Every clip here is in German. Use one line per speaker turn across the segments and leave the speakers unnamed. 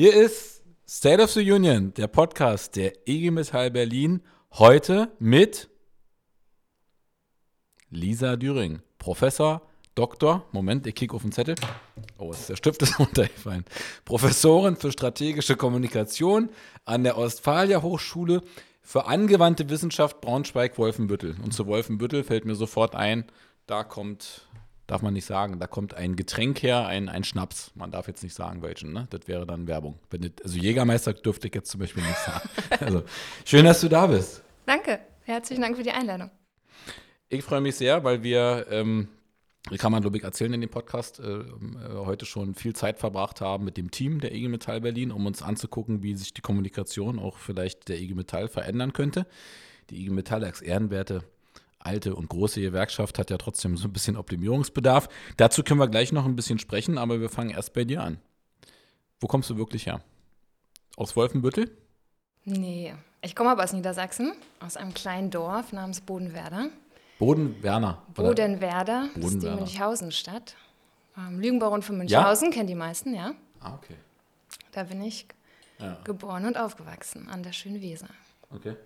Hier ist State of the Union, der Podcast der IG Metall Berlin. Heute mit Lisa Düring, Professor, Doktor. Moment, ich kicke auf den Zettel. Oh, der Stift ist runtergefallen. Professorin für strategische Kommunikation an der Ostfalia Hochschule für angewandte Wissenschaft Braunschweig-Wolfenbüttel. Und zu Wolfenbüttel fällt mir sofort ein, da kommt darf man nicht sagen. Da kommt ein Getränk her, ein, ein Schnaps. Man darf jetzt nicht sagen, welchen, ne? Das wäre dann Werbung. Also Jägermeister dürfte ich jetzt zum Beispiel nicht sagen. also, schön, dass du da bist.
Danke. Herzlichen Dank für die Einladung.
Ich freue mich sehr, weil wir, ähm, kann man, ich, erzählen in dem Podcast, äh, äh, heute schon viel Zeit verbracht haben mit dem Team der IG Metall Berlin, um uns anzugucken, wie sich die Kommunikation auch vielleicht der IG Metall verändern könnte. Die IG Metall als ehrenwerte alte und große Gewerkschaft hat ja trotzdem so ein bisschen Optimierungsbedarf. Dazu können wir gleich noch ein bisschen sprechen, aber wir fangen erst bei dir an. Wo kommst du wirklich her? Aus Wolfenbüttel?
Nee, ich komme aber aus Niedersachsen, aus einem kleinen Dorf namens Bodenwerder.
Bodenwerner?
Bodenwerder, das ist die Münchhausen-Stadt. Ähm, Lügenbaron von Münchhausen, ja? kennen die meisten, ja.
Ah, okay.
Da bin ich ja. geboren und aufgewachsen, an der schönen Weser.
Okay.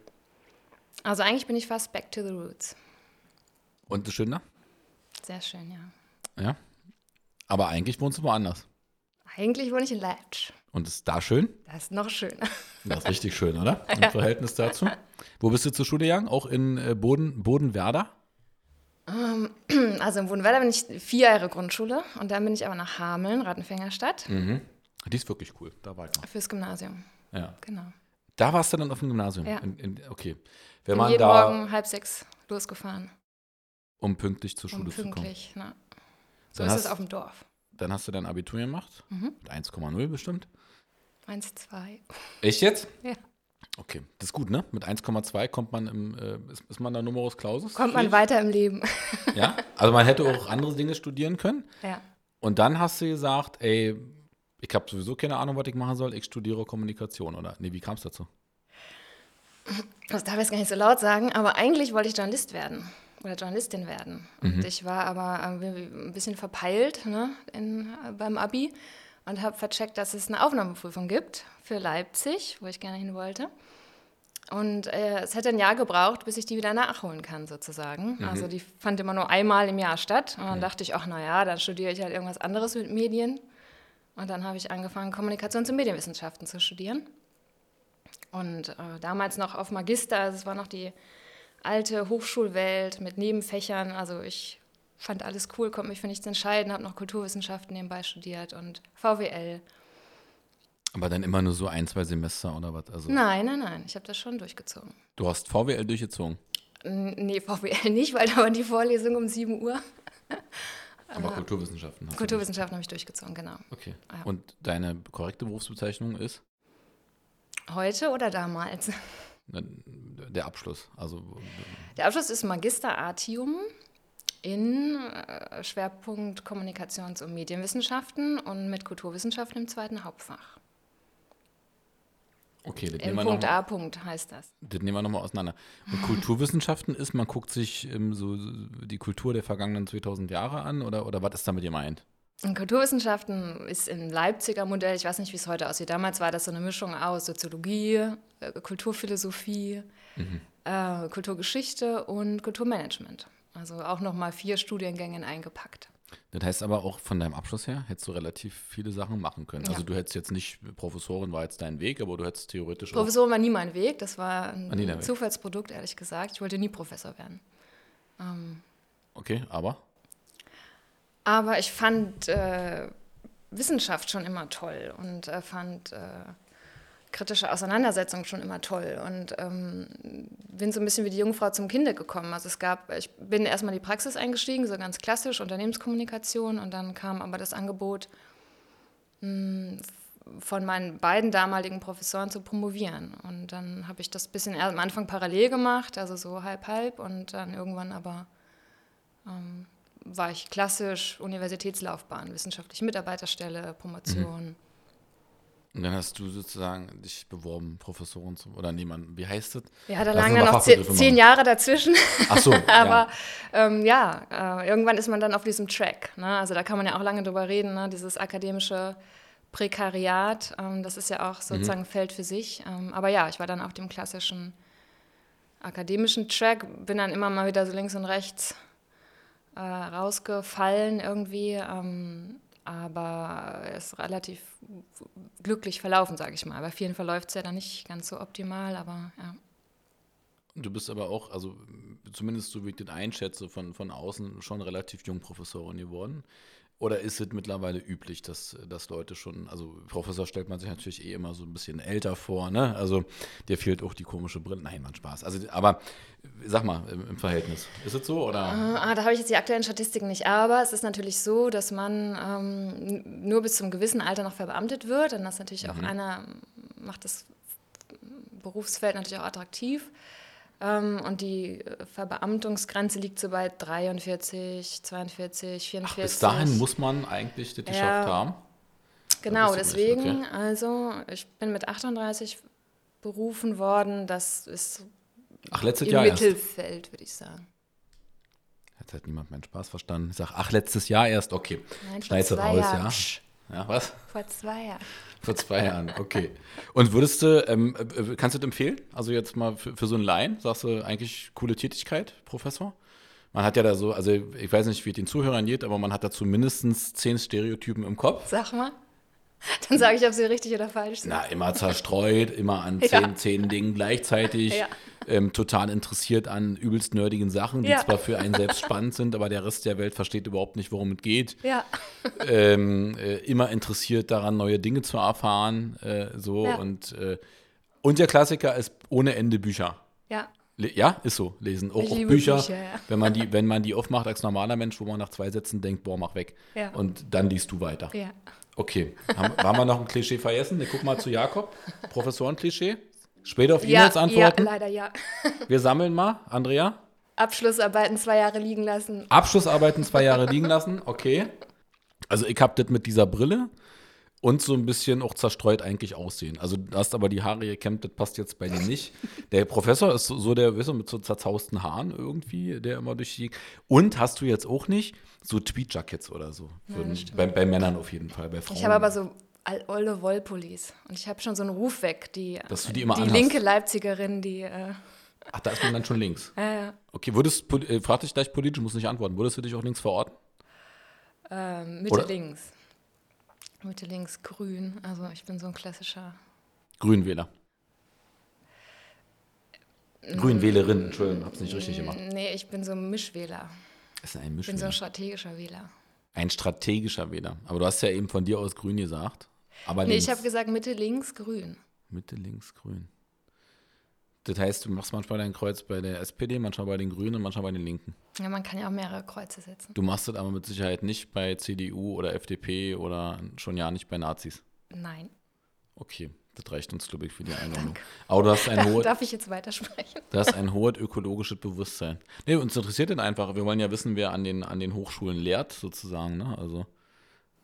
Also eigentlich bin ich fast back to the roots.
Und ist schön da?
Sehr schön, ja.
Ja. Aber eigentlich wohnst du woanders.
Eigentlich wohne ich in Leipzig.
Und ist da schön?
Das ist noch schöner.
Das ist richtig schön, oder? Im Verhältnis dazu. Wo bist du zur Schule gegangen? Auch in äh, Boden, Bodenwerder?
Ähm, also in Bodenwerder bin ich vier Jahre Grundschule und dann bin ich aber nach Hameln, Rattenfängerstadt.
Mhm. Die ist wirklich cool. Da war ich
noch. Fürs Gymnasium.
Ja.
Genau.
Da warst du dann auf dem Gymnasium?
Ja.
In, in, okay.
Wenn man jeden da, Morgen halb sechs losgefahren.
Um pünktlich zur Schule
um
pünktlich,
zu kommen. Na. So dann ist hast, es auf dem Dorf.
Dann hast du dein Abitur gemacht? Mhm. Mit 1,0 bestimmt?
1,2.
Echt jetzt?
Ja.
Okay, das ist gut, ne? Mit 1,2 kommt man im, äh, ist, ist, man da Numerus Clausus?
Kommt man weiter im Leben.
ja, also man hätte auch andere Dinge studieren können.
Ja.
Und dann hast du gesagt, ey, ich habe sowieso keine Ahnung, was ich machen soll, ich studiere Kommunikation, oder? Nee, wie kam es dazu?
Das darf ich jetzt gar nicht so laut sagen, aber eigentlich wollte ich Journalist werden oder Journalistin werden. Und mhm. ich war aber ein bisschen verpeilt ne, in, beim Abi und habe vercheckt, dass es eine Aufnahmeprüfung gibt für Leipzig, wo ich gerne hin wollte. Und äh, es hätte ein Jahr gebraucht, bis ich die wieder nachholen kann, sozusagen. Mhm. Also die fand immer nur einmal im Jahr statt. Und dann mhm. dachte ich, ach naja, dann studiere ich halt irgendwas anderes mit Medien. Und dann habe ich angefangen, Kommunikations- und Medienwissenschaften zu studieren. Und äh, damals noch auf Magister, also es war noch die alte Hochschulwelt mit Nebenfächern. Also ich fand alles cool, konnte mich für nichts entscheiden, habe noch Kulturwissenschaften nebenbei studiert und VWL.
Aber dann immer nur so ein, zwei Semester oder was? Also
nein, nein, nein, ich habe das schon durchgezogen.
Du hast VWL durchgezogen?
Nee, VWL nicht, weil da war die Vorlesung um 7 Uhr.
Aber Kulturwissenschaften
hast Kulturwissenschaften habe ich durchgezogen, genau.
Okay. Ja. Und deine korrekte Berufsbezeichnung ist?
Heute oder damals?
Der Abschluss. Also,
Der Abschluss ist Magister Artium in äh, Schwerpunkt Kommunikations- und Medienwissenschaften und mit Kulturwissenschaften im zweiten Hauptfach.
Okay, das
nehmen wir Punkt A. Punkt heißt das.
Das nehmen wir nochmal auseinander. Und Kulturwissenschaften ist, man guckt sich ähm, so die Kultur der vergangenen 2000 Jahre an oder, oder was ist damit gemeint?
In Kulturwissenschaften ist im Leipziger Modell, ich weiß nicht, wie es heute aussieht, damals war das so eine Mischung aus Soziologie, äh, Kulturphilosophie, mhm. äh, Kulturgeschichte und Kulturmanagement. Also auch nochmal vier Studiengänge eingepackt.
Das heißt aber auch von deinem Abschluss her hättest du relativ viele Sachen machen können. Also ja. Also du hättest jetzt nicht, Professorin war jetzt dein Weg, aber du hättest theoretisch
Professorin war nie mein Weg, das war ein Zufallsprodukt, ehrlich gesagt. Ich wollte nie Professor werden.
Ähm, okay, aber?
Aber ich fand äh, Wissenschaft schon immer toll und äh, fand äh, kritische Auseinandersetzung schon immer toll und ähm, bin so ein bisschen wie die Jungfrau zum Kinde gekommen. Also es gab, ich bin erstmal in die Praxis eingestiegen, so ganz klassisch Unternehmenskommunikation und dann kam aber das Angebot mh, hm, von meinen beiden damaligen Professoren zu promovieren. Und dann habe ich das bisschen am Anfang parallel gemacht, also so halb halb und dann irgendwann aber ähm, war ich klassisch Universitätslaufbahn, wissenschaftliche Mitarbeiterstelle, Promotion. Mhm.
Und dann hast du sozusagen dich beworben, Professorin zu, oder niemand, wie heißt das?
Ja, da lagen dann noch zehn, zehn, Jahre dazwischen.
Ach so.
Aber ja, ähm, ja äh, irgendwann ist man dann auf diesem Track. Ne? Also da kann man ja auch lange drüber reden, ne? dieses akademische Prekariat. Ähm, das ist ja auch sozusagen ein Feld für sich. Ähm, aber ja, ich war dann auf dem klassischen akademischen Track, bin dann immer mal wieder so links und rechts äh, rausgefallen irgendwie. Ähm, aber es ist relativ glücklich verlaufen, sage ich mal. Bei vielen verläuft es ja dann nicht ganz so optimal, aber ja.
Du bist aber auch, also zumindest so wie ich das einschätze, von, von außen schon relativ jung Professorin geworden. Oder ist es mittlerweile üblich, dass, dass Leute schon, also Professor stellt man sich natürlich eh immer so ein bisschen älter vor, ne? Also dir fehlt auch die komische Brille. Nein, man Spaß. Also, aber sag mal, im, im Verhältnis. Ist es so? Oder?
Ah, da habe ich jetzt die aktuellen Statistiken nicht, aber es ist natürlich so, dass man ähm, nur bis zum gewissen Alter noch verbeamtet wird. Und das natürlich auch mhm. einer macht das Berufsfeld natürlich auch attraktiv. Ähm, und die äh, Verbeamtungsgrenze liegt so bei 43, 42, 44. Ach,
bis dahin muss man eigentlich das geschafft ja, haben?
Genau, deswegen, okay. also ich bin mit 38 berufen worden. Das ist
ach, letztes
im
Jahr
Mittelfeld, würde ich sagen.
Jetzt hat niemand meinen Spaß verstanden. Ich sage, ach, letztes Jahr erst, okay. Nein, Schneid's raus, Jahren. ja. Ja, was?
Vor zwei Jahren.
Vor zwei Jahren, okay. Und würdest du, ähm, äh, kannst du das empfehlen? Also jetzt mal für, für so einen Laien, sagst du eigentlich coole Tätigkeit, Professor? Man hat ja da so, also ich weiß nicht, wie es den Zuhörern geht, aber man hat dazu mindestens zehn Stereotypen im Kopf.
Sag mal. Dann sage ich, ob sie richtig oder falsch sind.
Na, immer zerstreut, immer an zehn, ja. zehn Dingen gleichzeitig. Ja. Ähm, total interessiert an übelst nerdigen Sachen, die ja. zwar für einen selbst spannend sind, aber der Rest der Welt versteht überhaupt nicht, worum es geht.
Ja.
Ähm, äh, immer interessiert daran, neue Dinge zu erfahren. Äh, so und, äh, und der Klassiker ist ohne Ende Bücher.
Ja.
Ja, ist so, lesen. Auch, auch Bücher, Bücher ja. wenn, man die, wenn man die aufmacht als normaler Mensch, wo man nach zwei Sätzen denkt, boah, mach weg.
Ja.
Und dann liest du weiter.
Ja.
Okay. Haben, haben wir noch ein Klischee vergessen? Ne, guck mal zu Jakob. Professorenklischee. Später auf E-Mails ja, antworten?
Ja, leider ja.
Wir sammeln mal. Andrea?
Abschlussarbeiten zwei Jahre liegen lassen.
Abschlussarbeiten zwei Jahre liegen lassen, okay. Also ich habe das mit dieser Brille und so ein bisschen auch zerstreut eigentlich aussehen. Also du hast aber die Haare gekämmt, das passt jetzt bei dir nicht. Der Professor ist so, so der, weißt du, mit so zerzausten Haaren irgendwie, der immer durch die. Und hast du jetzt auch nicht so Tweet-Jackets oder so. Für, ja, bei, bei, Männern auf jeden Fall, bei Frauen.
Ich habe aber so olle Wollpullis. Und ich habe schon so einen Ruf weg, die,
die,
die linke Leipzigerin, die. Äh
Ach, da ist man dann schon links.
Ja, ja.
Okay, würdest, äh, frag dich gleich politisch, muss nicht antworten. Würdest du dich auch links verorten?
Ähm, Mitte Oder? links. Mitte links grün. Also ich bin so ein klassischer.
Grünwähler. Grünwählerin, Entschuldigung, hab's nicht richtig gemacht.
Nee, ich bin so ein Mischwähler.
Ist ein Mischwähler. Ich
bin so ein strategischer Wähler.
Ein strategischer Wähler. Aber du hast ja eben von dir aus grün gesagt. Aber
nee, links. ich habe gesagt Mitte links grün.
Mitte links grün. Das heißt, du machst manchmal dein Kreuz bei der SPD, manchmal bei den Grünen und manchmal bei den Linken.
Ja, man kann ja auch mehrere Kreuze setzen.
Du machst das aber mit Sicherheit nicht bei CDU oder FDP oder schon ja nicht bei Nazis.
Nein.
Okay, das reicht uns, glaube ich, für die Einladung. Aber du hast ein hohes.
Darf ich jetzt weitersprechen?
Du hast ein hohes ökologisches Bewusstsein. Nee, uns interessiert das einfach. Wir wollen ja wissen, wer an den, an den Hochschulen lehrt, sozusagen. Ne? Also.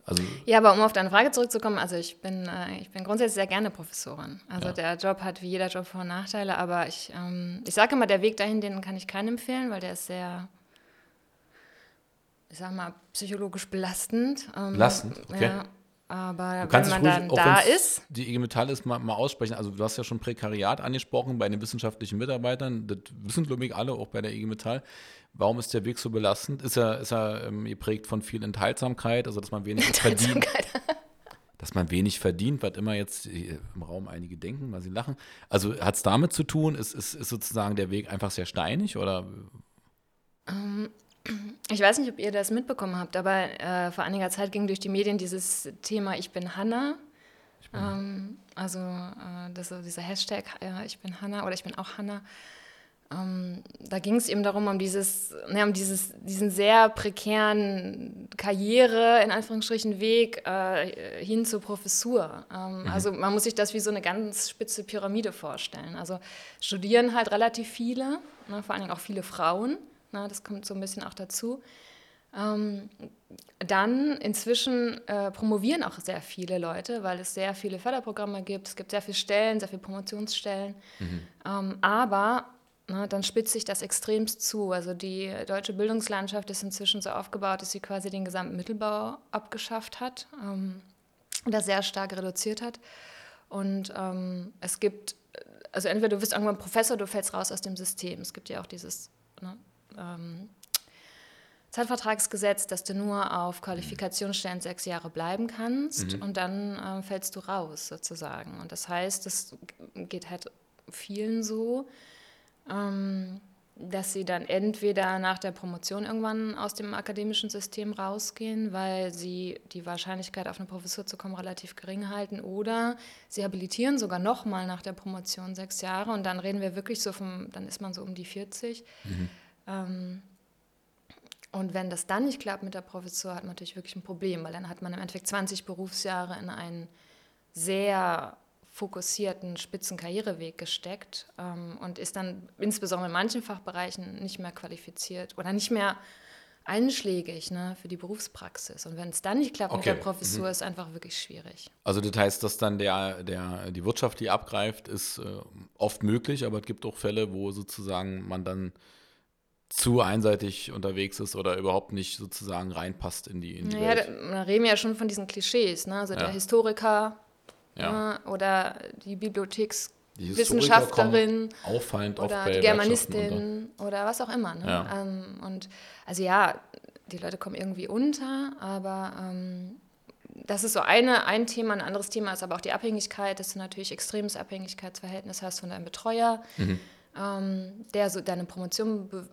Also
ja, aber um auf deine Frage zurückzukommen, also ich bin, äh, ich bin grundsätzlich sehr gerne Professorin. Also ja. der Job hat wie jeder Job Vor- und Nachteile, aber ich, ähm, ich sage immer, der Weg dahin, den kann ich keinen empfehlen, weil der ist sehr, ich sag mal, psychologisch belastend.
Ähm, belastend, okay.
Ja, aber wenn man dann da ist.
Die IG Metall ist mal, mal aussprechen. Also, du hast ja schon Prekariat angesprochen bei den wissenschaftlichen Mitarbeitern. Das wissen, glaube ich, alle, auch bei der IG Metall. Warum ist der Weg so belastend? Ist er, ist er ähm, geprägt von viel Enthaltsamkeit, also dass man wenig verdient? dass man wenig verdient, was immer jetzt im Raum einige denken, weil sie lachen. Also hat es damit zu tun? Ist, ist, ist sozusagen der Weg einfach sehr steinig oder?
Um, ähm, ich weiß nicht, ob ihr das mitbekommen habt, aber äh, vor einiger Zeit ging durch die Medien dieses Thema Ich bin Hanna. ähm, also äh, das, dieser Hashtag äh, Ich bin Hanna oder ich bin auch Hanna. Ähm, da ging es eben darum, um dieses, ne, um dieses, diesen sehr prekären Karriere, in Anführungsstrichen, Weg äh, hin zur Professur. Ähm, mhm. Also man muss sich das wie so eine ganz spitze Pyramide vorstellen. Also studieren halt relativ viele, ne, vor allen Dingen auch viele Frauen. Ne, das kommt so ein bisschen auch dazu. Ähm, dann inzwischen äh, promovieren auch sehr viele Leute, weil es sehr viele Förderprogramme gibt. Es gibt sehr viele Stellen, sehr viele Promotionsstellen. Mhm. Ähm, aber na, dann spitzt sich das extremst zu. Also die deutsche Bildungslandschaft ist inzwischen so aufgebaut, dass sie quasi den gesamten Mittelbau abgeschafft hat. Ähm, das sehr stark reduziert hat. Und ähm, es gibt, also entweder du wirst irgendwann Professor, du fällst raus aus dem System. Es gibt ja auch dieses ne, ähm, Zeitvertragsgesetz, dass du nur auf Qualifikationsstellen sechs Jahre bleiben kannst mhm. und dann äh, fällst du raus sozusagen. Und das heißt, das geht halt vielen so. Ähm, dass sie dann entweder nach der Promotion irgendwann aus dem akademischen System rausgehen, weil sie die Wahrscheinlichkeit auf eine Professur zu kommen relativ gering halten, oder sie habilitieren sogar nochmal nach der Promotion sechs Jahre und dann reden wir wirklich so vom, dann ist man so um die 40. Mhm. Ähm, und wenn das dann nicht klappt mit der Professur, hat man natürlich wirklich ein Problem, weil dann hat man im Endeffekt 20 Berufsjahre in einen sehr fokussierten Spitzenkarriereweg gesteckt ähm, und ist dann insbesondere in manchen Fachbereichen nicht mehr qualifiziert oder nicht mehr einschlägig ne, für die Berufspraxis. Und wenn es dann nicht klappt okay. mit der Professur, mhm. ist einfach wirklich schwierig.
Also das heißt, dass dann der, der, die Wirtschaft, die abgreift, ist äh, oft möglich, aber es gibt auch Fälle, wo sozusagen man dann zu einseitig unterwegs ist oder überhaupt nicht sozusagen reinpasst in die, in die
naja,
Welt.
Da, reden wir ja schon von diesen Klischees. Ne? Also ja. der Historiker ja. Äh, oder die Bibliothekswissenschaftlerin
auffallend
oder die Germanistin oder was auch immer. Ne? Ja. Ähm, und also ja, die Leute kommen irgendwie unter, aber ähm, das ist so eine, ein Thema. Ein anderes Thema ist aber auch die Abhängigkeit, dass du natürlich extremes Abhängigkeitsverhältnis hast von deinem Betreuer, mhm. ähm, der so deine Promotion be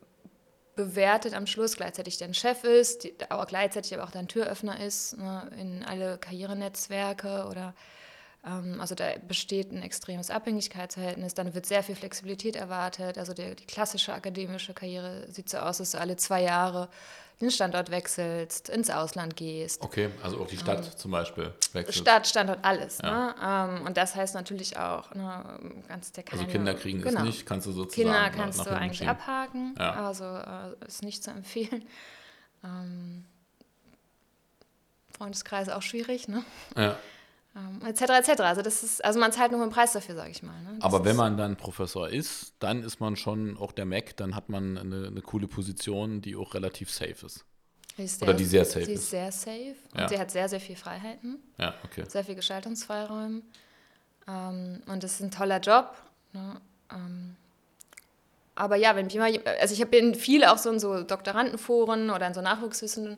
bewertet am Schluss, gleichzeitig dein Chef ist, die, aber gleichzeitig aber auch dein Türöffner ist ne, in alle Karrierenetzwerke oder also da besteht ein extremes Abhängigkeitsverhältnis, dann wird sehr viel Flexibilität erwartet. Also die, die klassische akademische Karriere sieht so aus, dass du alle zwei Jahre den Standort wechselst, ins Ausland gehst.
Okay, also auch die Stadt ähm, zum Beispiel
wechselst. Stadt, Standort, alles. Ja. Ne? Ähm, und das heißt natürlich auch, ne, ganz der
keine, Also Kinder kriegen genau. es nicht, kannst du sozusagen
Kinder kannst du eigentlich schieben. abhaken, ja. also äh, ist nicht zu empfehlen. Ähm, Freundeskreis auch schwierig, ne? Ja. Ähm, etc. Also das ist, also man zahlt nur einen Preis dafür, sage ich mal. Ne?
Aber wenn man dann Professor ist, dann ist man schon auch der Mac, dann hat man eine, eine coole Position, die auch relativ safe ist.
ist
Oder die sehr safe
sie ist. ist sehr safe und ja. sie hat sehr, sehr viel Freiheiten.
Ja, okay.
Sehr viel Gestaltungsfreiräume. Ähm, und das ist ein toller Job. Ne? Ähm, aber ja, wenn ich immer, also ich bin viele auch so in so Doktorandenforen oder in so Nachwuchswissen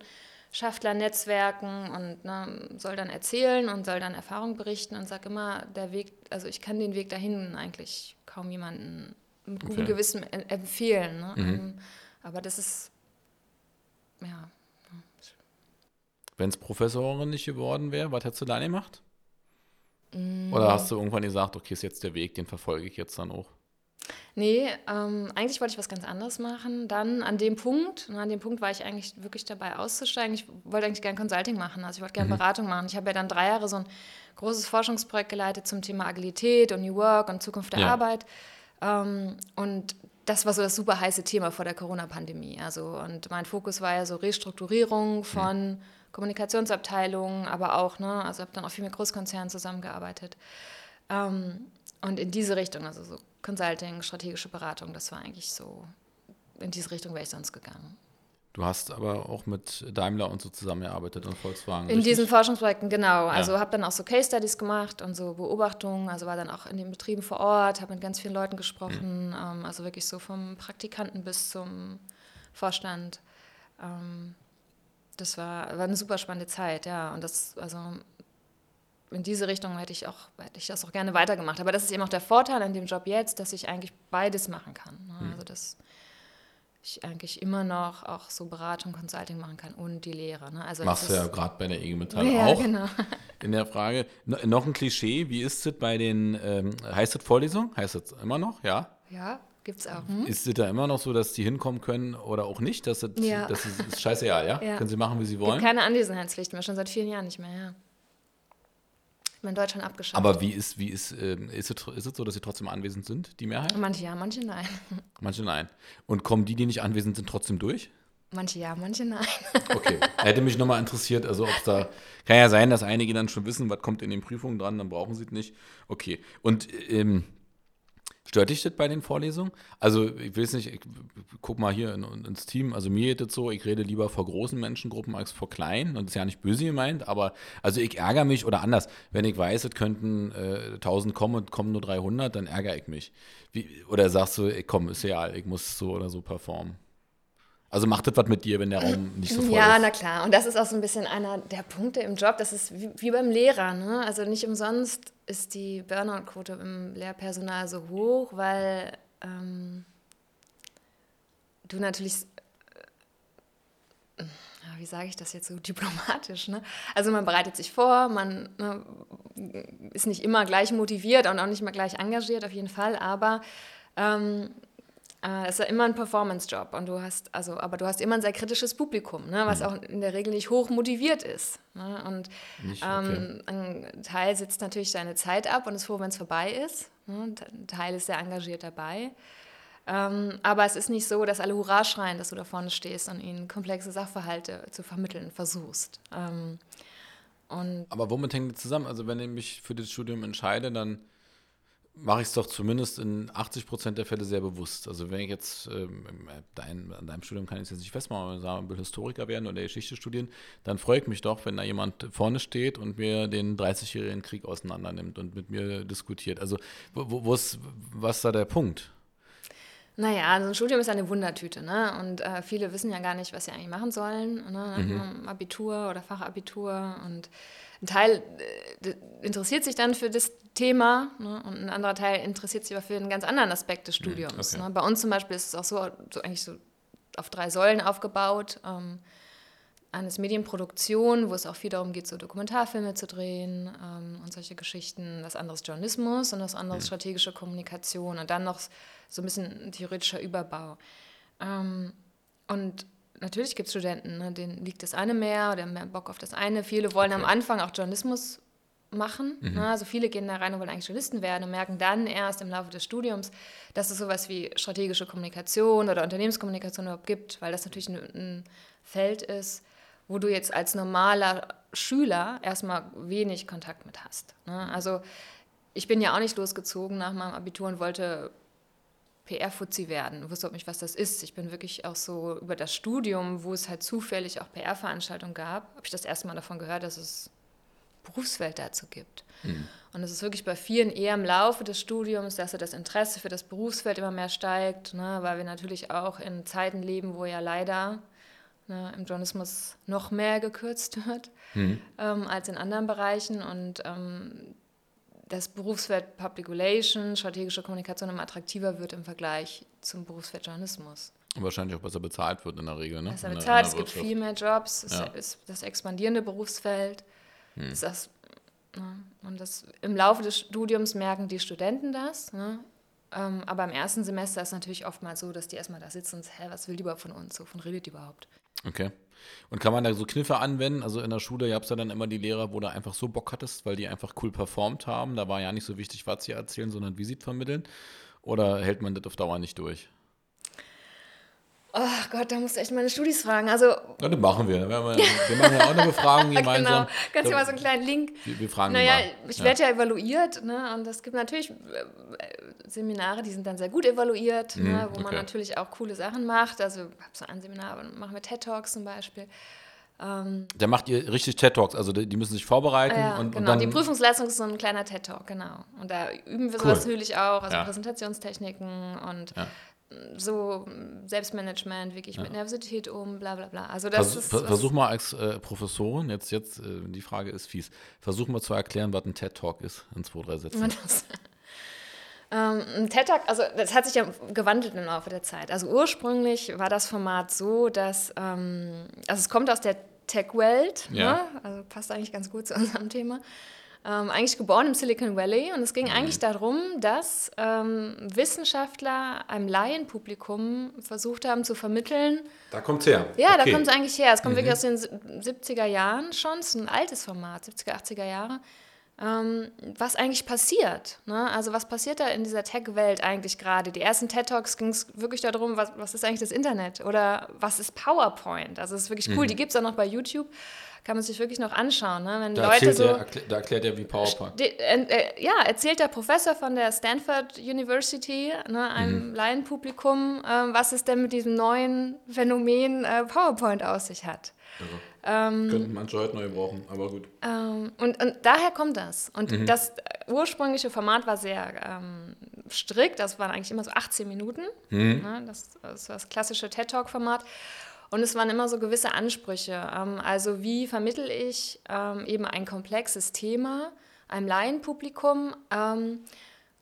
Schaffler-Netzwerken und ne, soll dann erzählen und soll dann Erfahrung berichten und sage immer, der Weg, also ich kann den Weg dahin eigentlich kaum jemanden mit gutem okay. Gewissen empfehlen. Ne? Mhm. Ähm, aber das ist, ja.
Wenn es Professorin nicht geworden wäre, was hättest du da gemacht? Mhm. Oder hast du irgendwann gesagt, okay, ist jetzt der Weg, den verfolge ich jetzt dann auch?
Nee, ähm, eigentlich wollte ich was ganz anderes machen. Dann an dem Punkt, an dem Punkt war ich eigentlich wirklich dabei auszusteigen. Ich wollte eigentlich gerne Consulting machen, also ich wollte gerne mhm. Beratung machen. Ich habe ja dann drei Jahre so ein großes Forschungsprojekt geleitet zum Thema Agilität und New Work und Zukunft der ja. Arbeit. Ähm, und das war so das super heiße Thema vor der Corona-Pandemie. Also, und mein Fokus war ja so Restrukturierung von mhm. Kommunikationsabteilungen, aber auch, ne, also habe dann auch viel mit Großkonzernen zusammengearbeitet. Ähm, und in diese Richtung, also so Consulting, strategische Beratung, das war eigentlich so, in diese Richtung wäre ich sonst gegangen.
Du hast aber auch mit Daimler und so zusammengearbeitet und Volkswagen.
In richtig? diesen Forschungsprojekten, genau. Also ja. habe dann auch so Case Studies gemacht und so Beobachtungen. Also war dann auch in den Betrieben vor Ort, habe mit ganz vielen Leuten gesprochen. Mhm. Ähm, also wirklich so vom Praktikanten bis zum Vorstand. Ähm, das war, war eine super spannende Zeit, ja. Und das, also in diese Richtung hätte ich, auch, hätte ich das auch gerne weitergemacht. Aber das ist eben auch der Vorteil an dem Job jetzt, dass ich eigentlich beides machen kann. Ne? Mhm. Also dass ich eigentlich immer noch auch so Beratung, Consulting machen kann und die Lehre. Ne? Also
Machst du ja gerade bei der IG Metall ja, auch. Genau. In der Frage, noch ein Klischee, wie ist es bei den, ähm, heißt es Vorlesung? Heißt es immer noch, ja?
Ja, gibt es auch. Hm?
Ist es da immer noch so, dass die hinkommen können oder auch nicht? Das, ist, ja. das ist, ist scheißegal, ja? ja? Können sie machen, wie sie wollen?
Gibt keine Anwesenheitspflicht mehr, schon seit vielen Jahren nicht mehr, ja in Deutschland abgeschafft.
Aber wie ist, wie ist, äh, ist, es, ist es so, dass sie trotzdem anwesend sind, die Mehrheit?
Manche ja, manche nein.
Manche nein. Und kommen die, die nicht anwesend sind, trotzdem durch?
Manche ja, manche nein.
Okay. Hätte mich nochmal interessiert, also ob es da, kann ja sein, dass einige dann schon wissen, was kommt in den Prüfungen dran, dann brauchen sie es nicht. Okay. Und ähm, Stört dich das bei den Vorlesungen? Also, ich will es nicht, ich, guck mal hier in, ins Team, also mir geht es so, ich rede lieber vor großen Menschengruppen als vor kleinen und das ist ja nicht böse gemeint, aber also ich ärgere mich oder anders, wenn ich weiß, es könnten äh, 1000 kommen und kommen nur 300, dann ärgere ich mich. Wie, oder sagst du, ey, komm, ist ja, ich muss so oder so performen? Also macht das was mit dir, wenn der Raum nicht so voll
ja,
ist?
Ja, na klar. Und das ist auch so ein bisschen einer der Punkte im Job. Das ist wie, wie beim Lehrer. Ne? Also nicht umsonst ist die Burnout-Quote im Lehrpersonal so hoch, weil ähm, du natürlich, äh, wie sage ich das jetzt so diplomatisch, ne? Also man bereitet sich vor, man ne, ist nicht immer gleich motiviert und auch nicht immer gleich engagiert, auf jeden Fall, aber ähm, äh, es ist ja immer ein Performance-Job und du hast, also, aber du hast immer ein sehr kritisches Publikum, ne, was mhm. auch in der Regel nicht hoch motiviert ist. Ne, und nicht, okay. ähm, ein Teil sitzt natürlich seine Zeit ab und ist froh, wenn es vorbei ist. Ne, ein Teil ist sehr engagiert dabei. Ähm, aber es ist nicht so, dass alle Hurra schreien, dass du da vorne stehst und ihnen komplexe Sachverhalte zu vermitteln versuchst. Ähm,
aber womit hängt das zusammen? Also wenn ich mich für das Studium entscheide, dann mache ich es doch zumindest in 80 Prozent der Fälle sehr bewusst. Also wenn ich jetzt ähm, dein, an deinem Studium kann ich es jetzt nicht festmachen, aber sagen, ich will Historiker werden oder Geschichte studieren, dann freue ich mich doch, wenn da jemand vorne steht und mir den 30-jährigen Krieg auseinander nimmt und mit mir diskutiert. Also wo, wo ist, was ist da der Punkt?
Naja, also ein Studium ist eine Wundertüte, ne? Und äh, viele wissen ja gar nicht, was sie eigentlich machen sollen. Ne? Mhm. Abitur oder Fachabitur und ein Teil äh, interessiert sich dann für das Thema ne, und ein anderer Teil interessiert sich aber für einen ganz anderen Aspekt des mhm, Studiums. Okay. Ne. Bei uns zum Beispiel ist es auch so, so eigentlich so auf drei Säulen aufgebaut. Ähm, eines Medienproduktion, wo es auch viel darum geht, so Dokumentarfilme zu drehen ähm, und solche Geschichten. Das andere ist Journalismus und das andere ist mhm. strategische Kommunikation und dann noch so ein bisschen theoretischer Überbau. Ähm, und natürlich gibt es Studenten, ne, denen liegt das eine mehr oder mehr Bock auf das eine. Viele wollen okay. am Anfang auch Journalismus machen. Mhm. Ne? Also viele gehen da rein und wollen eigentlich Journalisten werden und merken dann erst im Laufe des Studiums, dass es sowas wie strategische Kommunikation oder Unternehmenskommunikation überhaupt gibt, weil das natürlich ein, ein Feld ist, wo du jetzt als normaler Schüler erstmal wenig Kontakt mit hast. Ne? Also ich bin ja auch nicht losgezogen nach meinem Abitur und wollte PR-Fuzzi werden. Ich wusste auch nicht, was das ist. Ich bin wirklich auch so über das Studium, wo es halt zufällig auch PR-Veranstaltungen gab, habe ich das erste Mal davon gehört, dass es Berufswelt dazu gibt. Mhm. Und es ist wirklich bei vielen eher im Laufe des Studiums, dass das Interesse für das Berufsfeld immer mehr steigt, ne, weil wir natürlich auch in Zeiten leben, wo ja leider ne, im Journalismus noch mehr gekürzt wird mhm. ähm, als in anderen Bereichen. Und ähm, das Berufsfeld Public Relations, strategische Kommunikation immer attraktiver wird im Vergleich zum Berufsfeld Journalismus.
Und wahrscheinlich auch besser bezahlt wird in der Regel. Ne?
Besser bezahlt, es gibt viel mehr Jobs, es ja. ist das expandierende Berufsfeld. Hm. Ist das, ne? Und das, im Laufe des Studiums merken die Studenten das. Ne? Ähm, aber im ersten Semester ist es natürlich oftmals so, dass die erstmal da sitzen und sagen, hä, was will die überhaupt von uns? Wovon redet die überhaupt?
Okay. Und kann man da so Kniffe anwenden? Also in der Schule gab es ja dann immer die Lehrer, wo du einfach so Bock hattest, weil die einfach cool performt haben. Da war ja nicht so wichtig, was sie erzählen, sondern wie sie vermitteln. Oder hält man das auf Dauer nicht durch?
Ach Gott, da musst du echt meine Studis fragen. Also,
ja, das machen wir. Wir, wir machen ja auch eine Befragung gemeinsam. genau,
kannst du mal so einen kleinen Link.
Wir, wir fragen
Naja, ich ja. werde ja evaluiert ne? und es gibt natürlich äh, Seminare, die sind dann sehr gut evaluiert, mhm, ne? wo okay. man natürlich auch coole Sachen macht. Also, ich habe so ein Seminar, machen wir TED Talks zum Beispiel.
Ähm, da macht ihr richtig TED Talks, also die, müssen sich vorbereiten.
Ja,
und,
genau.
Und dann
die Prüfungsleistung ist so ein kleiner TED Talk, genau. Und da üben wir cool. sowas natürlich auch, also ja. Präsentationstechniken und ja so Selbstmanagement, wie gehe ich ja. mit Nervosität um, bla bla bla. Also das
Vers, ist, versuch mal als äh, Professorin, jetzt, jetzt, äh, die Frage ist fies, versuch mal zu erklären, was ein TED-Talk ist in zwei, drei Sätzen.
ähm, ein TED-Talk, also das hat sich ja gewandelt im Laufe der Zeit. Also ursprünglich war das Format so, dass, ähm, also es kommt aus der Tech-Welt, ja. ne? also passt eigentlich ganz gut zu unserem Thema ähm, eigentlich geboren im Silicon Valley und es ging mhm. eigentlich darum, dass ähm, Wissenschaftler einem Laienpublikum versucht haben zu vermitteln.
Da kommt es her.
Ja, okay. da kommt es eigentlich her. Es kommt mhm. wirklich aus den 70er Jahren schon, es ist ein altes Format, 70er, 80er Jahre. Ähm, was eigentlich passiert. Ne? Also was passiert da in dieser Tech-Welt eigentlich gerade? Die ersten TED-Talks ging es wirklich darum, was, was ist eigentlich das Internet oder was ist PowerPoint? Also es ist wirklich cool, mhm. die gibt es auch noch bei YouTube kann man sich wirklich noch anschauen. Ne? Wenn
da,
Leute so,
er, da erklärt er, wie PowerPoint.
Äh, ja, erzählt der Professor von der Stanford University, ne, einem mhm. Laienpublikum, äh, was es denn mit diesem neuen Phänomen äh, PowerPoint aus sich hat.
Also. Ähm, Könnten manche heute neu brauchen, aber gut.
Ähm, und, und, daher kommt das. Und mhm. das ursprüngliche Format war sehr ähm, strikt, das waren eigentlich immer so 18 Minuten. Mhm. Ne, das, das war das klassische TED-Talk-Format. Und es waren immer so gewisse Ansprüche. Ähm, also wie vermittel ich ähm, eben ein komplexes Thema einem Laienpublikum ähm,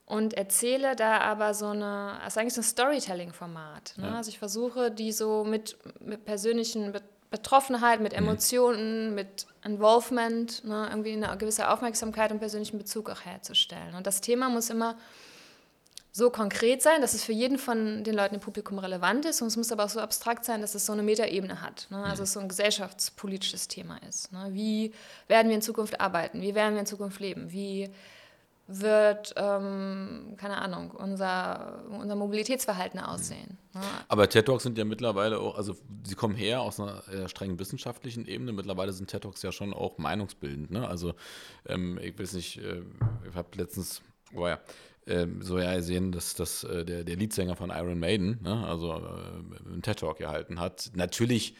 und erzähle da aber so eine, das ist eigentlich so ein Storytelling-Format. Ne? Ja. Also ich versuche, die so mit, mit persönlichen Betroffenheit, mit mhm. Emotionen, mhm. mit Involvement, ne? irgendwie eine gewisse Aufmerksamkeit und persönlichen Bezug auch herzustellen. Und das Thema muss immer so konkret sein, dass es für jeden von den Leuten im Publikum relevant ist und es muss aber auch so abstrakt sein, dass es so eine Metaebene hat. Ne? Also mhm. es so ein gesellschaftspolitisches Thema ist. Ne? Wie werden wir in Zukunft arbeiten? Wie werden wir in Zukunft leben? Wie wird, ähm, keine Ahnung, unser, unser Mobilitätsverhalten aussehen.
Mhm. Ja. Aber TED Talks sind ja mittlerweile auch, also sie kommen her aus einer strengen wissenschaftlichen Ebene. Mittlerweile sind TED Talks ja schon auch meinungsbildend. Ne? Also ähm, ich weiß nicht, äh, ich habe letztens, oh ja, ähm, so ja sehen, dass, dass äh, der, der Leadsänger von Iron Maiden, ne, also äh, einen TED-Talk gehalten hat. Natürlich,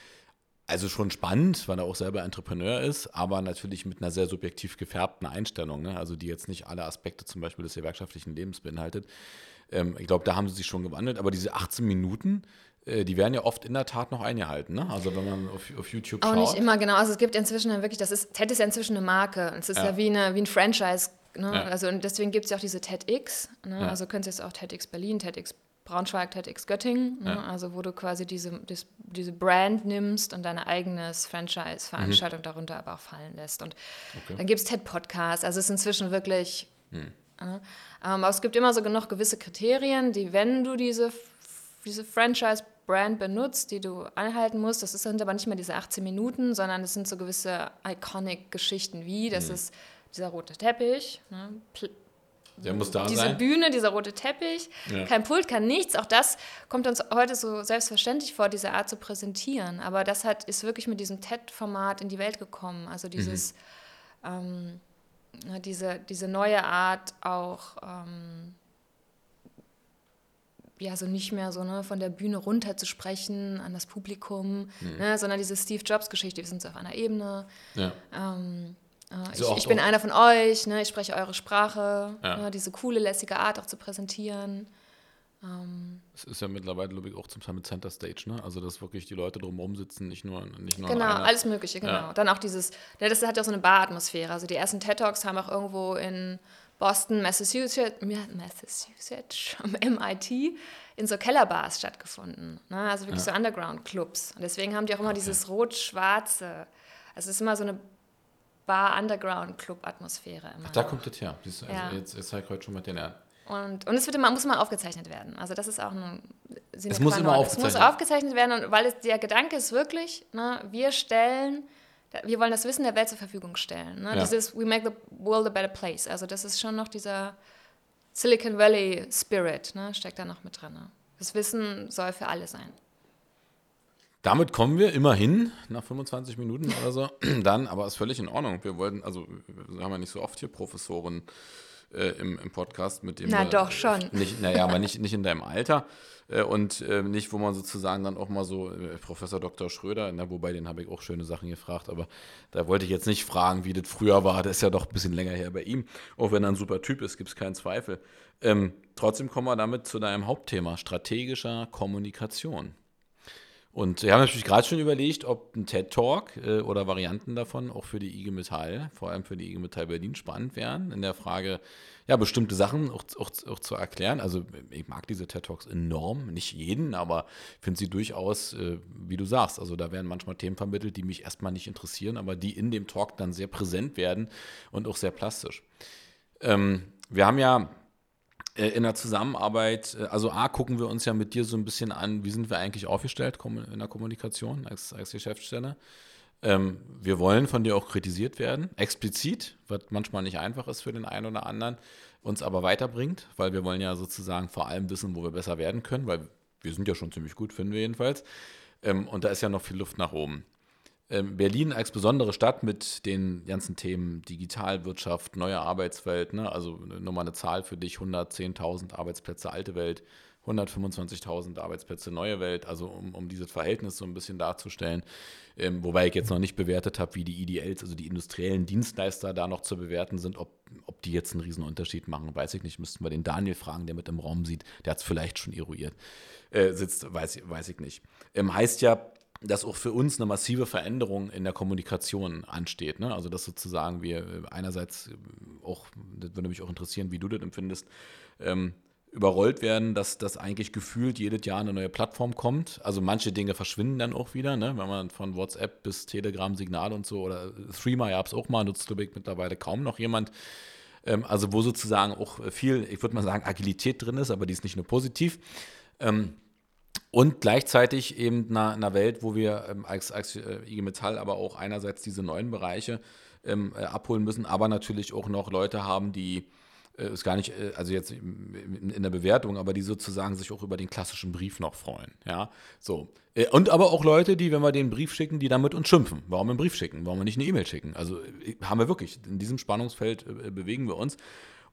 also schon spannend, weil er auch selber Entrepreneur ist, aber natürlich mit einer sehr subjektiv gefärbten Einstellung, ne, also die jetzt nicht alle Aspekte zum Beispiel des gewerkschaftlichen Lebens beinhaltet. Ähm, ich glaube, da haben sie sich schon gewandelt, aber diese 18 Minuten, äh, die werden ja oft in der Tat noch eingehalten. Ne? Also wenn man auf, auf YouTube
Auch schaut. Auch nicht immer, genau. Also es gibt inzwischen wirklich, das ist, TED ist ja inzwischen eine Marke. Es ist ja, ja wie, eine, wie ein Franchise Ne? Ja. Also und deswegen gibt es ja auch diese TEDx. Ne? Ja. Also könnt ihr jetzt auch TEDx Berlin, TEDx Braunschweig, TEDx Göttingen. Ne? Ja. Also wo du quasi diese, das, diese Brand nimmst und deine eigenes Franchise-Veranstaltung mhm. darunter aber auch fallen lässt. Und okay. dann gibt es TED-Podcasts. Also es ist inzwischen wirklich... Mhm. Ähm, aber es gibt immer so noch gewisse Kriterien, die, wenn du diese, diese Franchise-Brand benutzt, die du einhalten musst, das sind aber nicht mehr diese 18 Minuten, sondern es sind so gewisse Iconic-Geschichten wie, das mhm. ist dieser rote Teppich, ne,
der muss da
diese
sein.
Bühne, dieser rote Teppich, ja. kein Pult, kann nichts. Auch das kommt uns heute so selbstverständlich vor, diese Art zu präsentieren. Aber das hat, ist wirklich mit diesem TED-Format in die Welt gekommen. Also dieses, mhm. ähm, diese, diese neue Art auch, ähm, ja, so nicht mehr so ne, von der Bühne runter zu sprechen an das Publikum, mhm. ne, sondern diese Steve Jobs-Geschichte, wir sind so auf einer Ebene. Ja. Ähm, ich, so ich bin einer von euch, ne, ich spreche eure Sprache, ja. ne, diese coole, lässige Art auch zu präsentieren.
Ähm, es ist ja mittlerweile, glaube ich, auch zum Teil mit Center Stage, ne? Also, dass wirklich die Leute drumherum sitzen, nicht nur, nicht nur
Genau, alles Mögliche, genau. Ja. Dann auch dieses, ne, das hat ja auch so eine Bar-Atmosphäre. Also, die ersten TED Talks haben auch irgendwo in Boston, Massachusetts, Massachusetts, MIT, in so Kellerbars stattgefunden. Ne? Also wirklich ja. so Underground-Clubs. Und deswegen haben die auch immer okay. dieses rot-schwarze. Also, es ist immer so eine Bar-Underground-Club-Atmosphäre.
Ach, da kommt das her. Also ja. Jetzt, jetzt zeige ich heute schon mal den Erd.
Und, und es wird immer, muss immer aufgezeichnet werden. Also das ist auch ein
Sinn Es muss immer aufgezeichnet.
Es muss aufgezeichnet werden, weil es, der Gedanke ist wirklich, ne, wir stellen, wir wollen das Wissen der Welt zur Verfügung stellen. Ne? Ja. Dieses We make the world a better place. Also das ist schon noch dieser Silicon Valley Spirit, ne, steckt da noch mit drin. Ne? Das Wissen soll für alle sein.
Damit kommen wir immerhin nach 25 Minuten oder so. Dann, aber ist völlig in Ordnung. Wir wollten, also wir haben ja nicht so oft hier Professoren äh, im, im Podcast mit dem.
Na wir, doch schon.
Nicht, naja, aber nicht, nicht in deinem Alter. Äh, und äh, nicht, wo man sozusagen dann auch mal so, äh, Professor Dr. Schröder, na, wobei den habe ich auch schöne Sachen gefragt, aber da wollte ich jetzt nicht fragen, wie das früher war. Das ist ja doch ein bisschen länger her bei ihm. Auch wenn er ein super Typ ist, gibt es keinen Zweifel. Ähm, trotzdem kommen wir damit zu deinem Hauptthema, strategischer Kommunikation. Und wir haben natürlich gerade schon überlegt, ob ein TED-Talk äh, oder Varianten davon auch für die IG Metall, vor allem für die IG Metall Berlin, spannend wären, in der Frage, ja, bestimmte Sachen auch, auch, auch zu erklären. Also ich mag diese TED-Talks enorm, nicht jeden, aber finde sie durchaus, äh, wie du sagst, also da werden manchmal Themen vermittelt, die mich erstmal nicht interessieren, aber die in dem Talk dann sehr präsent werden und auch sehr plastisch. Ähm, wir haben ja in der Zusammenarbeit, äh, also A, gucken wir uns ja mit dir so ein bisschen an, wie sind wir eigentlich aufgestellt in der Kommunikation als, als Geschäftsstelle. Ähm, wir wollen von dir auch kritisiert werden, explizit, was manchmal nicht einfach ist für den einen oder anderen, uns aber weiterbringt, weil wir wollen ja sozusagen vor allem wissen, wo wir besser werden können, weil wir sind ja schon ziemlich gut, finden wir jedenfalls. Ähm, und da ist ja noch viel Luft nach oben. Ähm, Berlin als besondere Stadt mit den ganzen Themen Digitalwirtschaft, neue Arbeitswelt, ne? also nochmal eine Zahl für dich, 110.000 Arbeitsplätze alte Welt, 125.000 Arbeitsplätze neue Welt, also um, um dieses Verhältnis so ein bisschen darzustellen. Ähm, wobei ich jetzt noch nicht bewertet habe, wie die IDLs, also die industriellen Dienstleister da noch zu bewerten sind, ob, ob die jetzt einen Riesenunterschied machen, weiß ich nicht. Müssten wir den Daniel fragen, der mit im Raum sieht, der hat es vielleicht schon eruiert, äh, sitzt, weiß, weiß ich nicht. Ähm, heißt ja, dass auch für uns eine massive Veränderung in der Kommunikation ansteht. Ne? Also dass sozusagen wir äh, einerseits auch, das würde mich auch interessieren, wie du das empfindest, ähm, überrollt werden, dass das eigentlich gefühlt jedes Jahr eine neue Plattform kommt. Also manche Dinge verschwinden dann auch wieder, ne? wenn man von WhatsApp bis Telegram, Signal und so oder Threema gab es auch mal, nutzt ich mittlerweile kaum noch jemand. Ähm, also wo sozusagen auch viel, ich würde mal sagen, Agilität drin ist, aber die ist nicht nur positiv. Ähm, und gleichzeitig eben einer, einer Welt, wo wir ähm, als, als äh, IG Metall aber auch einerseits diese neuen Bereiche ähm, äh, abholen müssen, aber natürlich auch noch Leute haben, die äh, ist gar nicht, äh, also jetzt in der Bewertung, aber die sozusagen sich auch über den klassischen Brief noch freuen. Ja, so. Äh, und aber auch Leute, die, wenn wir den Brief schicken, die damit uns schimpfen. Warum einen Brief schicken? Warum wir nicht eine E-Mail schicken? Also haben wir wirklich, in diesem Spannungsfeld bewegen wir uns.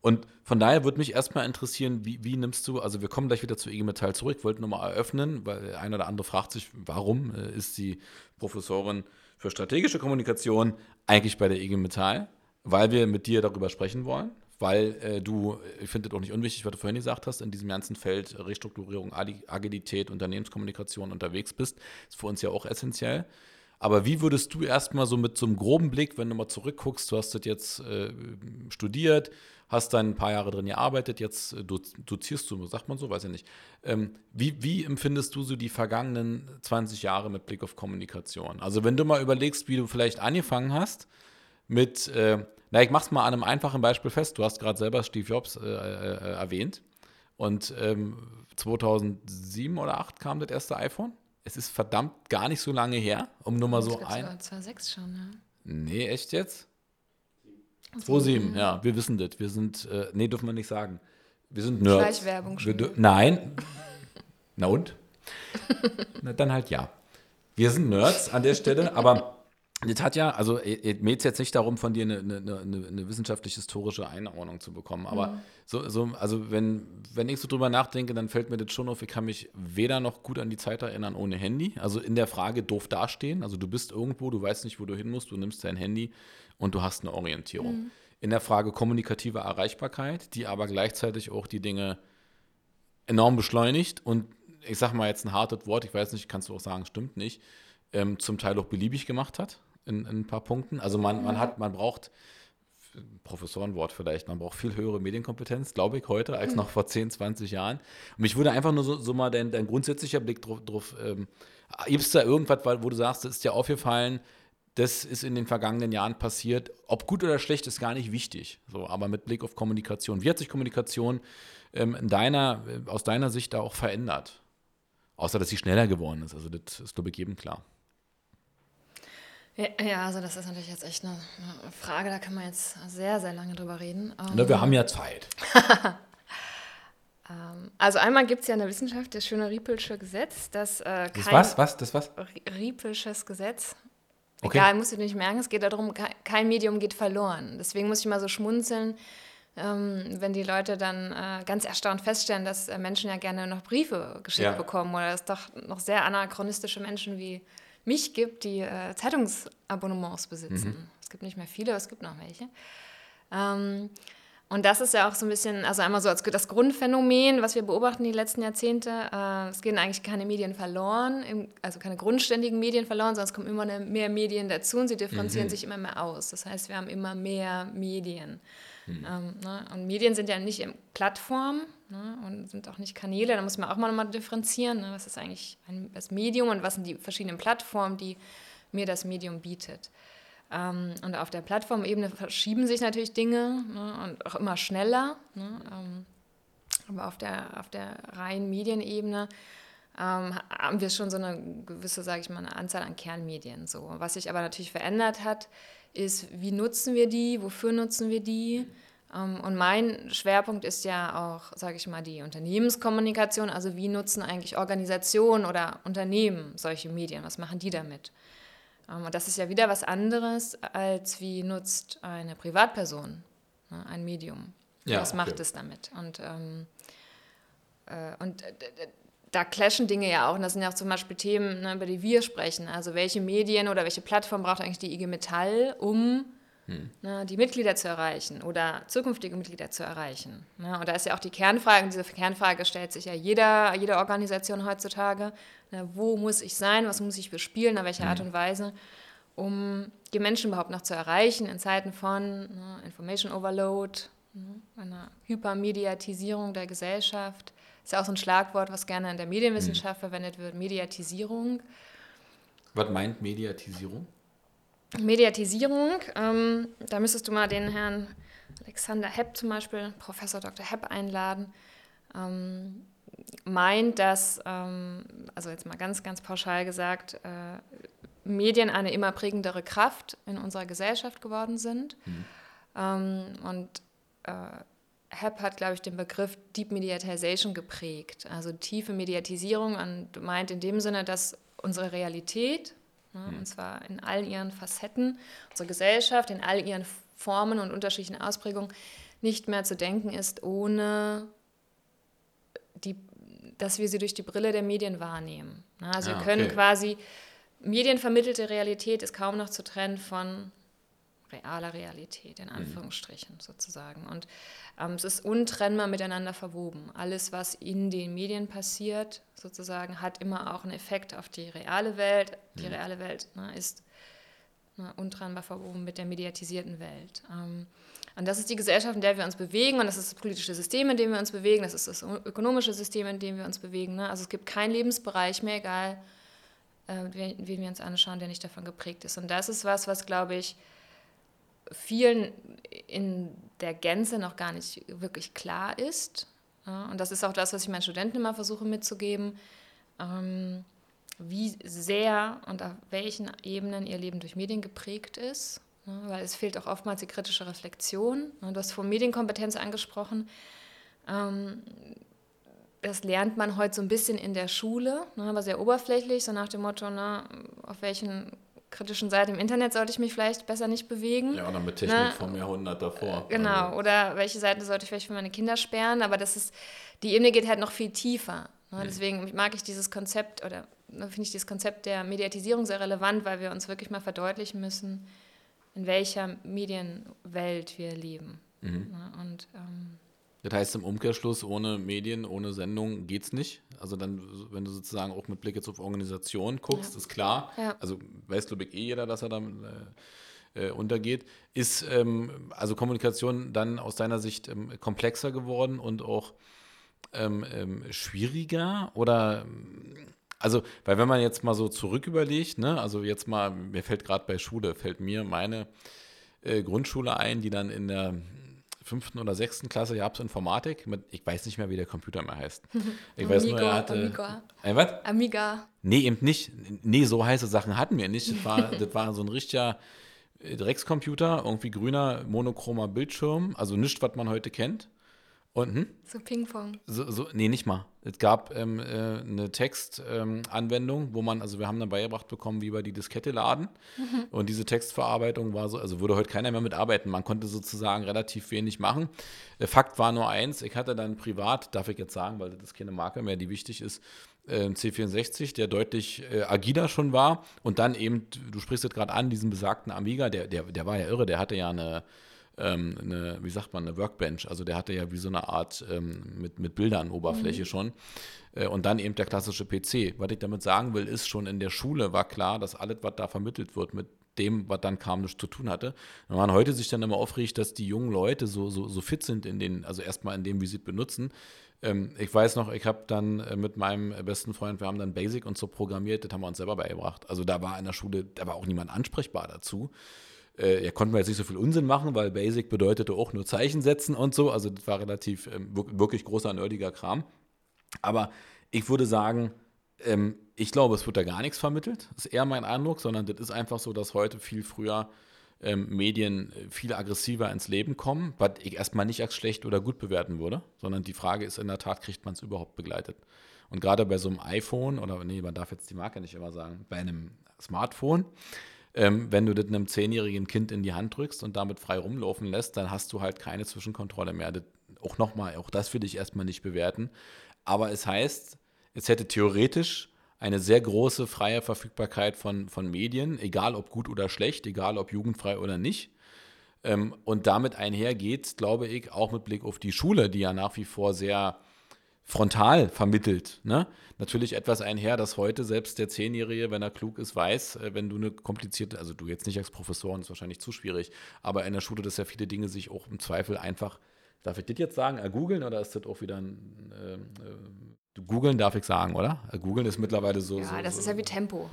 Und von daher würde mich erstmal interessieren, wie, wie, nimmst du, also wir kommen gleich wieder zu IG Metall zurück, wollten nochmal eröffnen, weil einer oder andere fragt sich, warum ist die Professorin für strategische Kommunikation eigentlich bei der IG Metall? Weil wir mit dir darüber sprechen wollen weil äh, du, ich finde das auch nicht unwichtig, was du vorhin gesagt hast, in diesem ganzen Feld Restrukturierung, Agilität, Unternehmenskommunikation unterwegs bist, ist für uns ja auch essentiell. Aber wie würdest du erstmal so mit so einem groben Blick, wenn du mal zurückguckst, du hast das jetzt äh, studiert, hast dann ein paar Jahre drin gearbeitet, jetzt äh, dozierst du, sagt man so, weiß ich nicht. Ähm, wie, wie empfindest du so die vergangenen 20 Jahre mit Blick auf Kommunikation? Also wenn du mal überlegst, wie du vielleicht angefangen hast mit, äh, na, ich mach's mal an einem einfachen Beispiel fest. Du hast gerade selber Steve Jobs äh, äh, erwähnt. Und ähm, 2007 oder 2008 kam das erste iPhone. Es ist verdammt gar nicht so lange her, um nur mal so ein.
2006 schon, ja.
Nee, echt jetzt? 2007, ja, wir wissen das. Wir sind, äh, nee, dürfen wir nicht sagen. Wir sind Nerds.
Schleichwerbung schon.
nein. Na und? Na, dann halt ja. Wir sind Nerds an der Stelle, aber das hat ja, also mir geht es jetzt nicht darum, von dir eine, eine, eine, eine wissenschaftlich-historische Einordnung zu bekommen, aber mhm. so, so, also wenn, wenn ich so drüber nachdenke, dann fällt mir das schon auf, ich kann mich weder noch gut an die Zeit erinnern ohne Handy, also in der Frage doof dastehen, also du bist irgendwo, du weißt nicht, wo du hin musst, du nimmst dein Handy und du hast eine Orientierung. Mhm. In der Frage kommunikative Erreichbarkeit, die aber gleichzeitig auch die Dinge enorm beschleunigt und ich sage mal jetzt ein hartes Wort, ich weiß nicht, kannst du auch sagen, stimmt nicht, ähm, zum Teil auch beliebig gemacht hat in, in ein paar Punkten. Also man, man hat, man braucht, Professorenwort vielleicht, man braucht viel höhere Medienkompetenz, glaube ich, heute, als noch vor 10, 20 Jahren. Und mich würde einfach nur so, so mal dein, dein grundsätzlicher Blick drauf, drauf ähm, gibt es da irgendwas, wo du sagst, das ist dir aufgefallen, das ist in den vergangenen Jahren passiert. Ob gut oder schlecht, ist gar nicht wichtig. So, aber mit Blick auf Kommunikation. Wie hat sich Kommunikation ähm, in deiner, äh, aus deiner Sicht da auch verändert? Außer, dass sie schneller geworden ist. Also, das ist, glaube ich, jedem klar.
Ja, also das ist natürlich jetzt echt eine, Frage, da kann man jetzt sehr, sehr lange drüber reden.
Ne, wir haben ja Zeit.
Ähm, also einmal gibt es ja in der Wissenschaft das schöne Riepelsche Gesetz, dass äh, kein...
Das was? Was? Das was?
Riepelsches Gesetz.
Okay.
Egal, musst du nicht merken, es geht darum, kein Medium geht verloren. Deswegen muss ich mal so schmunzeln, ähm, wenn die Leute dann äh, ganz erstaunt feststellen, dass äh, Menschen ja gerne noch Briefe geschickt ja. bekommen oder es doch noch sehr anachronistische Menschen wie mich gibt, die äh, Zeitungsabonnements besitzen. Mhm. Es gibt nicht mehr viele, aber es gibt noch welche. Und das ist ja auch so ein bisschen, also einmal so als das Grundphänomen, was wir beobachten die letzten Jahrzehnte. Äh, es gehen eigentlich keine Medien verloren, im, also keine grundständigen Medien verloren, sondern es kommen immer mehr Medien dazu und sie differenzieren mhm. sich immer mehr aus. Das heißt, wir haben immer mehr Medien. Mhm. Ähm, ne? Und Medien sind ja nicht Plattformen ne? und sind auch nicht Kanäle. Da muss man auch mal nochmal differenzieren. Ne? Was ist eigentlich ein, das Medium und was sind die verschiedenen Plattformen, die mir das Medium bietet. Ähm, und auf der Plattformebene verschieben sich natürlich Dinge ne? und auch immer schneller. Ne? Ähm, aber auf der, auf der reinen Medienebene ähm, haben wir schon so eine gewisse, sage ich mal, eine Anzahl an Kernmedien. So. Was sich aber natürlich verändert hat, ist, wie nutzen wir die, wofür nutzen wir die. Ähm, und mein Schwerpunkt ist ja auch, sage ich mal, die Unternehmenskommunikation. Also wie nutzen eigentlich Organisationen oder Unternehmen solche Medien? Was machen die damit? Ähm, und das ist ja wieder was anderes, als wie nutzt eine Privatperson ne, ein Medium. Ja, was macht okay. es damit? Und, ähm, äh, und da clashen Dinge ja auch. Und das sind ja auch zum Beispiel Themen, ne, über die wir sprechen. Also welche Medien oder welche Plattform braucht eigentlich die IG Metall, um hm. ne, die Mitglieder zu erreichen oder zukünftige Mitglieder zu erreichen. Ne? Und da ist ja auch die Kernfrage, und diese Kernfrage stellt sich ja jeder, jede Organisation heutzutage. Ne, wo muss ich sein? Was muss ich bespielen? Auf welche hm. Art und Weise? um die Menschen überhaupt noch zu erreichen in Zeiten von ne, Information Overload, ne, einer Hypermediatisierung der Gesellschaft. Das ist ja auch so ein Schlagwort, was gerne in der Medienwissenschaft mhm. verwendet wird, Mediatisierung.
Was meint Mediatisierung?
Mediatisierung, ähm, da müsstest du mal den Herrn Alexander Hepp zum Beispiel, Professor Dr. Hepp einladen, ähm, meint, dass, ähm, also jetzt mal ganz, ganz pauschal gesagt, äh, Medien eine immer prägendere Kraft in unserer Gesellschaft geworden sind. Mhm. Ähm, und äh, Hepp hat, glaube ich, den Begriff Deep Mediatization geprägt, also tiefe Mediatisierung und meint in dem Sinne, dass unsere Realität, ne, mhm. und zwar in all ihren Facetten, unsere Gesellschaft in all ihren Formen und unterschiedlichen Ausprägungen, nicht mehr zu denken ist, ohne die, dass wir sie durch die Brille der Medien wahrnehmen. Also ah, wir können okay. quasi medienvermittelte Realität ist kaum noch zu trennen von realer Realität, in mhm. Anführungsstrichen mhm. sozusagen. Und ähm, es ist untrennbar miteinander verwoben. Alles, was in den Medien passiert, sozusagen, hat immer auch einen Effekt auf die reale Welt. Die mhm. reale Welt ne, ist ne, untrennbar verwoben mit der mediatisierten Welt. Ähm, und das ist die Gesellschaft, in der wir uns bewegen und das ist das politische System, in dem wir uns bewegen, das ist das ökonomische System, in dem wir uns bewegen. Ne? Also es gibt keinen Lebensbereich mehr, egal äh, wen, wir uns anschauen, der nicht davon geprägt ist. Und das ist was, was, glaube ich, vielen in der Gänze noch gar nicht wirklich klar ist. und das ist auch das, was ich meinen Studenten immer versuche mitzugeben, ähm, wie sehr und auf welchen Ebenen ihr Leben durch Medien geprägt ist. weil es fehlt auch oftmals die kritische Reflexion. du hast von Medienkompetenz angesprochen. Ähm, das lernt man heute so ein bisschen in der Schule, ne, aber sehr oberflächlich, so nach dem Motto, auf welchen kritischen Seiten im Internet sollte ich mich vielleicht besser nicht bewegen.
Ja, oder mit Technik ne? vom Jahrhundert davor.
Genau, also. oder welche Seiten sollte ich vielleicht für meine Kinder sperren, aber das ist, die Ebene geht halt noch viel tiefer. Ne? Mhm. Deswegen mag ich dieses Konzept oder ne, finde ich dieses Konzept der Mediatisierung sehr relevant, weil wir uns wirklich mal verdeutlichen müssen, in welcher Medienwelt wir leben. Mhm. Ne? Und ähm,
das heißt im Umkehrschluss, ohne Medien, ohne Sendung geht es nicht. Also dann, wenn du sozusagen auch mit Blick jetzt auf Organisation guckst, ja. ist klar, ja. also weiß glaube ich eh jeder, dass er da äh, äh, untergeht, ist ähm, also Kommunikation dann aus deiner Sicht ähm, komplexer geworden und auch ähm, ähm schwieriger oder also, weil wenn man jetzt mal so zurück überlegt, ne, also jetzt mal, mir fällt gerade bei Schule, fällt mir meine äh, Grundschule ein, die dann in der fünften oder sechsten Klasse gab es Informatik. Mit, ich weiß nicht mehr, wie der Computer mehr heißt. Ich weiß Amigo, nur, er hatte. Amiga. Äh, was?
Amiga.
Nee, eben nicht. Nee, so heiße Sachen hatten wir nicht. Das war, das war so ein richtiger äh, Dreckscomputer, irgendwie grüner, monochromer Bildschirm. Also nichts, was man heute kennt. Und, hm?
So Ping-Pong.
So, so, nee, nicht mal. Es gab ähm, äh, eine Textanwendung, ähm, wo man, also wir haben dann beigebracht bekommen, wie wir die Diskette laden. Mhm. Und diese Textverarbeitung war so, also würde heute keiner mehr mitarbeiten. Man konnte sozusagen relativ wenig machen. Der Fakt war nur eins, ich hatte dann privat, darf ich jetzt sagen, weil das ist keine Marke mehr, die wichtig ist, äh, C64, der deutlich äh, agiler schon war. Und dann eben, du sprichst jetzt gerade an, diesen besagten Amiga, der, der, der war ja irre, der hatte ja eine ähm, eine, wie sagt man, eine Workbench. Also der hatte ja wie so eine Art ähm, mit, mit Bildern Oberfläche mhm. schon. Äh, und dann eben der klassische PC. Was ich damit sagen will, ist, schon in der Schule war klar, dass alles, was da vermittelt wird, mit dem, was dann kam, nichts zu tun hatte. Wenn man heute sich dann immer aufregt, dass die jungen Leute so, so, so fit sind in den, also erstmal in dem, wie sie es benutzen. Ähm, ich weiß noch, ich habe dann äh, mit meinem besten Freund, wir haben dann Basic und so programmiert, das haben wir uns selber beigebracht. Also da war in der Schule, da war auch niemand ansprechbar dazu. Äh, ja, konnten wir jetzt nicht so viel Unsinn machen, weil Basic bedeutete auch nur Zeichen setzen und so. Also das war relativ ähm, wirklich großer, nerdiger Kram. Aber ich würde sagen, ähm, ich glaube, es wird da gar nichts vermittelt. Das ist eher mein Eindruck, sondern das ist einfach so, dass heute viel früher ähm, Medien äh, viel aggressiver ins Leben kommen, was ich erstmal nicht als schlecht oder gut bewerten würde, sondern die Frage ist in der Tat, kriegt man es überhaupt begleitet? Und gerade bei so einem iPhone, oder nee, man darf jetzt die Marke nicht immer sagen, bei einem Smartphone, Ähm, wenn du das einem zehnjährigen Kind in die Hand drückst und damit frei rumlaufen lässt, dann hast du halt keine Zwischenkontrolle mehr. Das, auch nochmal, auch das würde ich erstmal nicht bewerten. Aber es heißt, es hätte theoretisch eine sehr große freie Verfügbarkeit von, von Medien, egal ob gut oder schlecht, egal ob jugendfrei oder nicht. Ähm, und damit einhergeht, glaube ich, auch mit Blick auf die Schule, die ja nach wie vor sehr frontal vermittelt. Ne? Natürlich etwas einher, dass heute selbst der Zehnjährige, wenn er klug ist, weiß, äh, wenn du eine komplizierte, also du jetzt nicht als Professor, ist wahrscheinlich zu schwierig, aber in der Schule, dass ja viele Dinge sich auch im Zweifel einfach, darf ich das jetzt sagen, ergoogeln oder ist das auch wieder ein, äh, äh, googeln darf ich sagen, oder? Googeln ist mittlerweile so.
Ja,
so,
das
so,
ist ja wie Tempo.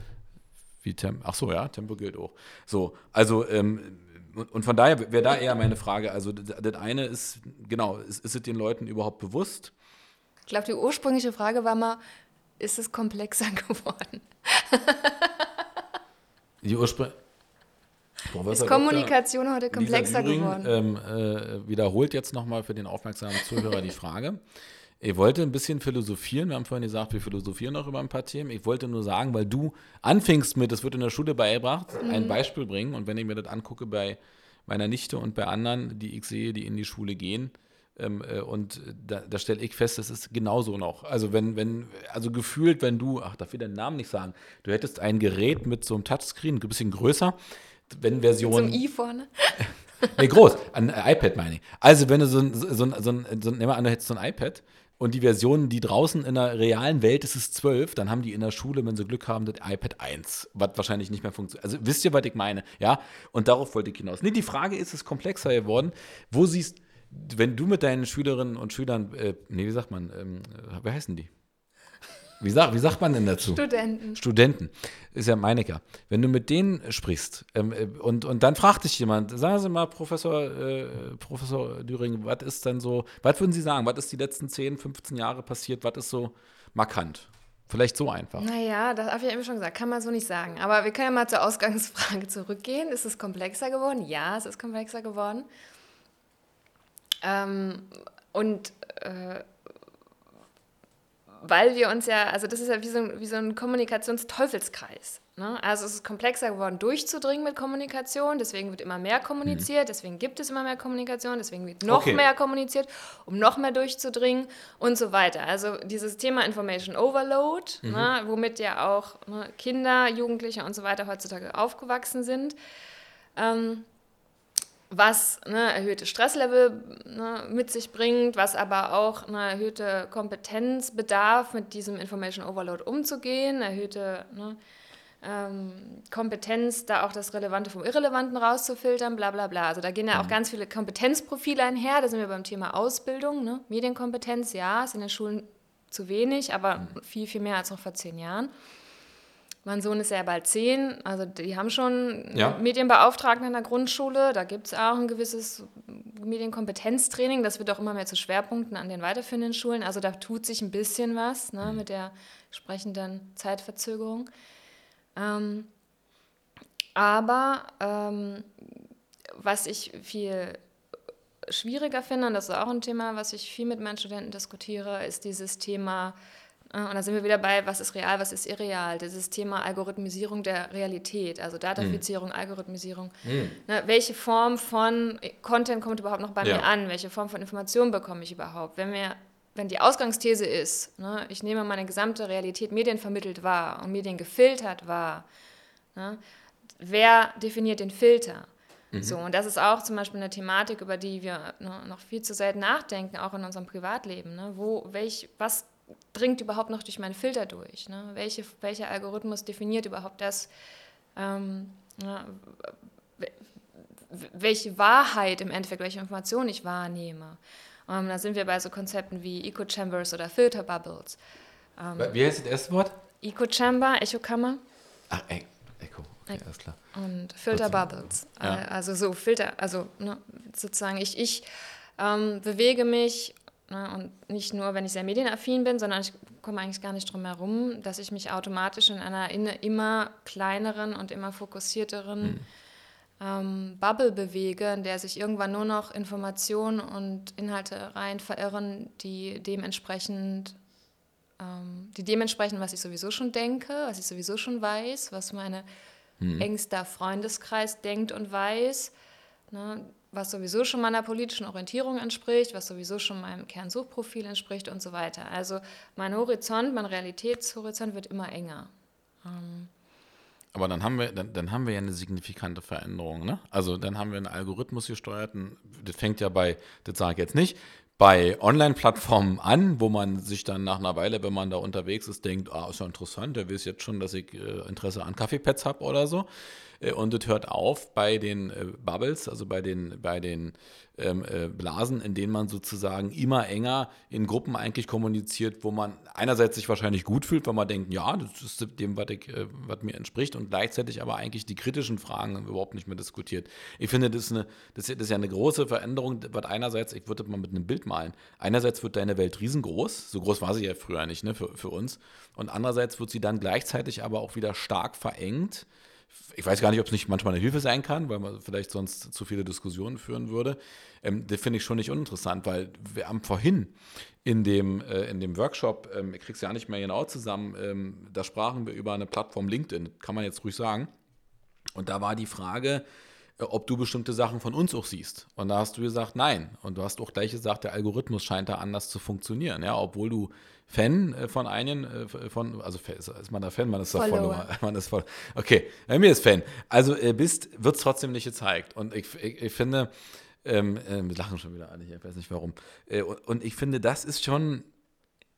Wie Tempo, ach so, ja, Tempo gilt auch. So, also, ähm, und von daher wäre da eher meine Frage, also das eine ist, genau, ist, ist es den Leuten überhaupt bewusst?
Ich glaube, die ursprüngliche Frage war mal, ist es komplexer geworden?
die ursprüngliche.
Ist Kommunikation Dr. heute komplexer
Lüring,
geworden?
Ähm, äh, wiederholt jetzt nochmal für den aufmerksamen Zuhörer die Frage. Ich wollte ein bisschen philosophieren. Wir haben vorhin gesagt, wir philosophieren noch über ein paar Themen. Ich wollte nur sagen, weil du anfingst mit, das wird in der Schule beigebracht, mhm. ein Beispiel bringen. Und wenn ich mir das angucke bei meiner Nichte und bei anderen, die ich sehe, die in die Schule gehen, und da, da stelle ich fest, das ist genauso noch. Also wenn, wenn, also gefühlt, wenn du, ach, darf ich den Namen nicht sagen, du hättest ein Gerät mit so einem Touchscreen, ein bisschen größer, wenn Version.
Einem i vorne.
nee, groß, ein äh, iPad meine ich. Also wenn du so ein, so ein, so ein, so ein, nehmen wir an, du hättest so ein iPad und die Version, die draußen in der realen Welt ist, ist 12, dann haben die in der Schule, wenn sie Glück haben, das iPad 1, was wahrscheinlich nicht mehr funktioniert. Also wisst ihr, was ich meine? Ja, und darauf wollte ich hinaus. Nee, die Frage ist, es ist komplexer geworden. Wo siehst, wenn du mit deinen Schülerinnen und Schülern, äh, nee, wie sagt man, ähm, äh, wie heißen die? Wie, sag, wie sagt man denn dazu?
Studenten.
Studenten. Ist ja Meinecker. Wenn du mit denen sprichst ähm, äh, und, und dann fragt dich jemand, sagen Sie mal, Professor, äh, Professor Düring, was ist denn so, was würden Sie sagen, was ist die letzten 10, 15 Jahre passiert, was ist so markant? Vielleicht so einfach.
Naja, das habe ich ja eben schon gesagt, kann man so nicht sagen. Aber wir können ja mal zur Ausgangsfrage zurückgehen. Ist es komplexer geworden? Ja, es ist komplexer geworden. Ähm, und äh, weil wir uns ja, also das ist ja wie so ein, wie so ein Kommunikationsteufelskreis. Ne? Also es ist komplexer geworden, durchzudringen mit Kommunikation, deswegen wird immer mehr kommuniziert, mhm. deswegen gibt es immer mehr Kommunikation, deswegen wird noch okay. mehr kommuniziert, um noch mehr durchzudringen und so weiter. Also dieses Thema Information Overload, mhm. ne, womit ja auch ne, Kinder, Jugendliche und so weiter heutzutage aufgewachsen sind. Ähm, was ne, erhöhte Stresslevel ne, mit sich bringt, was aber auch eine erhöhte Kompetenz bedarf, mit diesem Information Overload umzugehen, erhöhte ne, ähm, Kompetenz, da auch das Relevante vom Irrelevanten rauszufiltern, bla bla bla. Also da gehen ja auch mhm. ganz viele Kompetenzprofile einher, da sind wir beim Thema Ausbildung, ne? Medienkompetenz, ja, ist in den Schulen zu wenig, aber mhm. viel, viel mehr als noch vor zehn Jahren. Mein Sohn ist ja bald zehn, also die haben schon ja. Medienbeauftragten in der Grundschule. Da gibt es auch ein gewisses Medienkompetenztraining. Das wird auch immer mehr zu Schwerpunkten an den weiterführenden Schulen. Also da tut sich ein bisschen was ne, mhm. mit der entsprechenden Zeitverzögerung. Ähm, aber ähm, was ich viel schwieriger finde, und das ist auch ein Thema, was ich viel mit meinen Studenten diskutiere, ist dieses Thema und da sind wir wieder bei, was ist real, was ist irreal. Dieses Thema Algorithmisierung der Realität, also Datafizierung, mhm. Algorithmisierung. Mhm. Ne, welche Form von Content kommt überhaupt noch bei ja. mir an? Welche Form von Information bekomme ich überhaupt? Wenn, wir, wenn die Ausgangsthese ist, ne, ich nehme meine gesamte Realität medienvermittelt wahr und Medien gefiltert wahr, ne, wer definiert den Filter? Mhm. So, und das ist auch zum Beispiel eine Thematik, über die wir ne, noch viel zu selten nachdenken, auch in unserem Privatleben. Ne? Wo, welch, was dringt überhaupt noch durch meinen Filter durch? Ne? Welche, welcher Algorithmus definiert überhaupt das, ähm, ja, welche Wahrheit im Endeffekt, welche Information ich wahrnehme? Ähm, da sind wir bei so Konzepten wie Echo Chambers oder Filter Bubbles.
Ähm, wie heißt das erste Wort?
Echo Chamber, Echokammer.
Ach, ey, Echo, okay, alles klar.
Und Filter Bubbles. Ja. Also so Filter, also ne, sozusagen ich, ich ähm, bewege mich Ne? Und nicht nur, wenn ich sehr medienaffin bin, sondern ich komme eigentlich gar nicht drum herum, dass ich mich automatisch in einer immer kleineren und immer fokussierteren mhm. ähm, Bubble bewege, in der sich irgendwann nur noch Informationen und Inhalte rein verirren, die dementsprechend, ähm, die dementsprechend, was ich sowieso schon denke, was ich sowieso schon weiß, was meine hm. engster Freundeskreis denkt und weiß, ne, was sowieso schon meiner politischen Orientierung entspricht, was sowieso schon meinem Kernsuchprofil entspricht und so weiter. Also mein Horizont, mein Realitätshorizont wird immer enger. Ähm,
aber dann haben wir, dann, dann haben wir ja eine signifikante Veränderung, ne? Also dann haben wir einen Algorithmus gesteuerten, das fängt ja bei, das sage ich jetzt nicht, bei Online-Plattformen an, wo man sich dann nach einer Weile, wenn man da unterwegs ist, denkt, ah, ist ja interessant, der weiß jetzt schon, dass ich äh, Interesse an Kaffeepads habe oder so. Äh, und es hört auf bei den äh, Bubbles, also bei den, bei den ähm, äh, Blasen, in denen man sozusagen immer enger in Gruppen eigentlich kommuniziert, wo man einerseits sich wahrscheinlich gut fühlt, weil man denkt, ja, das ist dem, was, ich, äh, was mir entspricht und gleichzeitig aber eigentlich die kritischen Fragen überhaupt nicht mehr diskutiert. Ich finde, das ist, eine, das ist ja eine große Veränderung, was einerseits, ich würde mal mit einem Bild malen, einerseits wird deine Welt riesengroß, so groß war sie ja früher nicht ne, für, für uns, und andererseits wird sie dann gleichzeitig aber auch wieder stark verengt ich weiß gar nicht, ob es nicht manchmal eine Hilfe sein kann, weil man vielleicht sonst zu viele Diskussionen führen würde. Ähm, das finde ich schon nicht uninteressant, weil wir haben vorhin in dem, äh, in dem Workshop, ähm, ich krieg's ja nicht mehr genau zusammen, ähm, da sprachen wir über eine Plattform LinkedIn, kann man jetzt ruhig sagen. Und da war die Frage, äh, ob du bestimmte Sachen von uns auch siehst. Und da hast du gesagt, nein. Und du hast auch gleich gesagt, der Algorithmus scheint da anders zu funktionieren. Ja, obwohl du Fan äh, von einem, äh, von, also ist man da Fan, man ist da Follower. Man ist voll, okay, bei mir ist Fan. Also bist, wird es trotzdem nicht gezeigt. Und ich, ich, ich finde, ähm, äh, wir lachen schon wieder alle hier, ich weiß nicht warum. Äh, und, und, ich finde, das ist schon,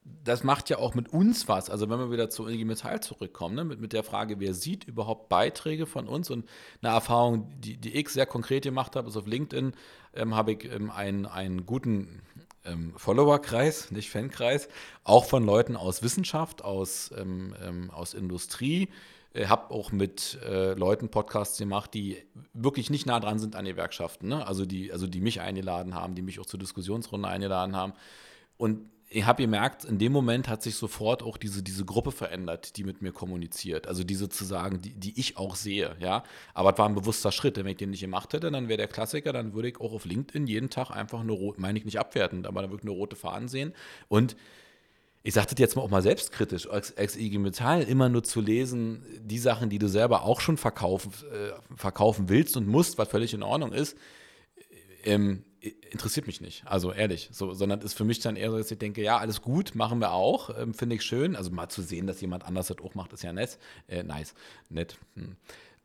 das macht ja auch mit uns was. Also wenn wir wieder zu IG Metall zurückkommen, ne? mit, mit der Frage, wer sieht überhaupt Beiträge von uns und eine Erfahrung, die, die ich sehr konkret gemacht habe, ist auf LinkedIn, ähm, habe ich ähm, einen, einen guten ähm, Followerkreis, nicht Fankreis, auch von Leuten aus Wissenschaft, aus, ähm, ähm, aus Industrie. Ich habe auch mit äh, Leuten Podcasts gemacht, die wirklich nicht nah dran sind an Gewerkschaften. Ne? Also, die, also die mich eingeladen haben, die mich auch zur Diskussionsrunde eingeladen haben. Und ich habe gemerkt, in dem Moment hat sich sofort auch diese, diese Gruppe verändert, die mit mir kommuniziert. Also die sozusagen, die, die ich auch sehe, ja. Aber es war ein bewusster Schritt. Wenn ich den nicht gemacht hätte, dann wäre der Klassiker, dann würde ich auch auf LinkedIn jeden Tag einfach eine rote, meine ich nicht abwertend, aber dann wirklich eine rote Fahnen sehen. Und ich das jetzt mal auch mal selbstkritisch, als, als IG Metall immer nur zu lesen, die Sachen, die du selber auch schon verkaufen, äh, verkaufen willst und musst, was völlig in Ordnung ist, ähm, interessiert mich nicht. Also ehrlich, so, sondern ist für mich dann eher so, dass ich denke, ja, alles gut, machen wir auch, ähm, finde ich schön. Also mal zu sehen, dass jemand anders das auch macht, ist ja nett, äh, nice, nett. Hm.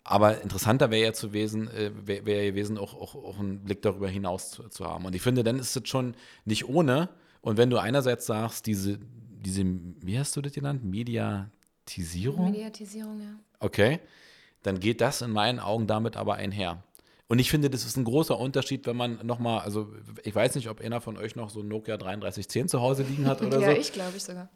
Aber interessanter wäre ja zu gewesen, äh, wäre wär gewesen, auch, auch, auch einen Blick darüber hinaus zu, zu haben. Und ich finde, dann ist es schon nicht ohne. Und wenn du einerseits sagst, diese, diese, wie hast du das genannt? Mediatisierung?
Mediatisierung, ja.
Okay. Dann geht das in meinen Augen damit aber einher. Und ich finde, das ist ein großer Unterschied, wenn man nochmal, also ich weiß nicht, ob einer von euch noch so ein Nokia 3310 zu Hause liegen hat oder
ja,
so.
Ja, ich glaube ich sogar.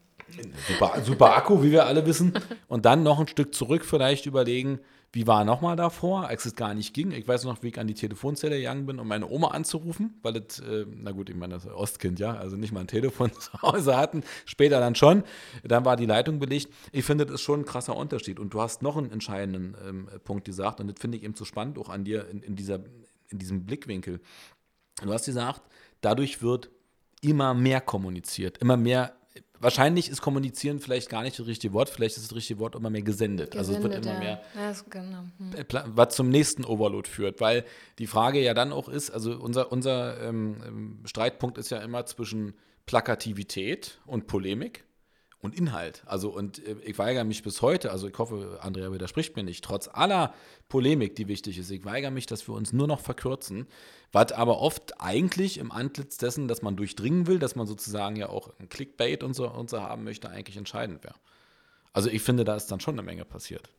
Super, super Akku, wie wir alle wissen. Und dann noch ein Stück zurück vielleicht überlegen, wie war nochmal davor, als es gar nicht ging. Ich weiß noch, wie ich an die Telefonzelle gegangen bin, um meine Oma anzurufen, weil es, äh, na gut, ich meine, das Ostkind, ja, also nicht mal ein Telefon zu Hause hatten, später dann schon. Dann war die Leitung belegt. Ich finde, das ist schon ein krasser Unterschied. Und du hast noch einen entscheidenden ähm, Punkt gesagt, und das finde ich eben so spannend, auch an dir in, in, dieser, in diesem Blickwinkel. Du hast gesagt, dadurch wird immer mehr kommuniziert, immer mehr wahrscheinlich ist kommunizieren vielleicht gar nicht das richtige Wort, vielleicht ist das richtige Wort immer mehr gesendet. gesendet also es wird immer ja. mehr, ja, genau. hm. was zum nächsten Overload führt, weil die Frage ja dann auch ist, also unser, unser ähm, ähm Streitpunkt ist ja immer zwischen Plakativität und Polemik und Inhalt. Also, und äh, ich weigere mich bis heute, also ich hoffe, Andrea widerspricht mir nicht, trotz aller Polemik, die wichtig ist, ich weigere mich, dass wir uns nur noch verkürzen, was aber oft eigentlich im Antlitz dessen, dass man durchdringen will, dass man sozusagen ja auch ein Clickbait und so, und so haben möchte, eigentlich entscheidend wäre. Also ich finde, da ist dann schon eine Menge passiert.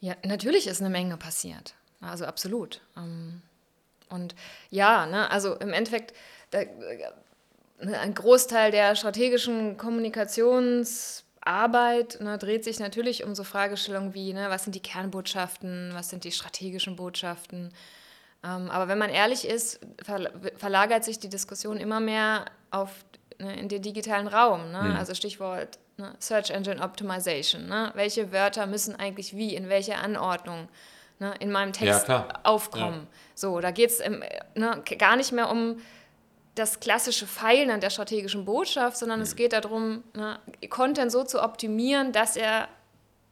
Ja, natürlich ist eine Menge passiert. Also absolut. Ähm, und ja, ne, also im Endeffekt, da, ein Großteil der strategischen Kommunikationsarbeit ne, dreht sich natürlich um so Fragestellungen wie, ne, was sind die Kernbotschaften, was sind die strategischen Botschaften. Ähm, aber wenn man ehrlich ist, verlagert sich die Diskussion immer mehr auf, ne, in den digitalen Raum. Ne? Mhm. Also Stichwort ne, Search Engine Optimization. Ne? Welche Wörter müssen eigentlich wie, in welcher Anordnung ne, in meinem Text ja, aufkommen? Ja. So, da geht es ne, gar nicht mehr um das klassische Feilen an der strategischen Botschaft, sondern mhm. es geht darum, ne, Content so zu optimieren, dass er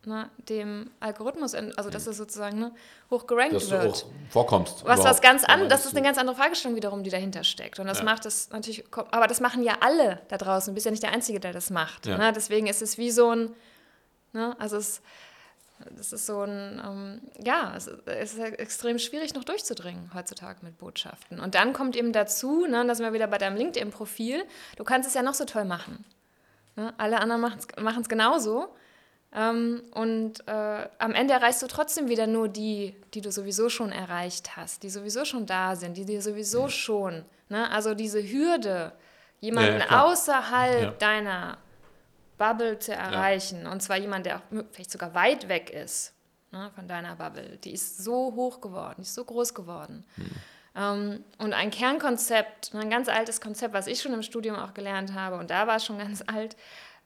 ne, dem Algorithmus, also dass es sozusagen ne, hoch gerankt
Dass du
wird.
auch vorkommst.
Was was ganz
Aber
an, das ist eine ganz andere Fragestellung wiederum, die dahinter steckt. Und das
Ja.
macht es natürlich, aber das machen ja alle da draußen. Du bist ja nicht der Einzige, der das macht.
Ja.
Ne? Deswegen ist es wie so ein, ne? also es, das ist so ein, ähm, ja, es, ist extrem schwierig noch durchzudringen heutzutage mit Botschaften. Und dann kommt eben dazu, ne, da sind wir wieder bei deinem LinkedIn-Profil, du kannst es ja noch so toll machen. Ne? Alle anderen machen es genauso. Ähm, und äh, am Ende erreichst du trotzdem wieder nur die, die du sowieso schon erreicht hast, die sowieso schon da sind, die dir sowieso schon, ne? also diese Hürde, jemanden
Ja, ja,
außerhalb
Ja.
deiner Bubble zu erreichen, und zwar jemand, der auch vielleicht sogar weit weg ist ne, von deiner Bubble, die ist so hoch geworden, die ist so groß geworden. Ähm, und ein Kernkonzept, ein ganz altes Konzept, was ich schon im Studium auch gelernt habe, und da war es schon ganz alt,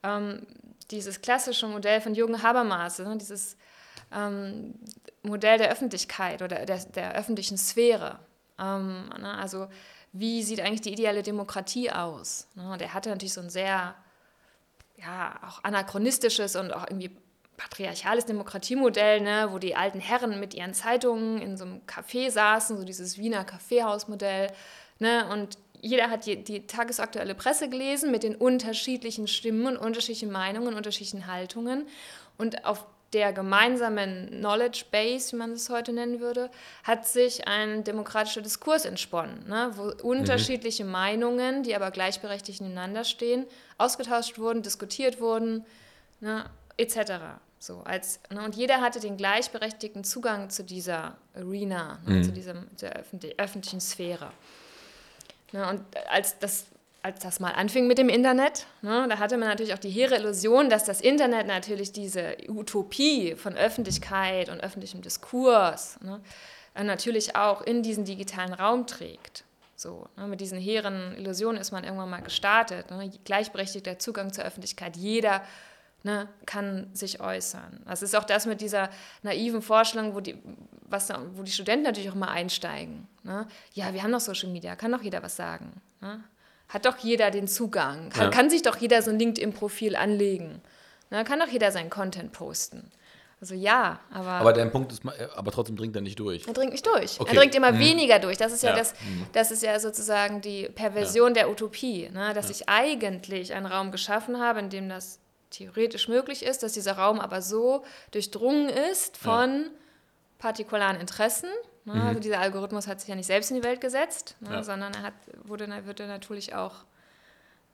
ähm, dieses klassische Modell von Jürgen Habermas, ne, dieses ähm, Modell der Öffentlichkeit oder der, der öffentlichen Sphäre. Ne, also wie sieht eigentlich die ideale Demokratie aus? Ne? Und er hatte natürlich so ein sehr, ja, auch anachronistisches und auch irgendwie patriarchales Demokratiemodell, ne, wo die alten Herren mit ihren Zeitungen in so einem Café saßen, so dieses Wiener Kaffeehausmodell. Ne, und jeder hat die, die tagesaktuelle Presse gelesen mit den unterschiedlichen Stimmen und unterschiedlichen Meinungen, unterschiedlichen Haltungen. Und auf der gemeinsamen Knowledge Base, wie man es heute nennen würde, hat sich ein demokratischer Diskurs entsponnen, ne, wo unterschiedliche Meinungen, die aber gleichberechtigt nebeneinander stehen, ausgetauscht wurden, diskutiert wurden, ne, etc. So, als, ne, und jeder hatte den gleichberechtigten Zugang zu dieser Arena, ne, zu diesem, der öffentlich, öffentlichen Sphäre. Ne, und als das, als das mal anfing mit dem Internet, ne, da hatte man natürlich auch die hehre Illusion, dass das Internet natürlich diese Utopie von Öffentlichkeit und öffentlichem Diskurs ne, natürlich auch in diesen digitalen Raum trägt. So, ne, mit diesen hehren Illusionen ist man irgendwann mal gestartet. Ne, gleichberechtigter Zugang zur Öffentlichkeit. Jeder ne, kann sich äußern. Das ist auch das mit dieser naiven Vorstellung, wo die, was wo die Studenten natürlich auch mal einsteigen. Ne? Ja, wir haben doch Social Media, kann doch jeder was sagen. Hat doch jeder den Zugang, kann,
Ja.
kann sich doch jeder so ein LinkedIn-Profil anlegen. Ne? Kann doch jeder seinen Content posten. Also ja, aber,
Aber dein Punkt ist, mal- aber trotzdem dringt er nicht durch.
er dringt nicht durch.
Okay.
Er dringt immer weniger durch. Das ist ja,
Ja.
das, das ist ja sozusagen die Perversion der Utopie, ne? dass ich eigentlich einen Raum geschaffen habe, in dem das theoretisch möglich ist, dass dieser Raum aber so durchdrungen ist von partikularen Interessen. Ne? Also dieser Algorithmus hat sich ja nicht selbst in die Welt gesetzt, ne?
Ja.
sondern er hat, wurde, wird er natürlich auch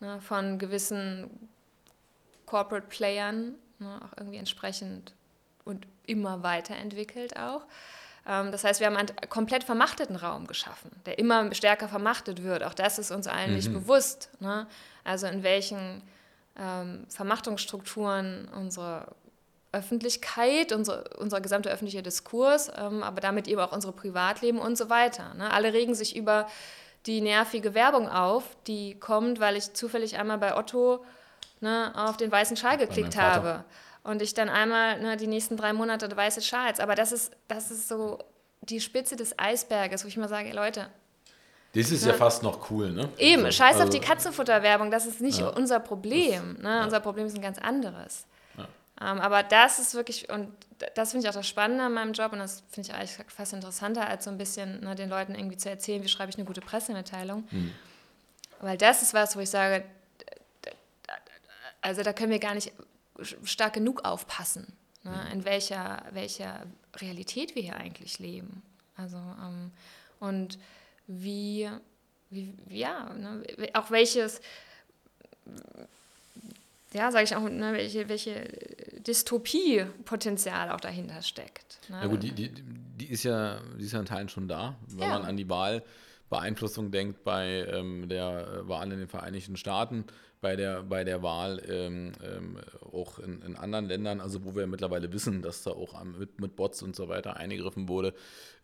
ne, von gewissen Corporate Playern ne, auch irgendwie entsprechend und immer weiterentwickelt auch. Ähm, das heißt, wir haben einen komplett vermachteten Raum geschaffen, der immer stärker vermachtet wird. Auch das ist uns allen nicht bewusst. Ne? Also in welchen ähm, Vermachtungsstrukturen unsere Öffentlichkeit, unsere, unser gesamter öffentlicher Diskurs, ähm, aber damit eben auch unsere Privatleben und so weiter. Ne? Alle regen sich über die nervige Werbung auf, die kommt, weil ich zufällig einmal bei Otto ne, auf den weißen Schal geklickt habe. Und ich dann einmal ne, die nächsten drei Monate weiße Schals. Aber das ist, das ist so die Spitze des Eisberges, wo ich mal sage, ey, Leute,
Das ist ja, fast noch cool, ne?
Eben,
Also,
scheiß auf
also,
die Katzenfutterwerbung, das ist nicht
Ja.
unser Problem. Ne? Unser Problem ist ein ganz anderes. Ähm, aber das ist wirklich, und das finde ich auch das Spannende an meinem Job, und das finde ich eigentlich fast interessanter, als so ein bisschen ne, den Leuten irgendwie zu erzählen, wie schreibe ich eine gute Pressemitteilung.
Hm.
Weil das ist was, wo ich sage, also da können wir gar nicht stark genug aufpassen, ne,
Hm.
in welcher, welcher Realität wir hier eigentlich leben. Also, ähm, und wie, wie ja, ne, auch welches, ja, sage ich auch, ne, welche, welche Dystopie-Potenzial auch dahinter steckt. Ne?
Ja gut, die, die, die, ist ja, die ist ja in Teilen schon da, wenn
Ja.
man an die Wahlbeeinflussung denkt bei ähm, der Wahl in den Vereinigten Staaten, bei der, bei der Wahl ähm, ähm, auch in, in anderen Ländern, also wo wir mittlerweile wissen, dass da auch mit, mit Bots und so weiter eingegriffen wurde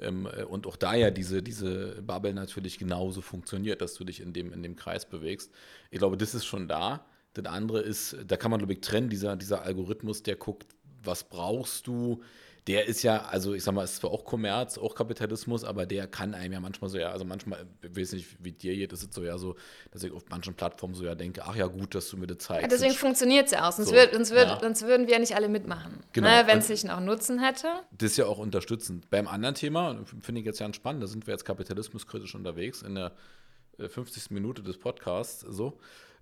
ähm, äh, und auch da ja diese, diese Bubble natürlich genauso funktioniert, dass du dich in dem, in dem Kreis bewegst. Ich glaube, das ist schon da. Das andere ist, da kann man, glaube ich, trennen, dieser, dieser Algorithmus, der guckt, was brauchst du, der ist ja, also ich sag mal, es ist zwar auch Kommerz, auch Kapitalismus, aber der kann einem ja manchmal so, ja, also manchmal, ich weiß nicht, wie dir geht, ist es so ja so, dass ich auf manchen Plattformen so ja denke, ach ja, gut, dass du mir das zeigst. Ja,
deswegen funktioniert es ja auch, sonst, so, wird, sonst, wird, ja. sonst würden wir ja nicht alle mitmachen, genau. ne, wenn es nicht noch Nutzen hätte.
Das ist ja auch unterstützend. Beim anderen Thema, finde ich jetzt ganz spannend, da sind wir jetzt kapitalismuskritisch unterwegs in der 50. Äh, Minute des Podcasts, so.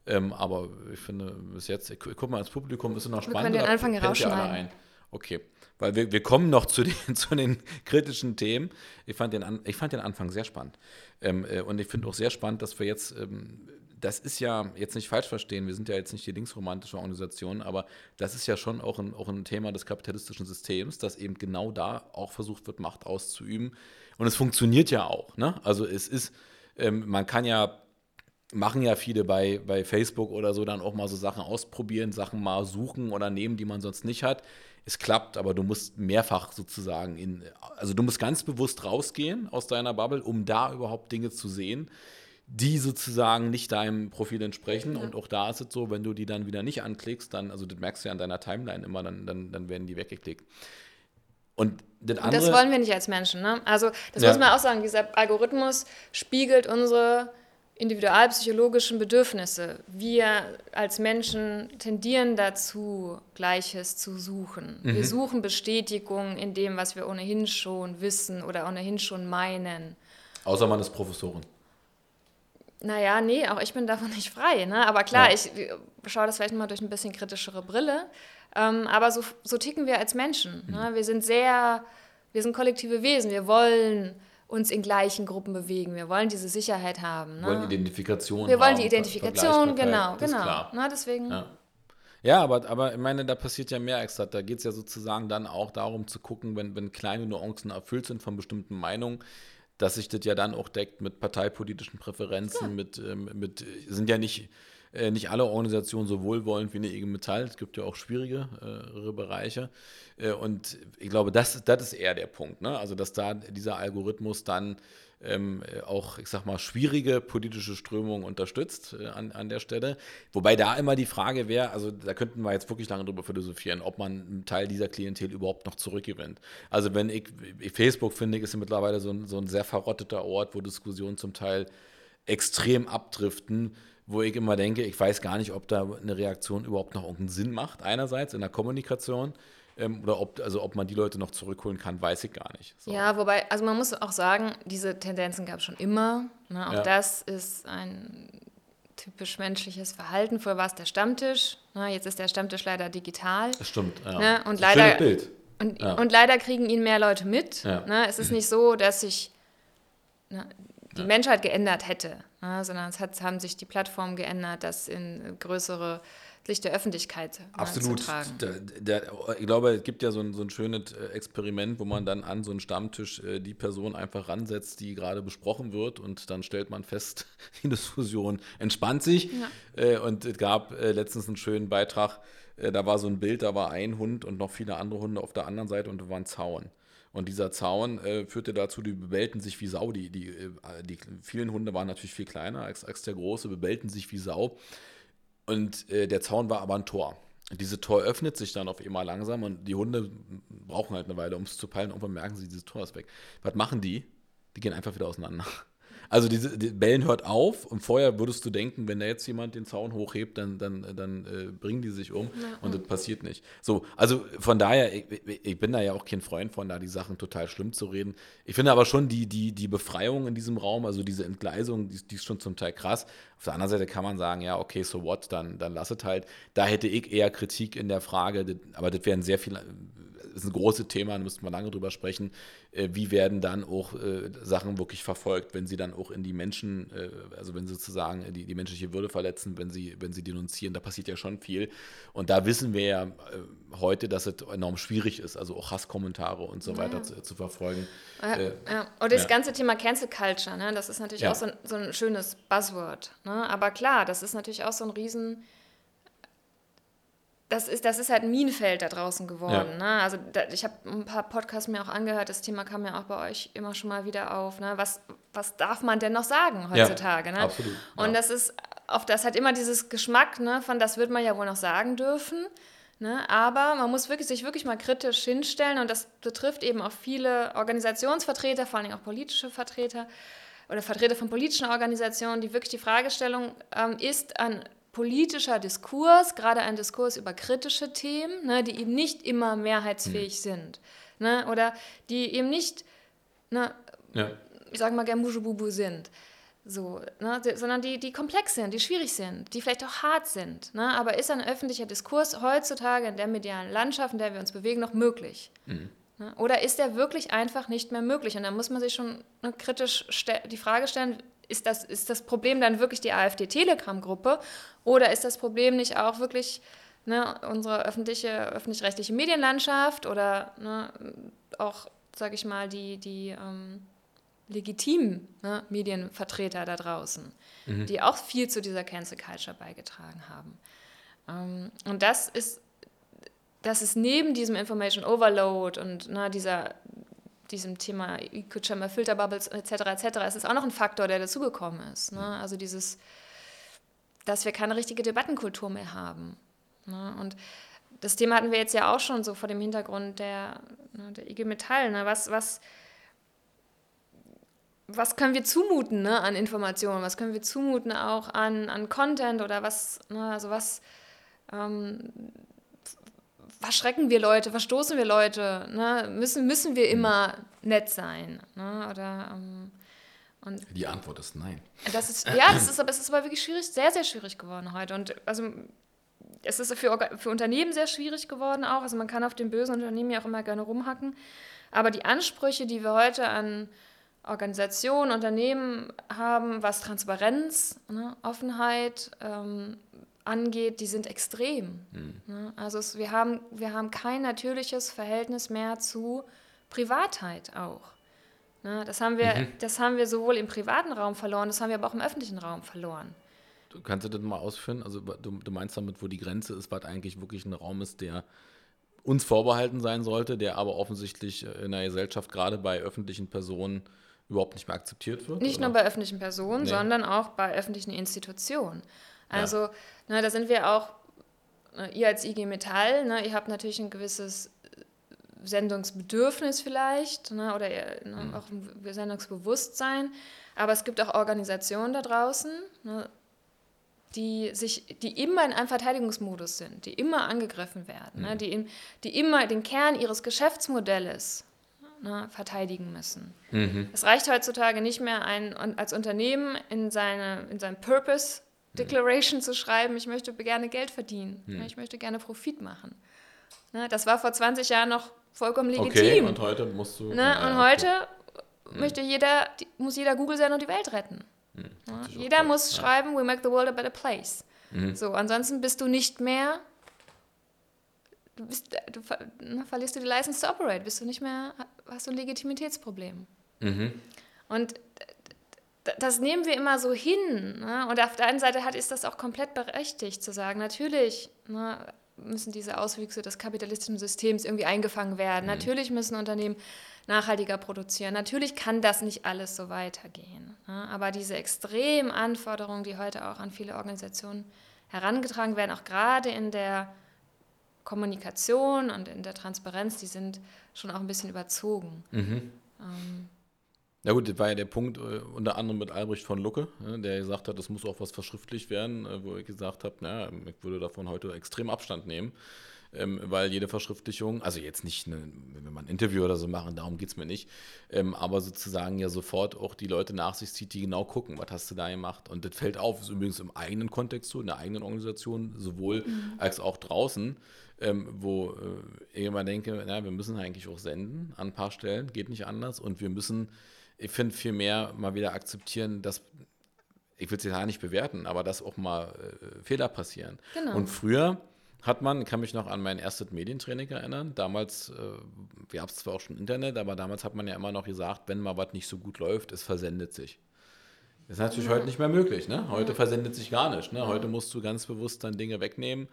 Ähm, aber ich finde, bis jetzt, ich, guck mal, ins Publikum ist es noch spannend.
Wir können den Anfang rausschneiden.
Okay, weil wir, wir kommen noch zu den, zu den kritischen Themen. Ich fand den, ich fand den Anfang sehr spannend. Ähm, äh, und ich finde auch sehr spannend, dass wir jetzt, ähm, das ist ja, jetzt nicht falsch verstehen, wir sind ja jetzt nicht die linksromantische Organisation, aber das ist ja schon auch ein, auch ein Thema des kapitalistischen Systems, dass eben genau da auch versucht wird, Macht auszuüben. Und es funktioniert ja auch. Ne? Also es ist, ähm, man kann ja machen ja viele bei, bei Facebook oder so dann auch mal so Sachen ausprobieren, Sachen mal suchen oder nehmen, die man sonst nicht hat es klappt, aber du musst mehrfach sozusagen in, also du musst ganz bewusst rausgehen aus deiner Bubble, um da überhaupt Dinge zu sehen, die sozusagen nicht deinem Profil entsprechen. Ja. Und auch da ist es so, wenn du die dann wieder nicht anklickst, dann, also das merkst du ja an deiner Timeline immer, dann, dann, dann werden die weggeklickt. Und das, andere,
das wollen wir nicht als Menschen. Ne? Also das ja. muss man auch sagen, dieser Algorithmus spiegelt unsere individualpsychologischen Bedürfnisse. Wir als Menschen tendieren dazu, Gleiches zu suchen. Mhm. Wir suchen Bestätigung in dem, was wir ohnehin schon wissen oder ohnehin schon meinen.
Außer man ist Professorin.
Naja, nee, auch ich bin davon nicht frei. Ne? Aber klar, ja. ich schaue das vielleicht mal durch ein bisschen kritischere Brille. Ähm, aber so, so ticken wir als Menschen. Ne? Mhm. Ne? Wir sind sehr, wir sind kollektive Wesen. Wir wollen uns in gleichen Gruppen bewegen. Wir wollen diese Sicherheit haben.
Ne? Wir wollen Identifikation.
Wir wollen die Identifikation, genau, genau. Na, deswegen.
Ja. Ja, aber, aber ich meine, da passiert ja mehr extra. Da geht es ja sozusagen dann auch darum zu gucken, wenn, wenn kleine Nuancen erfüllt sind von bestimmten Meinungen, dass sich das ja dann auch deckt mit parteipolitischen Präferenzen, ja. mit, ähm, mit, sind ja nicht, äh, nicht alle Organisationen so wohlwollend wie eine IG Metall. Es gibt ja auch schwierigere äh, Bereiche. Äh, und ich glaube, das, das ist eher der Punkt. Ne? Also, dass da dieser Algorithmus dann ähm, auch, ich sag mal, schwierige politische Strömungen unterstützt äh, an, an der Stelle. Wobei da immer die Frage wäre, also da könnten wir jetzt wirklich lange drüber philosophieren, ob man einen Teil dieser Klientel überhaupt noch zurückgewinnt. Also wenn ich, Facebook finde ich, ist ja mittlerweile so ein, so ein sehr verrotteter Ort, wo Diskussionen zum Teil extrem abdriften wo ich immer denke, ich weiß gar nicht, ob da eine Reaktion überhaupt noch irgendeinen Sinn macht, einerseits in der Kommunikation. Ähm, oder ob, also ob man die Leute noch zurückholen kann, weiß ich gar nicht.
So. Ja, wobei, also man muss auch sagen, diese Tendenzen gab es schon immer. Ne? Auch ja. das ist ein typisch menschliches Verhalten. Vorher war es der Stammtisch, ne? jetzt ist der Stammtisch leider digital.
Das stimmt, ja.
Ne? Und, leider, Bild. Und, ja. und leider kriegen ihn mehr Leute mit. Ja. Ne? Es ist nicht so, dass sich die Menschheit geändert hätte, ne? sondern es hat, haben sich die Plattformen geändert, dass in größere Licht der Öffentlichkeit
Absolut. zu tragen. Der, der, ich glaube, es gibt ja so ein, so ein schönes äh, Experiment, wo man dann an so einen Stammtisch äh, die Person einfach ransetzt, die gerade besprochen wird und dann stellt man fest, die Diskussion entspannt sich. Ja. Äh, und es gab letztens einen schönen Beitrag, da war so ein Bild, da war ein Hund und noch viele andere Hunde auf der anderen Seite und da war ein Zaun. Und dieser Zaun äh, führte dazu, die bebellten sich wie Sau. Die, die, äh, die vielen Hunde waren natürlich viel kleiner als, als der große, bebellten sich wie Sau. Und äh, der Zaun war aber ein Tor. Und diese Tor öffnet sich dann auf einmal langsam und die Hunde brauchen halt eine Weile, um es zu peilen. Irgendwann merken sie, dieses Tor ist weg. Was machen die? Die gehen einfach wieder auseinander. Also diese die Bellen hört auf und vorher würdest du denken, wenn da jetzt jemand den Zaun hochhebt, dann, dann, dann äh, bringen die sich um ja, und das passiert nicht. So, also von daher, ich, ich, bin da ja auch kein Freund von, da die Sachen total schlimm zu reden. Ich finde aber schon die, die, die Befreiung in diesem Raum, also diese Entgleisung, die, die ist schon zum Teil krass. Auf der anderen Seite kann man sagen, ja, okay, so what, dann, dann lass es halt. Da hätte ich eher Kritik in der Frage, aber das wären sehr viele ist ein großes Thema, da müssten wir lange drüber sprechen. Äh, wie werden dann auch äh, Sachen wirklich verfolgt, wenn sie dann auch in die Menschen, äh, also wenn sie sozusagen die, die menschliche Würde verletzen, wenn sie, wenn sie denunzieren, da passiert ja schon viel. Und da wissen wir ja heute, dass es enorm schwierig ist, also auch Hasskommentare und so weiter ja. zu, zu, verfolgen.
Ja, ja. Und das ja. ganze Thema Cancel Culture, ne, das ist natürlich auch so ein, so ein schönes Buzzword. Ne? Aber klar, das ist natürlich auch so ein riesen das ist, das ist halt ein Minenfeld da draußen geworden. Ja. Ne? Also da, ich habe ein paar Podcasts mir auch angehört, das Thema kam ja auch bei euch immer schon mal wieder auf. Ne? Was, was darf man denn noch sagen heutzutage? Ja, ne? Absolut. Und ja. das ist, auf das hat immer dieses Geschmack, ne, von das wird man ja wohl noch sagen dürfen. Ne? Aber man muss wirklich, sich wirklich mal kritisch hinstellen und das betrifft eben auch viele Organisationsvertreter, vor allem auch politische Vertreter oder Vertreter von politischen Organisationen, die wirklich die Fragestellung ähm, ist an politischer Diskurs, gerade ein Diskurs über kritische Themen, ne, die eben nicht immer mehrheitsfähig mhm. sind. Ne, oder die eben nicht, ne, ja. ich sage mal, Germujububu sind. So, ne, sondern die, die komplex sind, die schwierig sind, die vielleicht auch hart sind. Ne, aber ist ein öffentlicher Diskurs heutzutage in der medialen Landschaft, in der wir uns bewegen, noch möglich? Mhm. Ne, oder ist der wirklich einfach nicht mehr möglich? Und da muss man sich schon ne, kritisch die Frage stellen, ist das, ist das Problem dann wirklich die AfD-Telegram-Gruppe oder ist das Problem nicht auch wirklich ne, unsere öffentliche, öffentlich-rechtliche Medienlandschaft oder ne, auch, sage ich mal, die, die ähm, legitimen ne, Medienvertreter da draußen, mhm. die auch viel zu dieser Cancel Culture beigetragen haben. Ähm, und das ist, das ist neben diesem Information Overload und na, ne, dieser, diesem Thema Echo Chamber, Filterbubbles etc. etc. Es ist auch noch ein Faktor, der dazugekommen ist. Ne? Also dieses, dass wir keine richtige Debattenkultur mehr haben. Ne? Und das Thema hatten wir jetzt ja auch schon so vor dem Hintergrund der, ne, der IG Metall. Ne? Was, was, was können wir zumuten ne, an Informationen? Was können wir zumuten auch an, an Content oder was, ne, also was ähm, verschrecken wir Leute, verstoßen wir Leute? Ne? Müssen, müssen wir immer nett sein? Ne? Oder, ähm,
und Die Antwort ist nein.
Das ist, ja, das ist, aber, es ist aber wirklich schwierig, sehr, sehr schwierig geworden heute. Und also es ist für, für Unternehmen sehr schwierig geworden auch. Also man kann auf den bösen Unternehmen ja auch immer gerne rumhacken. Aber die Ansprüche, die wir heute an Organisationen, Unternehmen haben, was Transparenz, ne, Offenheit, ähm, angeht, die sind extrem. Mhm. Also es, wir, haben, wir haben kein natürliches Verhältnis mehr zu Privatheit auch. Ne? Das, haben wir, mhm. das haben wir sowohl im privaten Raum verloren, das haben wir aber auch im öffentlichen Raum verloren.
Du kannst du das mal ausführen? Also du, du meinst damit, wo die Grenze ist, was eigentlich wirklich ein Raum ist, der uns vorbehalten sein sollte, der aber offensichtlich in der Gesellschaft gerade bei öffentlichen Personen überhaupt nicht mehr akzeptiert wird?
Nicht oder? nur bei öffentlichen Personen, nee. sondern auch bei öffentlichen Institutionen. Also, ja. ne, da sind wir auch, ne, ihr als IG Metall, ne, ihr habt natürlich ein gewisses Sendungsbedürfnis vielleicht ne, oder ne, mhm. auch ein Sendungsbewusstsein. Aber es gibt auch Organisationen da draußen, ne, die, sich, die immer in einem Verteidigungsmodus sind, die immer angegriffen werden, ne, mhm. ne, die, in, die immer den Kern ihres Geschäftsmodells ne, verteidigen müssen. Mhm. Es reicht heutzutage nicht mehr, ein, als Unternehmen in, seine, in seinen Purpose Declaration zu schreiben, ich möchte gerne Geld verdienen, hm. ich möchte gerne Profit machen. Ne, das war vor 20 Jahren noch vollkommen legitim. Okay,
und heute musst du.
Ne, ja, und heute hm. möchte jeder, muss jeder Google sein und die Welt retten. Hm, ne, jeder muss ja. schreiben, we make the world a better place. Mhm. So, ansonsten bist du nicht mehr, du, bist, du ne, verlierst du die License to operate, bist du nicht mehr, hast du ein Legitimitätsproblem. Mhm. Und das nehmen wir immer so hin. Ne? Und auf der einen Seite hat, ist das auch komplett berechtigt zu sagen, natürlich ne, müssen diese Auswüchse des kapitalistischen Systems irgendwie eingefangen werden. Mhm. Natürlich müssen Unternehmen nachhaltiger produzieren. Natürlich kann das nicht alles so weitergehen. Ne? Aber diese extremen Anforderungen, die heute auch an viele Organisationen herangetragen werden, auch gerade in der Kommunikation und in der Transparenz, die sind schon auch ein bisschen überzogen. Mhm. Ähm,
ja gut, das war ja der Punkt, äh, unter anderem mit Albrecht von Lucke, ja, der gesagt hat, es muss auch was verschriftlicht werden, äh, wo ich gesagt habe, ja, ich würde davon heute extrem Abstand nehmen, ähm, weil jede Verschriftlichung, also jetzt nicht, eine, wenn wir mal ein Interview oder so machen, darum geht es mir nicht, ähm, aber sozusagen ja sofort auch die Leute nach sich zieht, die genau gucken, was hast du da gemacht. Und das fällt auf, ist übrigens im eigenen Kontext so, in der eigenen Organisation, sowohl mhm. als auch draußen. Ähm, wo äh, ich immer denke, na, wir müssen eigentlich auch senden an ein paar Stellen, geht nicht anders und wir müssen ich finde vielmehr mal wieder akzeptieren, dass ich will es ja nicht bewerten, aber dass auch mal äh, Fehler passieren. Genau. Und früher hat man, ich kann mich noch an mein erstes Medientraining erinnern, damals, äh, wir haben es zwar auch schon Internet, aber damals hat man ja immer noch gesagt, wenn mal was nicht so gut läuft, es versendet sich. Das ist natürlich ja. heute nicht mehr möglich. Ne? Heute ja. versendet sich gar nicht. Ne? Heute musst du ganz bewusst dann Dinge wegnehmen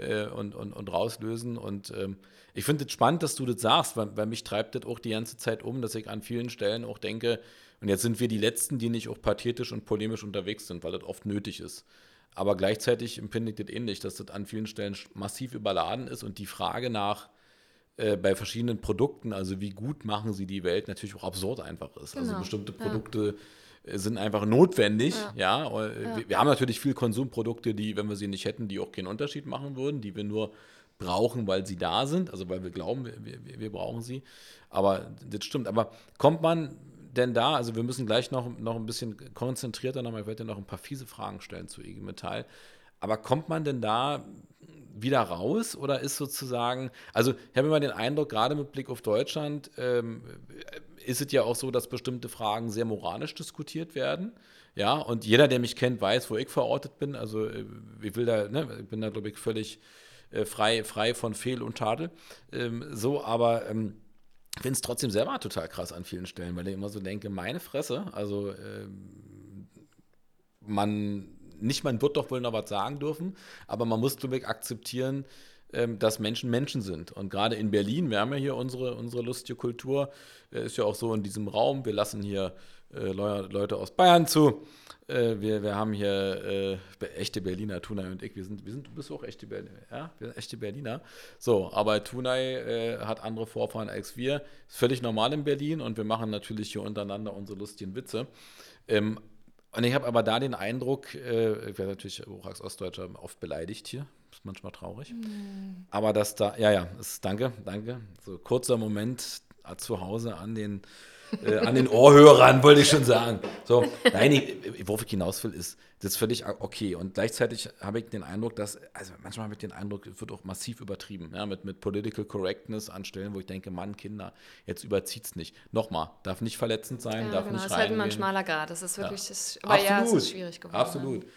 äh, und, und, und rauslösen. Und ähm, ich finde es spannend, dass du das sagst, weil, weil mich treibt das auch die ganze Zeit um, dass ich an vielen Stellen auch denke, und jetzt sind wir die Letzten, die nicht auch pathetisch und polemisch unterwegs sind, weil das oft nötig ist. Aber gleichzeitig empfinde ich das ähnlich, dass das an vielen Stellen massiv überladen ist und die Frage nach äh, bei verschiedenen Produkten, also wie gut machen sie die Welt, natürlich auch absurd einfach ist. Also genau. Also bestimmte Produkte ja. Sind einfach notwendig, ja. ja. Äh, ja. Wir, wir, haben natürlich viele Konsumprodukte, die, wenn wir sie nicht hätten, die auch keinen Unterschied machen würden, die wir nur brauchen, weil sie da sind, also weil wir glauben, wir, wir, wir brauchen sie. Aber das stimmt. Aber kommt man denn da, also wir müssen gleich noch, noch ein bisschen konzentrierter nochmal, ich werde dir noch ein paar fiese Fragen stellen zu IG Metall. Aber kommt man denn da wieder raus oder ist sozusagen, also ich habe immer den Eindruck, gerade mit Blick auf Deutschland, ähm, ist es ja auch so, dass bestimmte Fragen sehr moralisch diskutiert werden. Ja, und jeder, der mich kennt, weiß, wo ich verortet bin. Also äh, ich will da, ne, ich bin da, glaube ich, völlig äh, frei, frei von Fehl und Tadel. Ähm, so, aber ähm, ich finde es trotzdem selber total krass an vielen Stellen, weil ich immer so denke, meine Fresse, also äh, man, nicht man wird doch wohl noch was sagen dürfen, aber man muss, glaube ich, akzeptieren, ähm, dass Menschen Menschen sind. Und gerade in Berlin, wir haben ja hier unsere, unsere lustige Kultur, äh, ist ja auch so in diesem Raum, wir lassen hier äh, Leute aus Bayern zu, äh, wir, wir haben hier äh, echte Berliner, Tunay und ich. Wir sind, wir sind, du bist auch echte Berliner, ja? Wir sind echte Berliner. So, aber Tunay äh, hat andere Vorfahren als wir. Ist völlig normal in Berlin und wir machen natürlich hier untereinander unsere lustigen Witze. Ähm, und ich habe aber da den Eindruck, äh, ich werde natürlich auch als Ostdeutscher oft beleidigt hier. Ist manchmal traurig. Mhm. Aber dass da, ja, ja, ist, danke, danke. So kurzer Moment äh, zu Hause an den äh, an den Ohrhörern, wollte ich schon sagen. So, nein, ich, worauf ich hinaus will, ist, das ist völlig okay. Und gleichzeitig habe ich den Eindruck, dass, also manchmal habe ich den Eindruck, es wird auch massiv übertrieben, ja, mit, mit Political Correctness an Stellen, wo ich denke, Mann, Kinder, jetzt überzieht es nicht. Nochmal, darf nicht verletzend sein, ja, darf genau, nicht
Das ist halt immer ein schmaler Grad, das ist wirklich, ja. das, aber Absolut. ja, es ist schwierig geworden.
Absolut. Ja,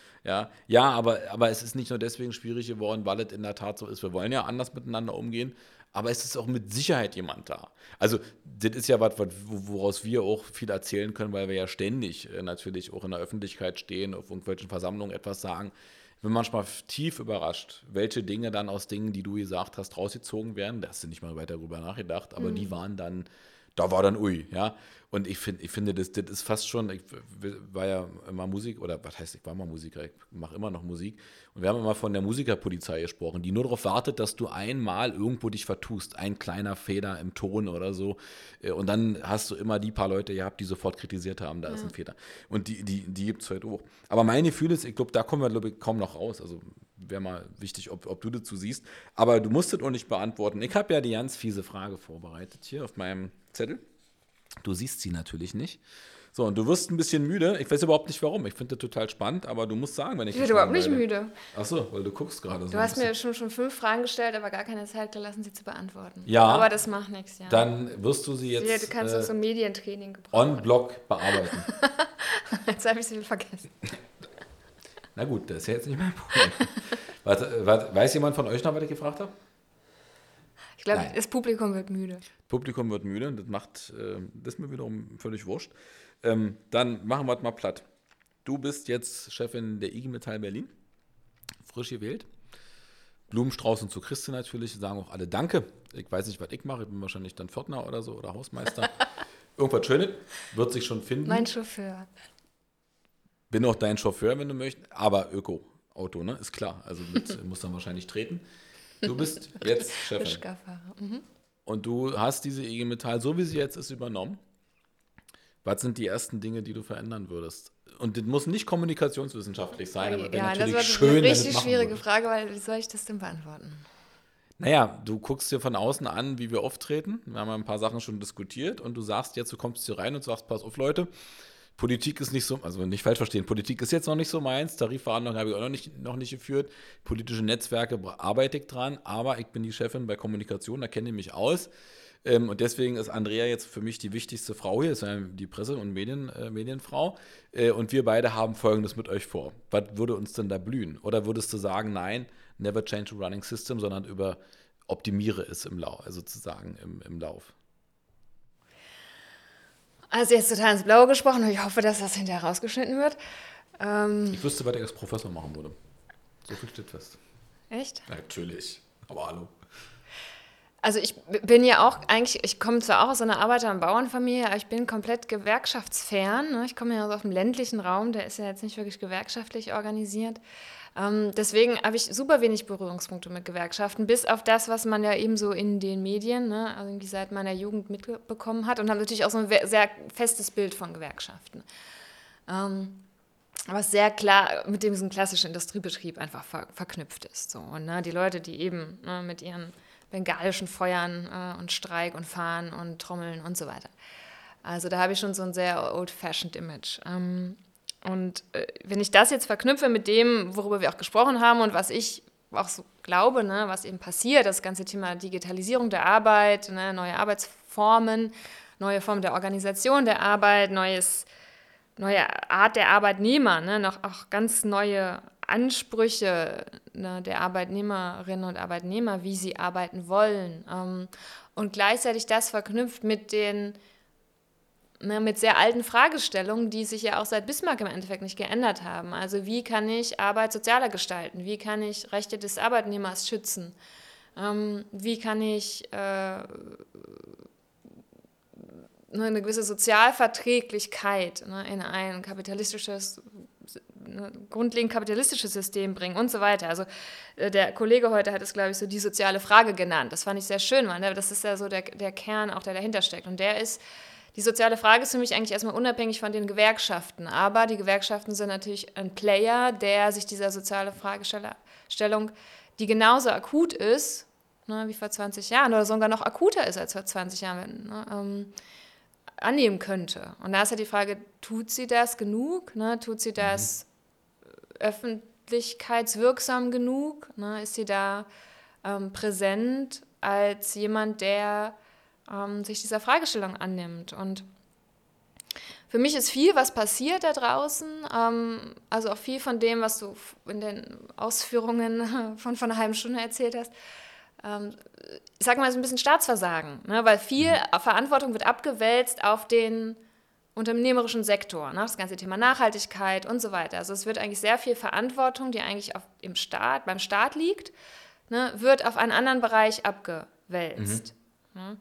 ja aber, aber es ist nicht nur deswegen schwierig geworden, weil es in der Tat so ist. Wir wollen ja anders miteinander umgehen, aber es ist auch mit Sicherheit jemand da. Also, das ist ja was, woraus wir auch viel erzählen können, weil wir ja ständig äh, natürlich auch in der Öffentlichkeit stehen, auf irgendwelchen Versammlungen etwas sagen. Ich bin manchmal tief überrascht, welche Dinge dann aus Dingen, die du gesagt hast, rausgezogen werden. Da hast du nicht mal weiter darüber nachgedacht, aber mhm. die waren dann da war dann ui, ja. Und ich, find, ich finde, das, das ist fast schon, ich war ja immer Musik, oder was heißt, ich war mal Musiker, ich mache immer noch Musik. Und wir haben immer von der Musikerpolizei gesprochen, die nur darauf wartet, dass du einmal irgendwo dich vertust, ein kleiner Feder im Ton oder so. Äh, und dann hast du immer die paar Leute gehabt, die sofort kritisiert haben, da ja. ist ein Feder. Und die, die, die gibt es halt auch. Aber mein Gefühl ist, ich glaube, da kommen wir, glaube ich, kaum noch raus. Also wäre mal wichtig, ob, ob du dazu siehst. Aber du musst es auch nicht beantworten. Ich habe ja die ganz fiese Frage vorbereitet hier auf meinem Zettel. Du siehst sie natürlich nicht. So, und du wirst ein bisschen müde. Ich weiß überhaupt nicht warum. Ich finde das total spannend, aber du musst sagen, wenn ich.
Ich werde überhaupt nicht müde.
Ach so, weil du guckst gerade so.
Du hast mir schon, schon fünf Fragen gestellt, aber gar keine Zeit gelassen, sie zu beantworten. Ja. Aber das macht nichts, ja.
Dann wirst du sie jetzt. Ja,
du kannst äh, auch so Medientraining
gebrauchen. On-Block bearbeiten.
jetzt habe ich sie vergessen.
Na gut, das ist ja jetzt nicht mein Problem. warte, warte, weiß jemand von euch noch, was ich gefragt habe?
Ich glaube, das Publikum wird müde.
Publikum wird müde, das macht, äh, das ist mir wiederum völlig wurscht. Ähm, dann machen wir es mal platt. Du bist jetzt Chefin der IG Metall Berlin, frisch gewählt. Blumenstrauß und zu Christi natürlich, sagen auch alle Danke. Ich weiß nicht, was ich mache, ich bin wahrscheinlich dann Pförtner oder so oder Hausmeister. Irgendwas Schönes wird sich schon finden.
Mein Chauffeur.
Bin auch dein Chauffeur, wenn du möchtest, aber Öko-Auto, ne? Ist klar. Also mit, muss dann wahrscheinlich treten. Du bist jetzt Chefin. Mhm. Und du hast diese IG Metall, so wie sie jetzt ist, übernommen. Was sind die ersten Dinge, die du verändern würdest? Und das muss nicht kommunikationswissenschaftlich sein, aber
ja, natürlich das schön, eine richtig schwierige würde. Frage, weil wie soll ich das denn beantworten?
Naja, du guckst dir von außen an, wie wir auftreten. Wir haben ein paar Sachen schon diskutiert und du sagst jetzt, du kommst hier rein und sagst, pass auf, Leute, Politik ist nicht so, also nicht falsch verstehen, Politik ist jetzt noch nicht so meins, Tarifverhandlungen habe ich auch noch nicht, noch nicht geführt, politische Netzwerke arbeite ich dran, aber ich bin die Chefin bei Kommunikation, da kenne ich mich aus. Ähm, und deswegen ist Andrea jetzt für mich die wichtigste Frau hier, ist ja die Presse- und Medien, äh, Medienfrau. Äh, und wir beide haben Folgendes mit euch vor. Was würde uns denn da blühen? Oder würdest du sagen, nein, never change a running system, sondern über optimiere es im Lauf, also sozusagen im, im Lauf?
Also jetzt total ins Blaue gesprochen und ich hoffe, dass das hinterher rausgeschnitten wird.
Ähm, ich wüsste, was er als Professor machen würde. So viel steht fest.
Echt?
Natürlich. Aber hallo.
Also ich bin ja auch eigentlich, ich komme zwar auch aus einer Arbeiter- und Bauernfamilie, aber ich bin komplett gewerkschaftsfern. Ne? Ich komme ja aus dem ländlichen Raum, der ist ja jetzt nicht wirklich gewerkschaftlich organisiert. Ähm, deswegen habe ich super wenig Berührungspunkte mit Gewerkschaften, bis auf das, was man ja eben so in den Medien, ne, also irgendwie seit meiner Jugend mitbekommen hat und habe natürlich auch so ein sehr festes Bild von Gewerkschaften. Ähm, was sehr klar mit diesem klassischen Industriebetrieb einfach ver verknüpft ist. So. Und ne, die Leute, die eben ne, mit ihren bengalischen Feuern äh, und Streik und Fahren und Trommeln und so weiter. Also da habe ich schon so ein sehr old-fashioned Image. Ähm, und äh, wenn ich das jetzt verknüpfe mit dem, worüber wir auch gesprochen haben und was ich auch so glaube, ne, was eben passiert, das ganze Thema Digitalisierung der Arbeit, ne, neue Arbeitsformen, neue Formen der Organisation der Arbeit, neues, neue Art der Arbeitnehmer, ne, noch auch ganz neue Ansprüche ne, der Arbeitnehmerinnen und Arbeitnehmer, wie sie arbeiten wollen. Ähm, und gleichzeitig das verknüpft mit den ne, mit sehr alten Fragestellungen, die sich ja auch seit Bismarck im Endeffekt nicht geändert haben. Also wie kann ich Arbeit sozialer gestalten? Wie kann ich Rechte des Arbeitnehmers schützen? Ähm, wie kann ich äh, ne, eine gewisse Sozialverträglichkeit ne, in ein kapitalistisches ne, grundlegend kapitalistisches System bringen und so weiter. Also äh, der Kollege heute hat es, glaube ich, so die soziale Frage genannt. Das fand ich sehr schön, weil das ist ja so der, der Kern auch, der dahinter steckt. Und der ist die soziale Frage ist für mich eigentlich erstmal unabhängig von den Gewerkschaften. Aber die Gewerkschaften sind natürlich ein Player, der sich dieser soziale Fragestellung, die genauso akut ist ne, wie vor 20 Jahren oder sogar noch akuter ist als vor 20 Jahren, ne, ähm, annehmen könnte. Und da ist ja die Frage, tut sie das genug? Ne? Tut sie das mhm. öffentlichkeitswirksam genug? Ne? Ist sie da ähm, präsent als jemand, der ähm, sich dieser Fragestellung annimmt. Und für mich ist viel, was passiert da draußen, ähm, also auch viel von dem, was du in den Ausführungen von, von einer halben Stunde erzählt hast, ähm, ich sag mal, so ein bisschen Staatsversagen, ne? weil viel mhm. Verantwortung wird abgewälzt auf den unternehmerischen Sektor, ne? das ganze Thema Nachhaltigkeit und so weiter. Also es wird eigentlich sehr viel Verantwortung, die eigentlich auf, im Staat, beim Staat liegt, ne? wird auf einen anderen Bereich abgewälzt. Mhm.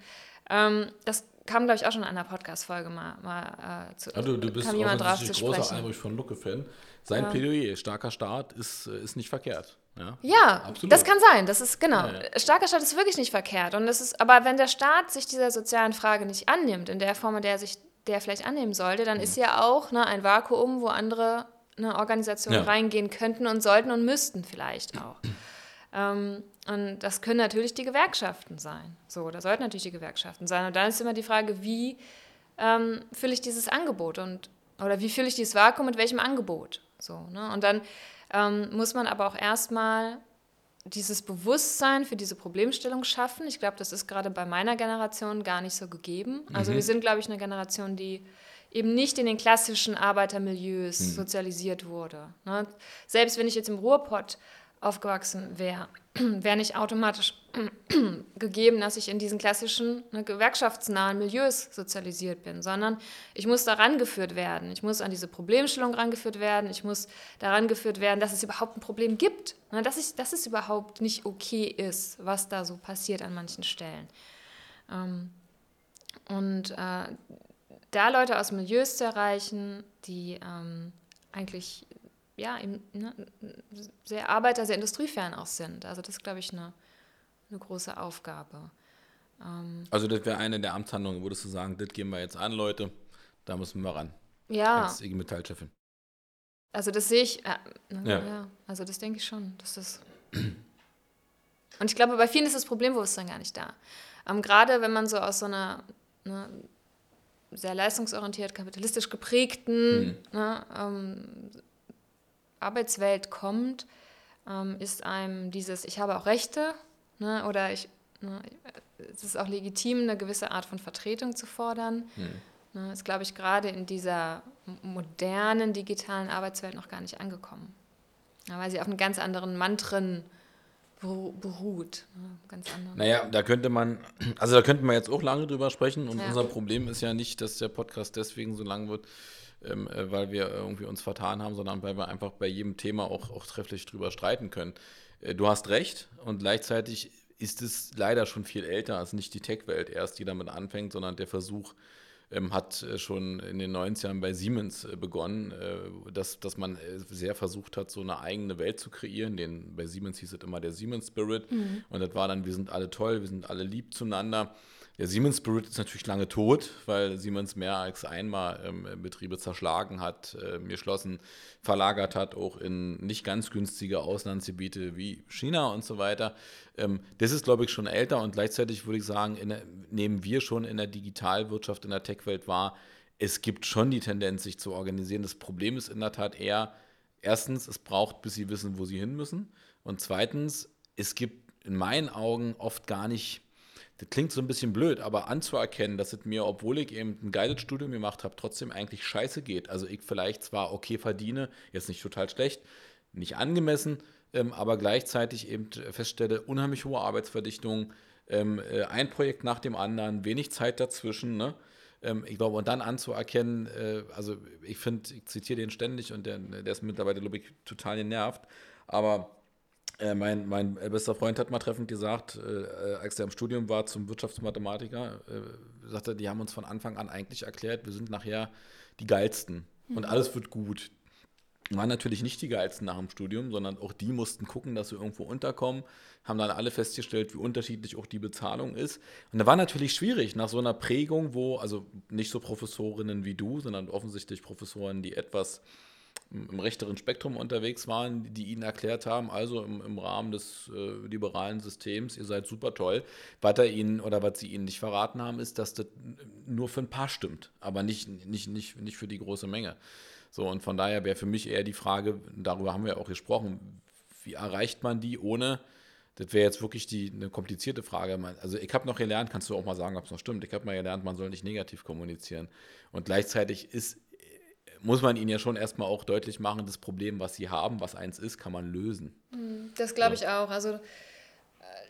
Ähm, das kam, glaube ich, auch schon in einer Podcast-Folge mal, mal
äh, zu. Ja, du, bist kam jemand drauf zu großer Albrecht von Lucke-Fan. Sein ja. Plädoyer, starker Staat, ist, äh, ist nicht verkehrt. Ja,
ja das kann sein. Das ist genau. Ja. Starker Staat ist wirklich nicht verkehrt. Und das ist, aber wenn der Staat sich dieser sozialen Frage nicht annimmt, in der Form, in der er sich der vielleicht annehmen sollte, dann mhm. ist ja auch ne, ein Vakuum, wo andere ne, Organisationen reingehen könnten und sollten und müssten vielleicht auch. Ähm, und das können natürlich die Gewerkschaften sein. So, das sollten natürlich die Gewerkschaften sein. Und dann ist immer die Frage, wie ähm, fülle ich dieses Angebot und oder wie fülle ich dieses Vakuum mit welchem Angebot? So, ne? Und dann ähm, muss man aber auch erstmal dieses Bewusstsein für diese Problemstellung schaffen. Ich glaube, das ist gerade bei meiner Generation gar nicht so gegeben. Also mhm. wir sind, glaube ich, eine Generation, die eben nicht in den klassischen Arbeitermilieus mhm. sozialisiert wurde. Ne? Selbst wenn ich jetzt im Ruhrpott aufgewachsen wäre, wäre nicht automatisch gegeben, dass ich in diesen klassischen ne, gewerkschaftsnahen Milieus sozialisiert bin, sondern ich muss daran geführt werden. Ich muss an diese Problemstellung rangeführt werden. Ich muss daran geführt werden, dass es überhaupt ein Problem gibt. Ne, dass, ich, dass es überhaupt nicht okay ist, was da so passiert an manchen Stellen. Ähm, und äh, da Leute aus Milieus zu erreichen, die ähm, eigentlich ja, eben, ne, sehr arbeiter-, sehr industriefern auch sind. Also das ist, glaube ich, eine, eine große Aufgabe.
Ähm also das wäre eine der Amtshandlungen, würdest du sagen, das gehen wir jetzt an, Leute, da müssen wir ran.
Ja.
Als IG Metall-Chefin.
Also das sehe ich, äh, ne, ja. ja. Also das denke ich schon, dass das... Und ich glaube, bei vielen ist das Problembewusstsein gar nicht da. Ähm, Gerade wenn man so aus so einer ne, sehr leistungsorientiert, kapitalistisch geprägten mhm. ne, ähm, Arbeitswelt kommt, ähm, ist einem dieses, ich habe auch Rechte ne, oder ich, ne, es ist auch legitim, eine gewisse Art von Vertretung zu fordern. Hm. Ne, ist, glaube ich, gerade in dieser modernen digitalen Arbeitswelt noch gar nicht angekommen. Ja, weil sie auf einen ganz anderen Mantren beruht. Ne, ganz.
Naja, da könnte man, also da könnte man jetzt auch lange drüber sprechen und ja. unser Problem ist ja nicht, dass der Podcast deswegen so lang wird, ähm, äh, weil wir irgendwie uns vertan haben, sondern weil wir einfach bei jedem Thema auch, auch trefflich drüber streiten können. Äh, du hast recht und gleichzeitig ist es leider schon viel älter. Also nicht die Tech-Welt erst, die damit anfängt, sondern der Versuch ähm, hat äh, schon in den 90ern bei Siemens äh, begonnen, äh, dass, dass man sehr versucht hat, so eine eigene Welt zu kreieren. Den, bei Siemens hieß es immer der Siemens Spirit. Mhm. Und das war dann, wir sind alle toll, wir sind alle lieb zueinander. Der Siemens Spirit ist natürlich lange tot, weil Siemens mehr als einmal ähm, Betriebe zerschlagen hat, äh, geschlossen, verlagert hat, auch in nicht ganz günstige Auslandsgebiete wie China und so weiter. Ähm, das ist, glaube ich, schon älter und gleichzeitig würde ich sagen, der, nehmen wir schon in der Digitalwirtschaft, in der Tech-Welt wahr, es gibt schon die Tendenz, sich zu organisieren. Das Problem ist in der Tat eher, erstens, es braucht, bis sie wissen, wo sie hin müssen. Und zweitens, es gibt in meinen Augen oft gar nicht das klingt so ein bisschen blöd, aber anzuerkennen, dass es mir, obwohl ich eben ein geiles Studium gemacht habe, trotzdem eigentlich scheiße geht. Also ich vielleicht zwar okay verdiene, jetzt nicht total schlecht, nicht angemessen, ähm, aber gleichzeitig eben feststelle, unheimlich hohe Arbeitsverdichtung, ähm, äh, ein Projekt nach dem anderen, wenig Zeit dazwischen, ne? Ähm, ich glaube, und dann anzuerkennen, äh, also ich finde, ich zitiere den ständig und der, der ist mittlerweile, glaube ich, total genervt, aber äh, mein, mein bester Freund hat mal treffend gesagt, äh, als er im Studium war zum Wirtschaftsmathematiker, äh, sagte, die haben uns von Anfang an eigentlich erklärt, wir sind nachher die geilsten mhm. und alles wird gut. Waren natürlich nicht die geilsten nach dem Studium, sondern auch die mussten gucken, dass sie irgendwo unterkommen, haben dann alle festgestellt, wie unterschiedlich auch die Bezahlung ist. Und da war natürlich schwierig nach so einer Prägung, wo, also nicht so Professorinnen wie du, sondern offensichtlich Professoren, die etwas im rechteren Spektrum unterwegs waren, die ihnen erklärt haben, also im, im Rahmen des äh, liberalen Systems, ihr seid super toll. Was er ihnen oder was sie ihnen nicht verraten haben, ist, dass das nur für ein paar stimmt, aber nicht, nicht, nicht, nicht für die große Menge. So, und von daher wäre für mich eher die Frage, darüber haben wir auch gesprochen, wie erreicht man die ohne, das wäre jetzt wirklich die, eine komplizierte Frage. Also ich habe noch gelernt, kannst du auch mal sagen, ob es noch stimmt, ich habe mal gelernt, man soll nicht negativ kommunizieren. Und gleichzeitig ist muss man ihnen ja schon erstmal auch deutlich machen, das Problem, was sie haben, was eins ist, kann man lösen.
Hm, das glaube ich auch. Also äh,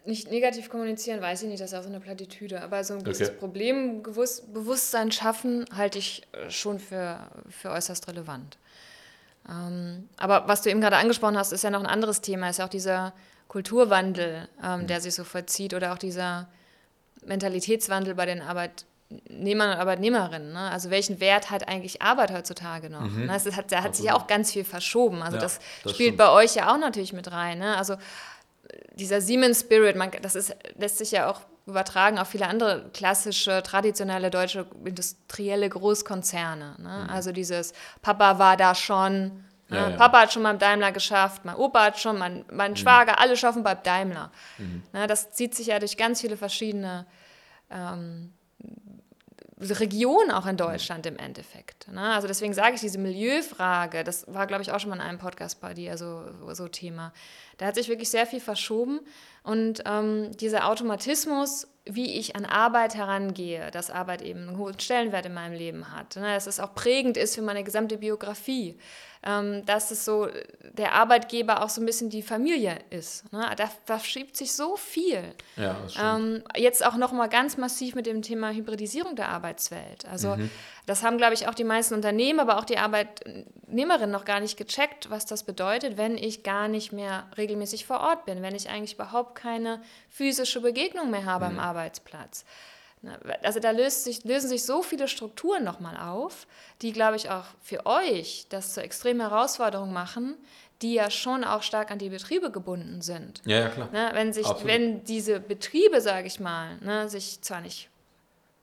nicht negativ kommunizieren, weiß ich nicht, das ist auch so eine Plattitüde. Aber so ein gewisses okay. Problembewusstsein schaffen, halte ich äh, schon für, für äußerst relevant. Ähm, aber was du eben gerade angesprochen hast, ist ja noch ein anderes Thema, ist ja auch dieser Kulturwandel, ähm, mhm. der sich so vollzieht oder auch dieser Mentalitätswandel bei den Arbeit, Arbeitnehmern und Arbeitnehmerinnen. Ne? Also welchen Wert hat eigentlich Arbeit heutzutage noch? Mhm. Ne? Das hat, da hat sich ja auch ganz viel verschoben. Also ja, das, das, spielt stimmt. bei euch ja auch natürlich mit rein. Ne? Also dieser Siemens Spirit, man, das ist, lässt sich ja auch übertragen auf viele andere klassische, traditionelle deutsche industrielle Großkonzerne. Ne? Mhm. Also dieses Papa war da schon, ne? ja, ja. Papa hat schon beim Daimler geschafft, mein Opa hat schon, mein, mein mhm. Schwager, alle schaffen beim Daimler. Mhm. Ne? Das zieht sich ja durch ganz viele verschiedene ähm, Region auch in Deutschland im Endeffekt. Ne? Also deswegen sage ich diese Milieufrage, das war, glaube ich, auch schon mal in einem Podcast bei dir so, so Thema. Da hat sich wirklich sehr viel verschoben und ähm, dieser Automatismus, wie ich an Arbeit herangehe, dass Arbeit eben einen hohen Stellenwert in meinem Leben hat, ne? dass es auch prägend ist für meine gesamte Biografie dass es so der Arbeitgeber auch so ein bisschen die Familie ist. Ne? Da verschiebt sich so viel. Ja, ähm, jetzt auch noch mal ganz massiv mit dem Thema Hybridisierung der Arbeitswelt. Also mhm. das haben, glaube ich, auch die meisten Unternehmen, aber auch die Arbeitnehmerinnen noch gar nicht gecheckt, was das bedeutet, wenn ich gar nicht mehr regelmäßig vor Ort bin, wenn ich eigentlich überhaupt keine physische Begegnung mehr habe mhm. am Arbeitsplatz. Ne, also da sich, lösen sich so viele Strukturen nochmal auf, die, glaube ich, auch für euch das zur extremen Herausforderung machen, die ja schon auch stark an die Betriebe gebunden sind.
Ja, ja klar.
Ne, wenn, sich, wenn diese Betriebe, sage ich mal, ne, sich zwar nicht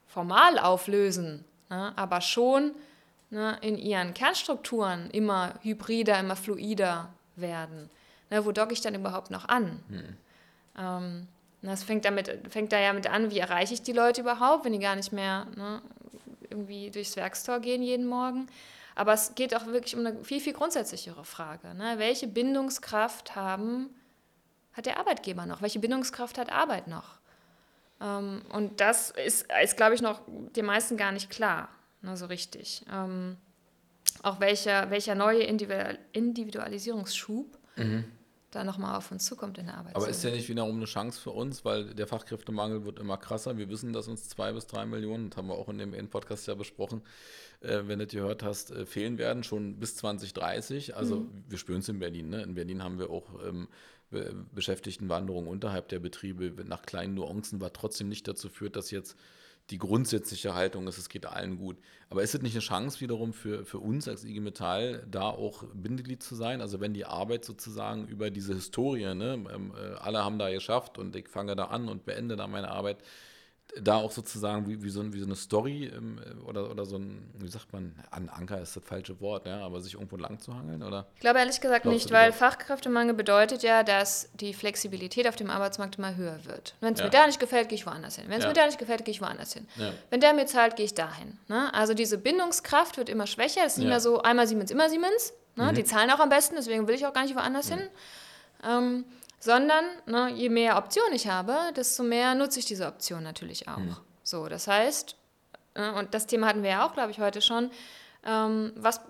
formal auflösen, ne, aber schon ne, in ihren Kernstrukturen immer hybrider, immer fluider werden. Ne, wo docke ich dann überhaupt noch an? Hm. Ähm, das fängt, damit, fängt da ja mit an, wie erreiche ich die Leute überhaupt, wenn die gar nicht mehr ne, irgendwie durchs Werkstor gehen jeden Morgen. Aber es geht auch wirklich um eine viel, viel grundsätzlichere Frage. Ne? Welche Bindungskraft haben, hat der Arbeitgeber noch? Welche Bindungskraft hat Arbeit noch? Ähm, und das ist, ist glaube ich, noch den meisten gar nicht klar, ne, so richtig. Ähm, auch welcher, welcher neue Individualisierungsschub mhm da nochmal auf uns zukommt in der Arbeit.
Aber ist ja nicht wiederum eine Chance für uns, weil der Fachkräftemangel wird immer krasser. Wir wissen, dass uns zwei bis drei Millionen, das haben wir auch in dem Podcast ja besprochen, äh, wenn du das gehört hast, äh, fehlen werden, schon bis 2030. Also mhm. wir spüren es in Berlin. Ne? In Berlin haben wir auch ähm, Be Beschäftigtenwanderung unterhalb der Betriebe nach kleinen Nuancen, was trotzdem nicht dazu führt, dass jetzt die grundsätzliche Haltung ist, es geht allen gut. Aber ist es nicht eine Chance wiederum für, für uns als IG Metall, da auch Bindeglied zu sein? Also wenn die Arbeit sozusagen über diese Historie, ne, ähm, äh, alle haben da geschafft und ich fange da an und beende da meine Arbeit, da auch sozusagen wie, wie, so, wie so eine Story ähm, oder, oder so ein, wie sagt man, an Anker ist das falsche Wort, ja, aber sich irgendwo lang zu hangeln, oder?
Ich glaube ehrlich gesagt nicht, weil Fachkräftemangel bedeutet ja, dass die Flexibilität auf dem Arbeitsmarkt immer höher wird. Wenn es ja. mir da nicht gefällt, gehe ich woanders hin. Wenn es ja. mir da nicht gefällt, gehe ich woanders hin. Ja. Wenn der mir zahlt, gehe ich dahin. Ne? Also diese Bindungskraft wird immer schwächer. Es ist nicht mehr so einmal Siemens, immer Siemens. Ne? Mhm. Die zahlen auch am besten, deswegen will ich auch gar nicht woanders mhm. hin. Ähm, sondern ne, je mehr Optionen ich habe, desto mehr nutze ich diese Option natürlich auch. Mhm. So, das heißt, äh, und das Thema hatten wir ja auch, glaube ich, heute schon, ähm, was,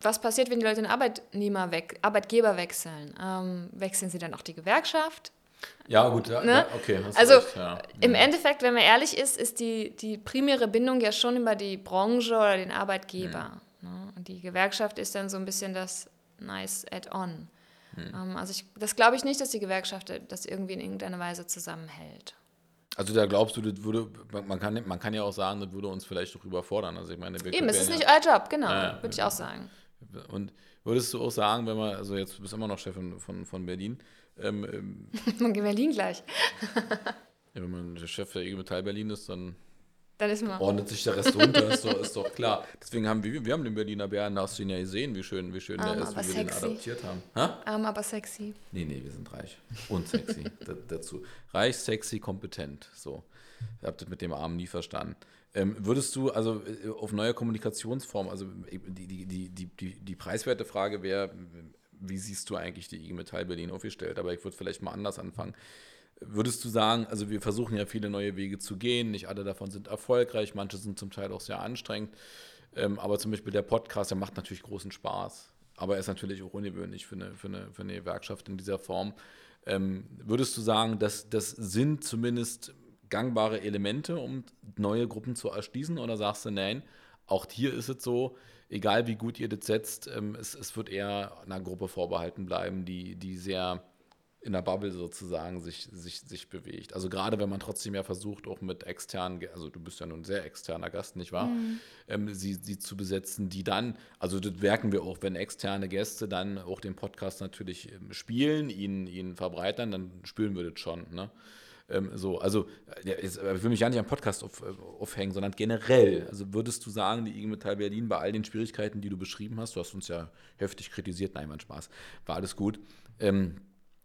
was passiert, wenn die Leute den Arbeitnehmer weg, Arbeitgeber wechseln? Ähm, wechseln sie dann auch die Gewerkschaft?
Ja, gut, ja,
ne? okay. Also ja. im. Endeffekt, wenn man ehrlich ist, ist die, die primäre Bindung ja schon über die Branche oder den Arbeitgeber. Mhm. Ne? Und die Gewerkschaft ist dann so ein bisschen das nice add-on. Mhm. also ich, das glaube ich nicht, dass die Gewerkschaft das irgendwie in irgendeiner Weise zusammenhält.
Also da glaubst du, das würde, man kann, man kann ja auch sagen, das würde uns vielleicht auch überfordern. Also ich meine,
Eben, es ist nicht euer Job, genau, ja, würde ich auch sagen.
Und würdest du auch sagen, wenn man, also jetzt bist du immer noch Chefin von, von Berlin.
Ähm, ähm, Berlin gleich.
ja, wenn man der Chef der IG Metall Berlin ist, dann
dann ist man.
Ordnet sich der Rest runter, ist doch, ist doch klar. Deswegen haben wir, wir haben den Berliner Bären, da hast du ihn ja gesehen, wie schön, wie schön
Arm,
der ist, wie
sexy.
wir den adoptiert haben.
Ha? Arm, aber sexy.
Nee, nee, wir sind reich. Und sexy dazu. Reich, sexy, kompetent. So. Ich habe das mit dem Arm nie verstanden. Ähm, würdest du also äh, auf neue Kommunikationsformen, also äh, die, die, die, die, die, die preiswerte Frage wäre, wie siehst du eigentlich die IG Metall Berlin aufgestellt? Aber ich würde vielleicht mal anders anfangen. Würdest du sagen, also wir versuchen ja viele neue Wege zu gehen, nicht alle davon sind erfolgreich, manche sind zum Teil auch sehr anstrengend, ähm, aber zum Beispiel der Podcast, der macht natürlich großen Spaß, aber er ist natürlich auch ungewöhnlich für eine, für eine, für eine Gewerkschaft in dieser Form. Ähm, würdest du sagen, dass das sind zumindest gangbare Elemente, um neue Gruppen zu erschließen, oder sagst du, nein, auch hier ist es so, egal wie gut ihr das setzt, ähm, es, es wird eher einer Gruppe vorbehalten bleiben, die, die sehr in der Bubble sozusagen sich, sich, sich bewegt. Also gerade wenn man trotzdem ja versucht, auch mit externen, also du bist ja nun ein sehr externer Gast, nicht wahr? Mhm. Ähm, sie, sie zu besetzen, die dann, also das merken wir auch, wenn externe Gäste dann auch den Podcast natürlich ähm, spielen, ihn, ihn verbreitern, dann spüren wir das schon. Ne? Ähm, so, also ja, jetzt, ich will mich ja nicht am Podcast auf, äh, aufhängen, sondern generell. Also würdest du sagen, die IG Metall Berlin bei all den Schwierigkeiten, die du beschrieben hast, du hast uns ja heftig kritisiert, nein, mein Spaß, war alles gut. Ähm,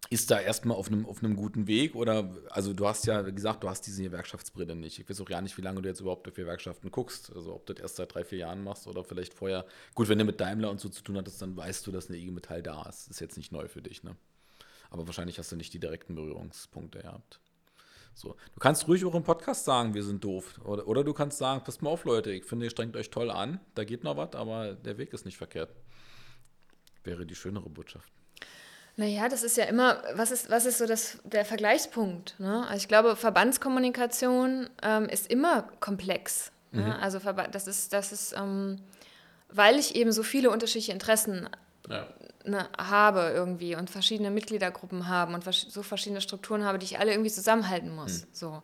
ist da erstmal auf einem, auf einem guten Weg oder, also du hast ja gesagt, du hast diese Gewerkschaftsbrille nicht. Ich weiß auch ja nicht, wie lange du jetzt überhaupt auf Gewerkschaften guckst. Also ob du das erst seit drei, vier Jahren machst oder vielleicht vorher. Gut, wenn du mit Daimler und so zu tun hattest, dann weißt du, dass eine IG Metall da ist. Ist jetzt nicht neu für dich, ne? Aber wahrscheinlich hast du nicht die direkten Berührungspunkte gehabt. So. Du kannst ruhig auch im Podcast sagen, wir sind doof. Oder, oder du kannst sagen, passt mal auf, Leute, ich finde, ihr strengt euch toll an, da geht noch was, aber der Weg ist nicht verkehrt. Wäre die schönere Botschaft.
Naja, das ist ja immer, was ist, was ist so das, der Vergleichspunkt? Ne? Also ich glaube, Verbandskommunikation ähm, ist immer komplex. Ne? Mhm. Ne? Also das ist, das ist ähm, weil ich eben so viele unterschiedliche Interessen ja. ne, habe irgendwie und verschiedene Mitgliedergruppen haben und so verschiedene Strukturen habe, die ich alle irgendwie zusammenhalten muss. Mhm. So.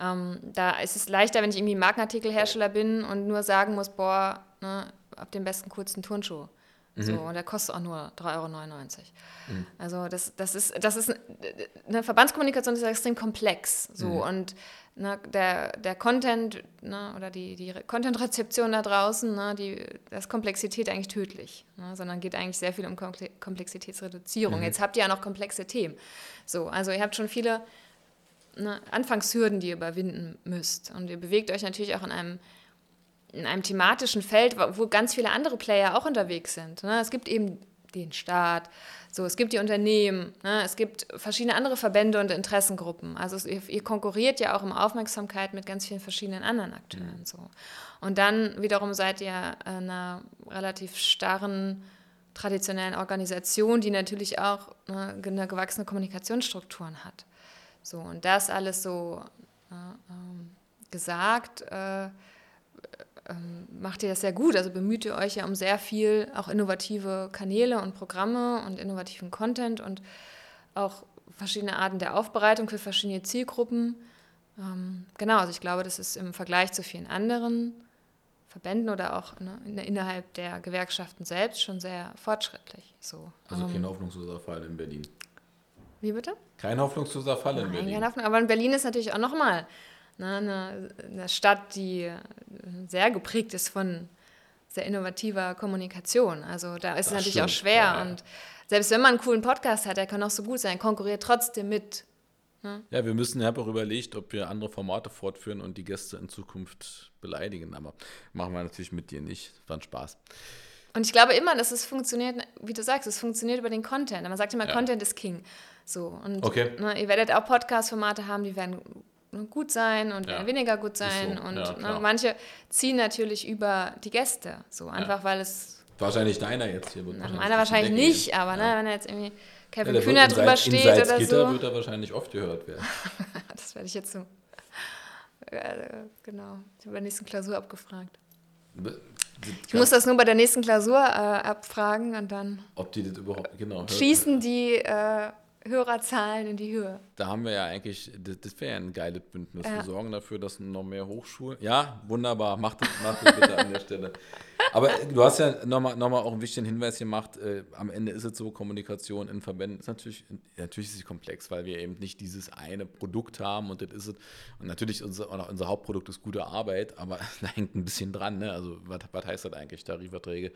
Ähm, da ist es leichter, wenn ich irgendwie Markenartikelhersteller bin und nur sagen muss, boah, ne, ab dem besten kurzen Turnschuh. So, mhm. und der kostet auch nur 3,99 Euro. Mhm. Also das, das ist, das ist eine Verbandskommunikation ist extrem komplex. So, mhm. und ne, der, der Content ne, oder die, die Content-Rezeption da draußen, ne, die, das ist Komplexität eigentlich tödlich, ne, sondern geht eigentlich sehr viel um Komplexitätsreduzierung. Mhm. Jetzt habt ihr ja noch komplexe Themen. So, also ihr habt schon viele ne, Anfangshürden, die ihr überwinden müsst. Und ihr bewegt euch natürlich auch in einem in einem thematischen Feld, wo ganz viele andere Player auch unterwegs sind. Ne? Es gibt eben den Staat, so, es gibt die Unternehmen, ne? es gibt verschiedene andere Verbände und Interessengruppen. Also es, ihr, ihr, konkurriert ja auch um Aufmerksamkeit mit ganz vielen verschiedenen anderen Akteuren. Mhm. So. Und dann wiederum seid ihr einer relativ starren traditionellen Organisation, die natürlich auch ne, eine gewachsene Kommunikationsstrukturen hat. So, und das alles so ne, ähm, gesagt, äh, ähm, macht ihr das sehr gut. Also bemüht ihr euch ja um sehr viel, auch innovative Kanäle und Programme und innovativen Content und auch verschiedene Arten der Aufbereitung für verschiedene Zielgruppen. Ähm, genau, also ich glaube, das ist im Vergleich zu vielen anderen Verbänden oder auch ne, innerhalb der Gewerkschaften selbst schon sehr fortschrittlich. So,
also ähm, kein hoffnungsloser Fall in Berlin.
Wie bitte?
Kein hoffnungsloser Fall in Berlin.
Hoffnung, aber in Berlin ist natürlich auch nochmal ne, eine, eine Stadt, die sehr geprägt ist von sehr innovativer Kommunikation. Also da ist das es natürlich stimmt. auch schwer. Ja. Und selbst wenn man einen coolen Podcast hat, der kann auch so gut sein, konkurriert trotzdem mit.
Ne? Ja, wir müssen, ich habe auch überlegt, ob wir andere Formate fortführen und die Gäste in Zukunft beleidigen. Aber machen wir natürlich mit dir nicht. War ein Spaß.
Und ich glaube immer, dass es funktioniert, wie du sagst, es funktioniert über den Content. Man sagt immer, ja. Content ist King. So. Und
okay.
ne, ihr werdet auch Podcast-Formate haben, die werden gut sein und ja. weniger gut sein. So. Und ja, ne, manche ziehen natürlich über die Gäste. So einfach, weil es.
Wahrscheinlich deiner jetzt hier.
Wird meiner wahrscheinlich nicht, aber ne, wenn er jetzt irgendwie Kevin ja, Kühner drüber steht oder
Gitter so. wird er wahrscheinlich oft gehört werden.
das werde ich jetzt so. Äh, genau, über der nächsten Klausur abgefragt. Ich muss das nur bei der nächsten Klausur äh, abfragen und dann.
Ob die das überhaupt, genau.
Schießen die äh, Hörerzahlen in die Höhe.
Da haben wir ja eigentlich, das, das wäre ja ein geiles Bündnis. Ja. Wir sorgen dafür, dass noch mehr Hochschulen. Ja, wunderbar, macht das, macht das bitte an der Stelle. Aber du hast ja nochmal noch mal auch einen wichtigen Hinweis gemacht. Äh, am Ende ist es so, Kommunikation in Verbänden ist natürlich, natürlich ist es komplex, weil wir eben nicht dieses eine Produkt haben und das ist es. Und natürlich unser, unser Hauptprodukt ist gute Arbeit, aber da hängt ein bisschen dran. Ne? Also, was, was heißt das eigentlich, Tarifverträge?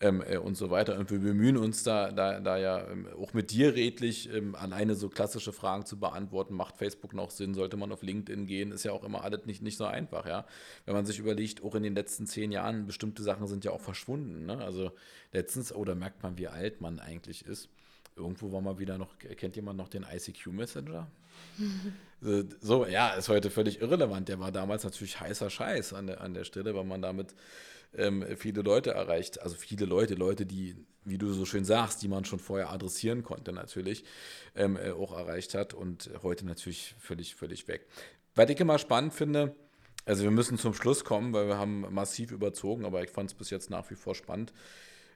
Ähm, äh, und so weiter. Und wir bemühen uns da, da, da ja ähm, auch mit dir redlich ähm, alleine so klassische Fragen zu beantworten. Macht Facebook noch Sinn? Sollte man auf LinkedIn gehen? Ist ja auch immer alles nicht, nicht so einfach, ja. Wenn man sich überlegt, auch in den letzten zehn Jahren, bestimmte Sachen sind ja auch verschwunden. Ne? Also letztens, oder oh, merkt man, wie alt man eigentlich ist. Irgendwo war mal wieder noch, kennt jemand noch den ICQ Messenger? so, ja, ist heute völlig irrelevant. Der war damals natürlich heißer Scheiß an der, an der Stelle, weil man damit ähm, viele Leute erreicht. Also viele Leute, Leute, die, wie du so schön sagst, die man schon vorher adressieren konnte natürlich, ähm, äh, auch erreicht hat und heute natürlich völlig, völlig weg. Was ich immer spannend finde, also wir müssen zum Schluss kommen, weil wir haben massiv überzogen, aber ich fand es bis jetzt nach wie vor spannend.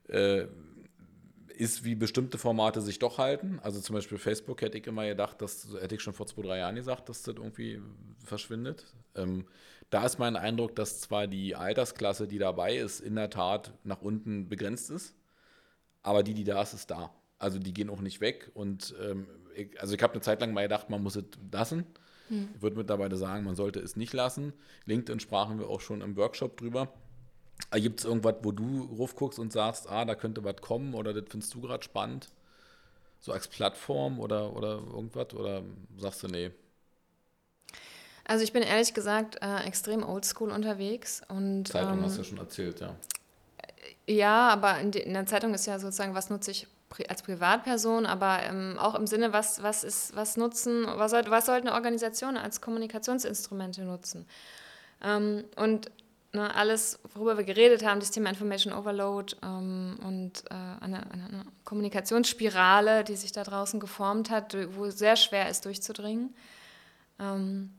Äh, ist, wie bestimmte Formate sich doch halten. Also zum Beispiel Facebook hätte ich immer gedacht, das hätte ich schon vor zwei, drei Jahren gesagt, dass das irgendwie verschwindet. Ähm, da ist mein Eindruck, dass zwar die Altersklasse, die dabei ist, in der Tat nach unten begrenzt ist, aber die, die da ist, ist da. Also die gehen auch nicht weg. Und ähm, ich, also ich habe eine Zeit lang mal gedacht, man muss es lassen. Hm. Ich würde mittlerweile sagen, man sollte es nicht lassen. LinkedIn sprachen wir auch schon im Workshop drüber. Gibt es irgendwas, wo du raufguckst und sagst, ah, da könnte was kommen oder das findest du gerade spannend? So als Plattform oder, oder irgendwas? Oder sagst du, nee?
Also ich bin ehrlich gesagt äh, extrem oldschool unterwegs. Und,
Zeitung ähm, hast du ja schon erzählt, ja.
Ja, aber in, die, in, der Zeitung ist ja sozusagen, was nutze ich als Privatperson, aber ähm, auch im Sinne, was, was, ist, was nutzen, was, soll, was sollte eine Organisation als Kommunikationsinstrumente nutzen? Ähm, und ne, alles, worüber wir geredet haben, das Thema Information Overload ähm, und äh, eine, eine, Kommunikationsspirale, die sich da draußen geformt hat, wo es sehr schwer ist durchzudringen. Ähm,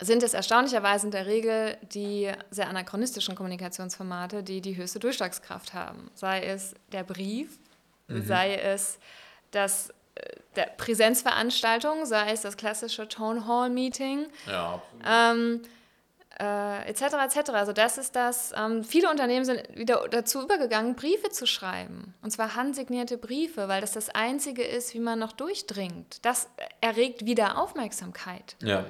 sind es erstaunlicherweise in der Regel die sehr anachronistischen Kommunikationsformate, die die höchste Durchschlagskraft haben. Sei es der Brief, mhm. sei es das äh, der Präsenzveranstaltung, sei es das klassische Town Hall Meeting.
Ja.
Ähm, äh, etc. etc. Also das ist das. Ähm, viele Unternehmen sind wieder dazu übergegangen, Briefe zu schreiben. Und zwar handsignierte Briefe, weil das das Einzige ist, wie man noch durchdringt. Das erregt wieder Aufmerksamkeit.
Ja.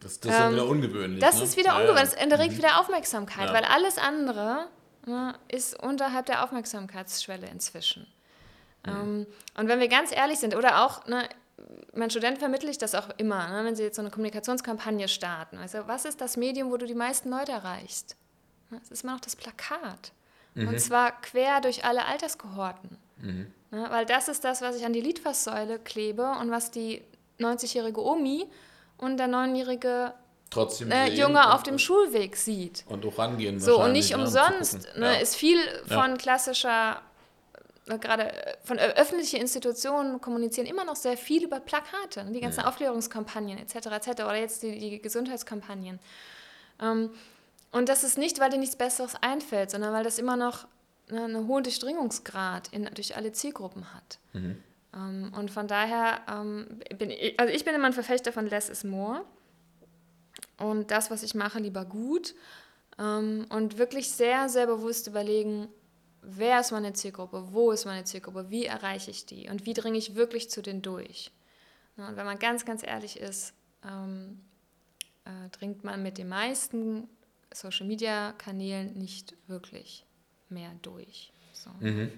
Das, das ist dann wieder ähm, ungewöhnlich.
Das
ne?
ist wieder ungewöhnlich, das erregt mhm. wieder Aufmerksamkeit, ja. weil alles andere ne, ist unterhalb der Aufmerksamkeitsschwelle inzwischen. Mhm. Ähm, und wenn wir ganz ehrlich sind, oder auch, ne, mein Student vermittle ich das auch immer, ne, wenn sie jetzt so eine Kommunikationskampagne starten. Also, was ist das Medium, wo du die meisten Leute erreichst? Das ist immer noch das Plakat. Mhm. Und zwar quer durch alle Alterskohorten. Mhm. Ne, weil das ist das, was ich an die Litfaßsäule klebe und was die 90-jährige Omi und der neunjährige
Trotzdem
äh, Junge auf dem Schulweg sieht.
Und auch rangehen.
So, und nicht umsonst ne, ja. ist viel von ja. klassischer gerade von öffentlichen Institutionen kommunizieren immer noch sehr viel über Plakate, ne? die ganzen ja. Aufklärungskampagnen etc. etc. oder jetzt die, die Gesundheitskampagnen. Ähm, und das ist nicht, weil dir nichts Besseres einfällt, sondern weil das immer noch ne, einen hohen Durchdringungsgrad in, durch alle Zielgruppen hat. Mhm. Ähm, und von daher ähm, bin ich, also ich bin immer ein Verfechter von Less is More und das, was ich mache, lieber gut ähm, und wirklich sehr, sehr bewusst überlegen, wer ist meine Zielgruppe, wo ist meine Zielgruppe, wie erreiche ich die und wie dringe ich wirklich zu denen durch. Und wenn man ganz, ganz ehrlich ist, äh, dringt man mit den meisten Social-Media-Kanälen nicht wirklich mehr durch. So. Mhm.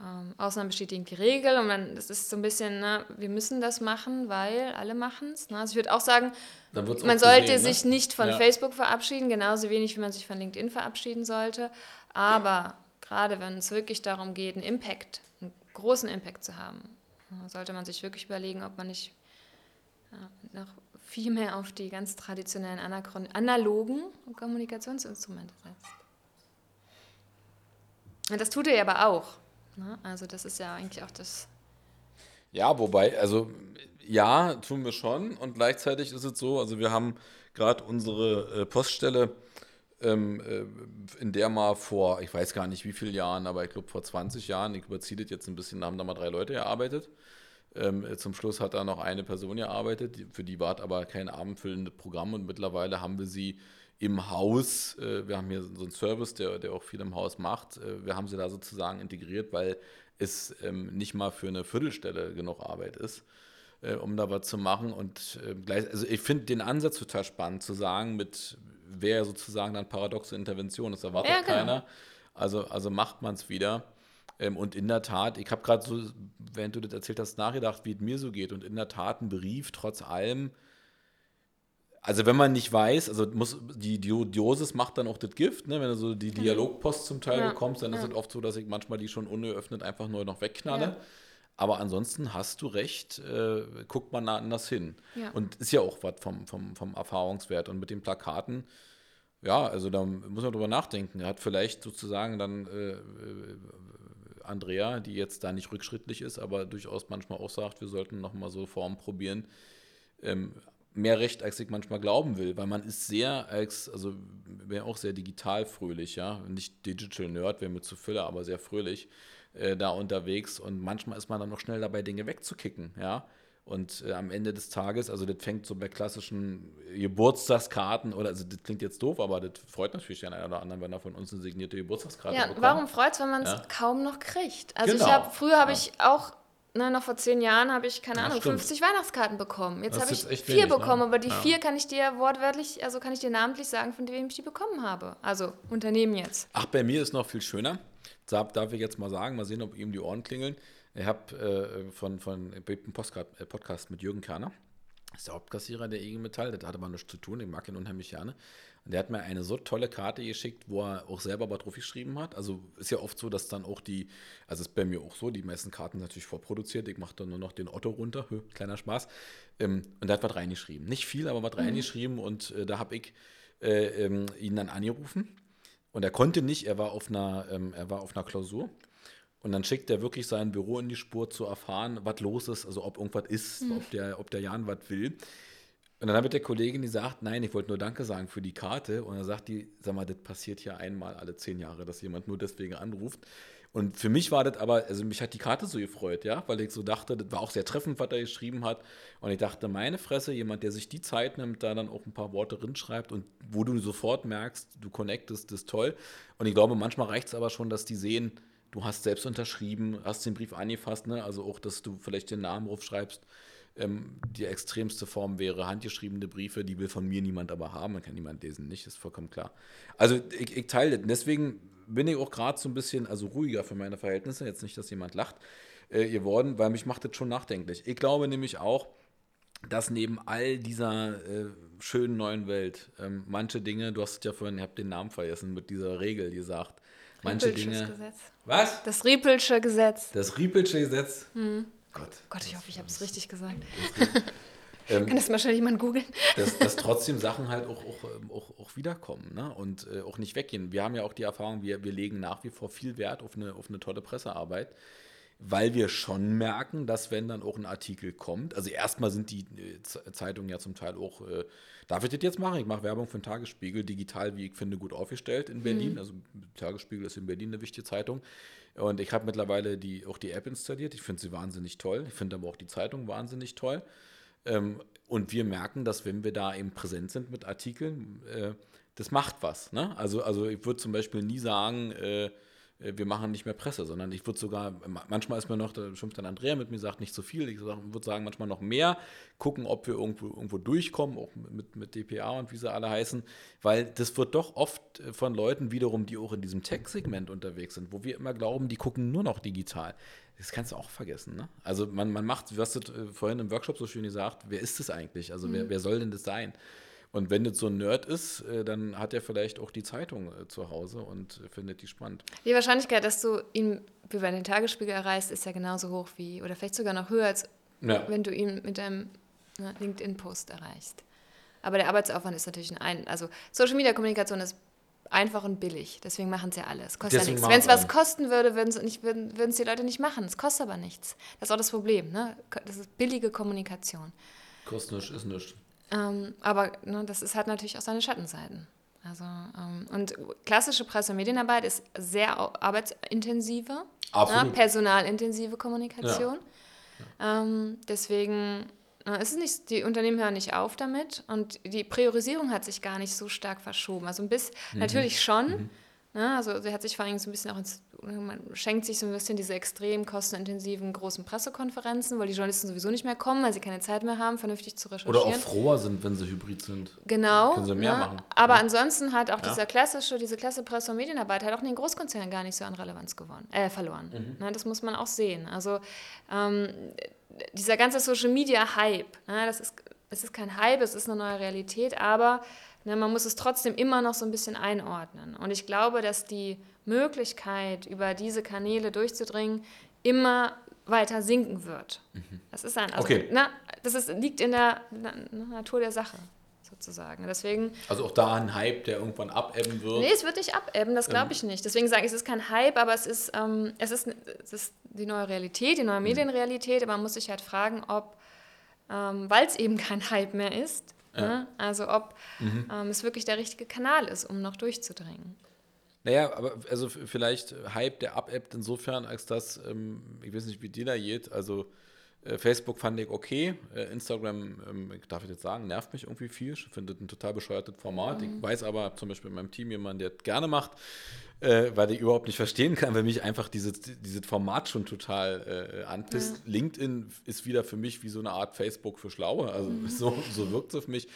Ähm, Ausnahmen bestätigen die Regel und man, das ist so ein bisschen, ne, wir müssen das machen, weil alle machen es. Ne? Also ich würde auch sagen, man sollte gesehen, ne? sich nicht von ja. Facebook verabschieden, genauso wenig wie man sich von LinkedIn verabschieden sollte. Aber gerade wenn es wirklich darum geht, einen Impact, einen großen Impact zu haben, sollte man sich wirklich überlegen, ob man nicht ja, noch viel mehr auf die ganz traditionellen analogen Kommunikationsinstrumente setzt. Und das tut er aber auch. Ne? Also das ist ja eigentlich auch das.
Ja, wobei, also ja, tun wir schon. Und gleichzeitig ist es so, also wir haben gerade unsere äh, Poststelle, ähm, äh, in der mal vor, ich weiß gar nicht wie viele Jahren, aber ich glaube vor 20 Jahren, ich überziehe das jetzt ein bisschen, da haben da mal drei Leute gearbeitet. Ähm, zum Schluss hat da noch eine Person gearbeitet, für die war es aber kein abendfüllendes Programm und mittlerweile haben wir sie im Haus, äh, wir haben hier so einen Service, der, der auch viel im Haus macht, äh, wir haben sie da sozusagen integriert, weil es ähm, nicht mal für eine Viertelstelle genug Arbeit ist, äh, um da was zu machen. Und gleich, also ich finde den Ansatz total spannend, zu sagen, mit wer sozusagen dann paradoxe Intervention, das erwartet ja, genau. keiner. Also, also macht man es wieder. Ähm, und in der Tat, ich habe gerade so, während du das erzählt hast, nachgedacht, wie es mir so geht. Und in der Tat ein Brief trotz allem also wenn man nicht weiß, also muss die, die Dosis macht dann auch das Gift, ne? wenn du so die mhm. Dialogpost zum Teil ja. bekommst, dann ja. ist es oft so, dass ich manchmal die schon ungeöffnet einfach nur noch wegknalle. Ja. Aber ansonsten hast du recht, äh, guckt man anders hin. Und ist ja auch was vom, vom, vom Erfahrungswert. Und mit den Plakaten, ja, also da muss man drüber nachdenken. Er hat vielleicht sozusagen dann äh, äh, Andrea, die jetzt da nicht rückschrittlich ist, aber durchaus manchmal auch sagt, wir sollten nochmal so Formen probieren, ähm, mehr Recht, als ich manchmal glauben will, weil man ist sehr als, also wäre auch sehr digital fröhlich, ja, nicht Digital Nerd, wäre mir zu Fülle, aber sehr fröhlich äh, da unterwegs und manchmal ist man dann noch schnell dabei, Dinge wegzukicken, ja. Und äh, am Ende des Tages, also das fängt so bei klassischen Geburtstagskarten oder, also das klingt jetzt doof, aber das freut natürlich den einen oder anderen, wenn er von uns eine signierte Geburtstagskarte
ja, bekommt. Warum freut es, wenn man es ja. kaum noch kriegt? Also genau. ich habe, früher habe ja. ich auch ne, noch vor zehn Jahren habe ich, keine ja, Ahnung, stimmt. 50 Weihnachtskarten bekommen. Jetzt habe ich vier wenig, ne? bekommen, ne? aber die ja. vier kann ich dir wortwörtlich, also kann ich dir namentlich sagen, von wem ich die bekommen habe. Also Unternehmen jetzt.
Ach, bei mir ist noch viel schöner. Darf, darf ich jetzt mal sagen, mal sehen, ob ihm die Ohren klingeln. Ich habe äh, von, von einem äh, Podcast mit Jürgen Kerner, das ist der Hauptkassierer der IG Metall, das hatte aber nichts zu tun, ich mag ihn unheimlich gerne. Der hat mir eine so tolle Karte geschickt, wo er auch selber was drauf geschrieben hat. Also ist ja oft so, dass dann auch die, also ist bei mir auch so, die meisten Karten natürlich vorproduziert. Ich mache dann nur noch den Otto runter, Hö, kleiner Spaß. Ähm, und der hat was reingeschrieben. Nicht viel, aber was mhm. reingeschrieben. Und äh, da habe ich äh, ähm, ihn dann angerufen. Und er konnte nicht, er war auf einer, ähm, er war auf einer Klausur. Und dann schickt er wirklich sein Büro in die Spur zu erfahren, was los ist, also ob irgendwas ist, mhm. ob, der, ob der Jan was will. Und dann habe ich der Kollegin gesagt, nein, ich wollte nur Danke sagen für die Karte. Und dann sagt die, sag mal, das passiert hier einmal alle zehn Jahre, dass jemand nur deswegen anruft. Und für mich war das aber, also mich hat die Karte so gefreut, ja, weil ich so dachte, das war auch sehr treffend, was er geschrieben hat. Und ich dachte, meine Fresse, jemand, der sich die Zeit nimmt, da dann auch ein paar Worte drin schreibt und wo du sofort merkst, du connectest, das ist toll. Und ich glaube, manchmal reicht es aber schon, dass die sehen, du hast selbst unterschrieben, hast den Brief angefasst, ne? also auch, dass du vielleicht den Namen draufschreibst. schreibst ähm, die extremste Form wäre handgeschriebene Briefe, die will von mir niemand aber haben, man kann niemand lesen, nicht, ist vollkommen klar. Also ich, ich teile das. Deswegen bin ich auch gerade so ein bisschen, also ruhiger für meine Verhältnisse, jetzt nicht, dass jemand lacht, äh, geworden, weil mich macht das schon nachdenklich. Ich glaube nämlich auch, dass neben all dieser äh, schönen neuen Welt ähm, manche Dinge, du hast es ja vorhin, ihr habt den Namen vergessen, mit dieser Regel gesagt, manche Dinge.
Gesetz.
Was?
Das Riepelsche Gesetz.
Das Riepelsche Gesetz.
Hm. Gott. Gott, ich hoffe, ich habe es richtig gesagt. Ähm, Kann das mal schon jemand googeln?
dass, dass trotzdem Sachen halt auch, auch, ähm, auch, auch wiederkommen ne? und äh, auch nicht weggehen. Wir haben ja auch die Erfahrung, wir, wir legen nach wie vor viel Wert auf eine, auf eine tolle Pressearbeit weil wir schon merken, dass wenn dann auch ein Artikel kommt, also erstmal sind die äh, Zeitungen ja zum Teil auch, äh, darf ich das jetzt machen? Ich mache Werbung für den Tagesspiegel, digital, wie ich finde, gut aufgestellt in Berlin. Mhm. Also Tagesspiegel ist in Berlin eine wichtige Zeitung. Und ich habe mittlerweile die, auch die App installiert. Ich finde sie wahnsinnig toll. Ich finde aber auch die Zeitung wahnsinnig toll. Ähm, und wir merken, dass wenn wir da eben präsent sind mit Artikeln, äh, das macht was. Ne? Also, also ich würde zum Beispiel nie sagen, äh, wir machen nicht mehr Presse, sondern ich würde sogar, manchmal ist mir noch, da schimpft dann Andrea mit mir, sagt nicht so viel, ich würde sagen, manchmal noch mehr, gucken, ob wir irgendwo, irgendwo durchkommen, auch mit, mit DPA und wie sie alle heißen, weil das wird doch oft äh, von Leuten wiederum, die auch in diesem Tech-Segment unterwegs sind, wo wir immer glauben, die gucken nur noch digital. Das kannst du auch vergessen. Ne? Also man, man macht, du hast äh, vorhin im Workshop so schön gesagt, wer ist das eigentlich? Also mhm. wer, wer soll denn das sein? Und wenn das so ein Nerd ist, äh, dann hat er vielleicht auch die Zeitung äh, zu Hause und findet die spannend.
Die Wahrscheinlichkeit, dass du ihn bei den Tagesspiegel erreichst, ist ja genauso hoch wie, oder vielleicht sogar noch höher, als ja. wenn du ihn mit deinem ne, LinkedIn-Post erreichst. Aber der Arbeitsaufwand ist natürlich ein, also Social Media Kommunikation ist einfach und billig. Deswegen machen sie ja alles. Kostet ja nichts. Wenn es was kosten würde, würden es würden, die Leute nicht machen. Es kostet aber nichts. Das ist auch das Problem. Ne? Das ist billige Kommunikation.
Kostet nichts, ist nichts.
Ähm, aber ne, das ist, hat natürlich auch seine Schattenseiten. Also, ähm, und klassische Presse- und Medienarbeit ist sehr arbeitsintensive, ne, personalintensive Kommunikation. Ja. Ähm, deswegen äh, ist es nicht, die Unternehmen hören nicht auf damit und die Priorisierung hat sich gar nicht so stark verschoben. Also ein bisschen, mhm. natürlich schon. Mhm. Ne, also sie hat sich vor allem so ein bisschen auch ins man schenkt sich so ein bisschen diese extrem kostenintensiven großen Pressekonferenzen, weil die Journalisten sowieso nicht mehr kommen, weil sie keine Zeit mehr haben, vernünftig zu recherchieren.
Oder auch froher sind, wenn sie hybrid sind.
Genau.
Können sie mehr ja, machen.
Aber ja. ansonsten hat auch ja. dieser klassische, diese klasse Presse- und Medienarbeit hat auch in den Großkonzernen gar nicht so an Relevanz gewonnen, äh, verloren. Mhm. Na, ne, das muss man auch sehen. Also ähm, dieser ganze Social-Media-Hype, das ist, es ist kein Hype, es ist eine neue Realität, aber ne, man muss es trotzdem immer noch so ein bisschen einordnen. Und ich glaube, dass die Möglichkeit, über diese Kanäle durchzudringen, immer weiter sinken wird. Mhm. Das ist ein, also, okay. na, das ist, liegt in der na, Natur der Sache sozusagen. Deswegen,
also auch da ein Hype, der irgendwann abebben wird?
Nee, es wird nicht abebben, das glaube ähm. ich nicht. Deswegen sage ich, es ist kein Hype, aber es ist, ähm, es, ist, es ist die neue Realität, die neue mhm. Medienrealität. Aber man muss sich halt fragen, ob, ähm, weil es eben kein Hype mehr ist, ja. ne? also ob mhm. ähm, es wirklich der richtige Kanal ist, um noch durchzudringen.
Naja, aber also vielleicht Hype, der abebbt insofern, als dass, ähm, ich weiß nicht, wie dir da geht, also Facebook fand ich okay, äh, Instagram, ähm, darf ich jetzt sagen, nervt mich irgendwie viel, ich finde ein total bescheuertes Format. Mhm. Ich weiß aber zum Beispiel in meinem Team jemanden, der das gerne macht, äh, weil ich überhaupt nicht verstehen kann, weil mich einfach dieses, dieses Format schon total äh, anpisst. Ja. LinkedIn ist wieder für mich wie so eine Art Facebook für Schlaue, also mhm. so, so wirkt es auf mich.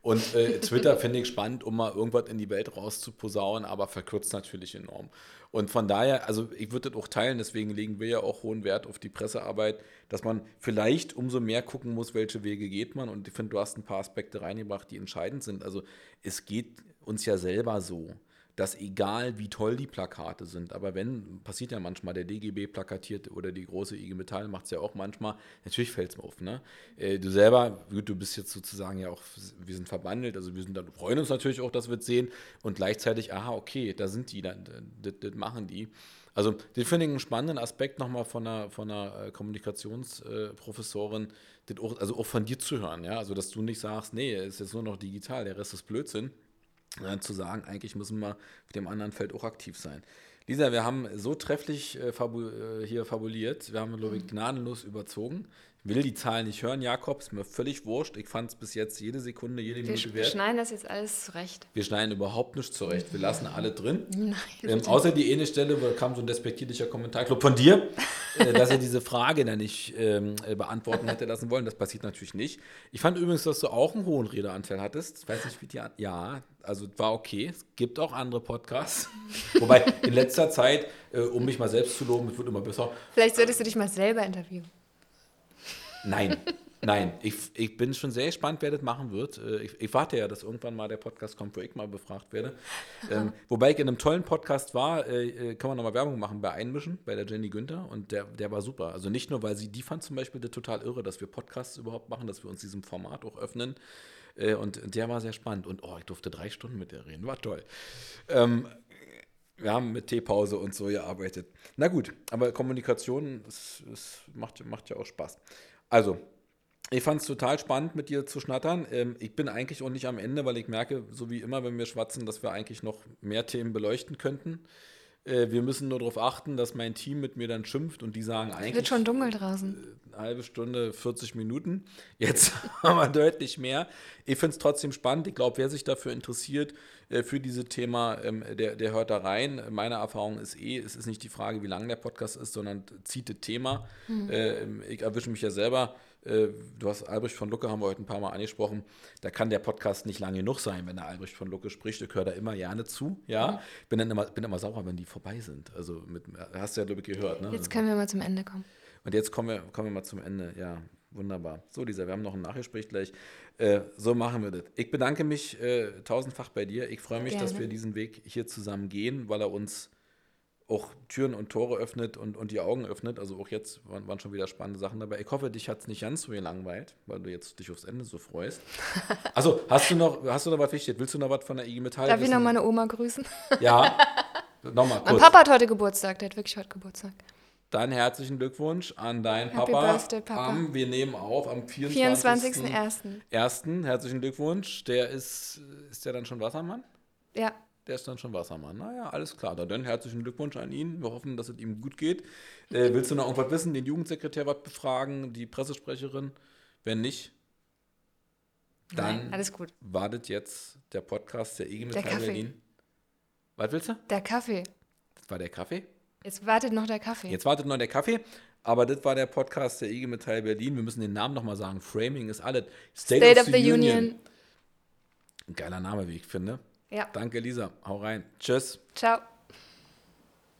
Und äh, Twitter finde ich spannend, um mal irgendwas in die Welt rauszuposaunen, aber verkürzt natürlich enorm. Und von daher, also ich würde das auch teilen, deswegen legen wir ja auch hohen Wert auf die Pressearbeit, dass man vielleicht umso mehr gucken muss, welche Wege geht man. Und ich finde, du hast ein paar Aspekte reingebracht, die entscheidend sind. Also es geht uns ja selber so dass egal wie toll die Plakate sind, aber wenn, passiert ja manchmal, der DGB plakatiert oder die große IG Metall macht es ja auch manchmal, natürlich fällt es mir auf. Ne? Äh, du selber, gut, du bist jetzt sozusagen ja auch, wir sind verbandelt, also wir sind da, freuen uns natürlich auch, dass wir es sehen und gleichzeitig, aha, okay, da sind die, das, machen die. Also, den finde ich einen spannenden Aspekt nochmal von einer, von einer äh, Kommunikationsprofessorin, also auch von dir zu hören, ja, also dass du nicht sagst, nee, ist jetzt nur noch digital, der Rest ist Blödsinn äh, zu sagen, eigentlich müssen wir auf dem anderen Feld auch aktiv sein. Lisa, wir haben so trefflich äh, fabu äh, hier fabuliert, wir haben, glaube ich, mhm. gnadenlos überzogen will die Zahlen nicht hören, Jakob, ist mir völlig wurscht. Ich fand es bis jetzt jede Sekunde, jede Minute
wert. Wir schneiden das jetzt alles zurecht.
Wir schneiden überhaupt nicht zurecht. Wir lassen alle drin. Nein, ähm, außer die eine Stelle, wo kam so ein despektierlicher Kommentar, ich glaube von dir, äh, dass er diese Frage dann nicht ähm, äh, beantworten hätte lassen wollen. Das passiert natürlich nicht. Ich fand übrigens, dass du auch einen hohen Redeanteil hattest. Ich weiß nicht, wie die. Ja, also war okay. Es gibt auch andere Podcasts. Wobei in letzter Zeit, äh, um mich mal selbst zu loben, es wird immer besser.
Vielleicht solltest du dich mal selber interviewen.
Nein. Nein, ich, ich bin schon sehr gespannt, wer das machen wird. Äh, ich, ich warte ja, dass irgendwann mal der Podcast kommt, wo ich mal befragt werde. Ähm, wobei ich in einem tollen Podcast war, äh, äh kann man nochmal Werbung machen bei Einmischen, bei der Jenny Günther. Und der, der war super. Also nicht nur, weil sie, die fand zum Beispiel das total irre, dass wir Podcasts überhaupt machen, dass wir uns diesem Format auch öffnen. Äh, und der war sehr spannend. Und oh, ich durfte drei Stunden mit der reden. War toll. Ähm, wir haben mit Teepause und so gearbeitet. Na gut, aber Kommunikation es macht, macht ja auch Spaß. Also, ich fand es total spannend, mit dir zu schnattern. Ähm, ich bin eigentlich auch nicht am Ende, weil ich merke, so wie immer, wenn wir schwatzen, dass wir eigentlich noch mehr Themen beleuchten könnten. Äh, wir müssen nur darauf achten, dass mein Team mit mir dann schimpft und die sagen eigentlich. Es
wird schon dunkel draußen.
Eine äh, halbe Stunde, 40 Minuten. Jetzt haben wir deutlich mehr. Ich finde es trotzdem spannend. Ich glaube, wer sich dafür interessiert, für dieses Thema, ähm, der, der hört da rein. Meine Erfahrung ist eh, es ist nicht die Frage, wie lang der Podcast ist, sondern zieht das Thema. Mhm. Ich erwische mich ja selber äh, du hast Albrecht von Lucke, haben wir heute ein paar Mal angesprochen. Da kann der Podcast nicht lang genug sein, wenn der Albrecht von Lucke spricht. Ich höre da immer gerne zu. Ja, mhm. bin dann immer, bin immer sauer, wenn die vorbei sind. Also mit, hast du ja, glaube ich, gehört. Ne?
Jetzt können wir mal zum Ende kommen.
Und jetzt kommen wir, kommen wir mal zum Ende. Ja, wunderbar. So, Lisa, wir haben noch ein Nachgespräch gleich. Äh, so machen wir das. Ich bedanke mich äh, tausendfach bei dir. Ich freue mich, Gerne. dass wir diesen Weg hier zusammen gehen, weil er uns auch Türen und Tore öffnet und, und die Augen öffnet. Also auch jetzt waren, waren schon wieder spannende Sachen dabei. Ich hoffe, dich hat es nicht ganz so gelangweilt, weil du jetzt dich aufs Ende so freust. Also, hast du noch, hast du noch was wichtig? Willst du noch was von der IG Metall
Darf wissen? ich noch meine Oma grüßen?
Ja, nochmal kurz.
Mein Papa hat heute Geburtstag, der hat wirklich heute Geburtstag.
Dann herzlichen Glückwunsch an deinen Happy Papa. Birthday, Papa. Am, wir nehmen auf am 24.01. 24. Herzlichen Glückwunsch. Der ist, ist der dann schon Wassermann?
Ja
der ist dann schon Wassermann. Naja, alles klar. Dann herzlichen Glückwunsch an ihn. Wir hoffen, dass es ihm gut geht. Äh, willst du noch irgendwas wissen? Den Jugendsekretär was befragen? Die Pressesprecherin? Wenn nicht, dann Nein,
alles gut.
wartet jetzt der Podcast der IG Metall Berlin. Was willst du?
Der Kaffee.
Das war der Kaffee?
Jetzt wartet noch der Kaffee.
Jetzt wartet noch der Kaffee. Aber das war der Podcast der IG Metall Berlin. Wir müssen den Namen nochmal sagen. Framing ist alles.
State, State of, of, the, Union. Union.
Ein geiler Name, wie ich finde.
Ja.
Danke, Lisa. Hau rein. Tschüss.
Ciao.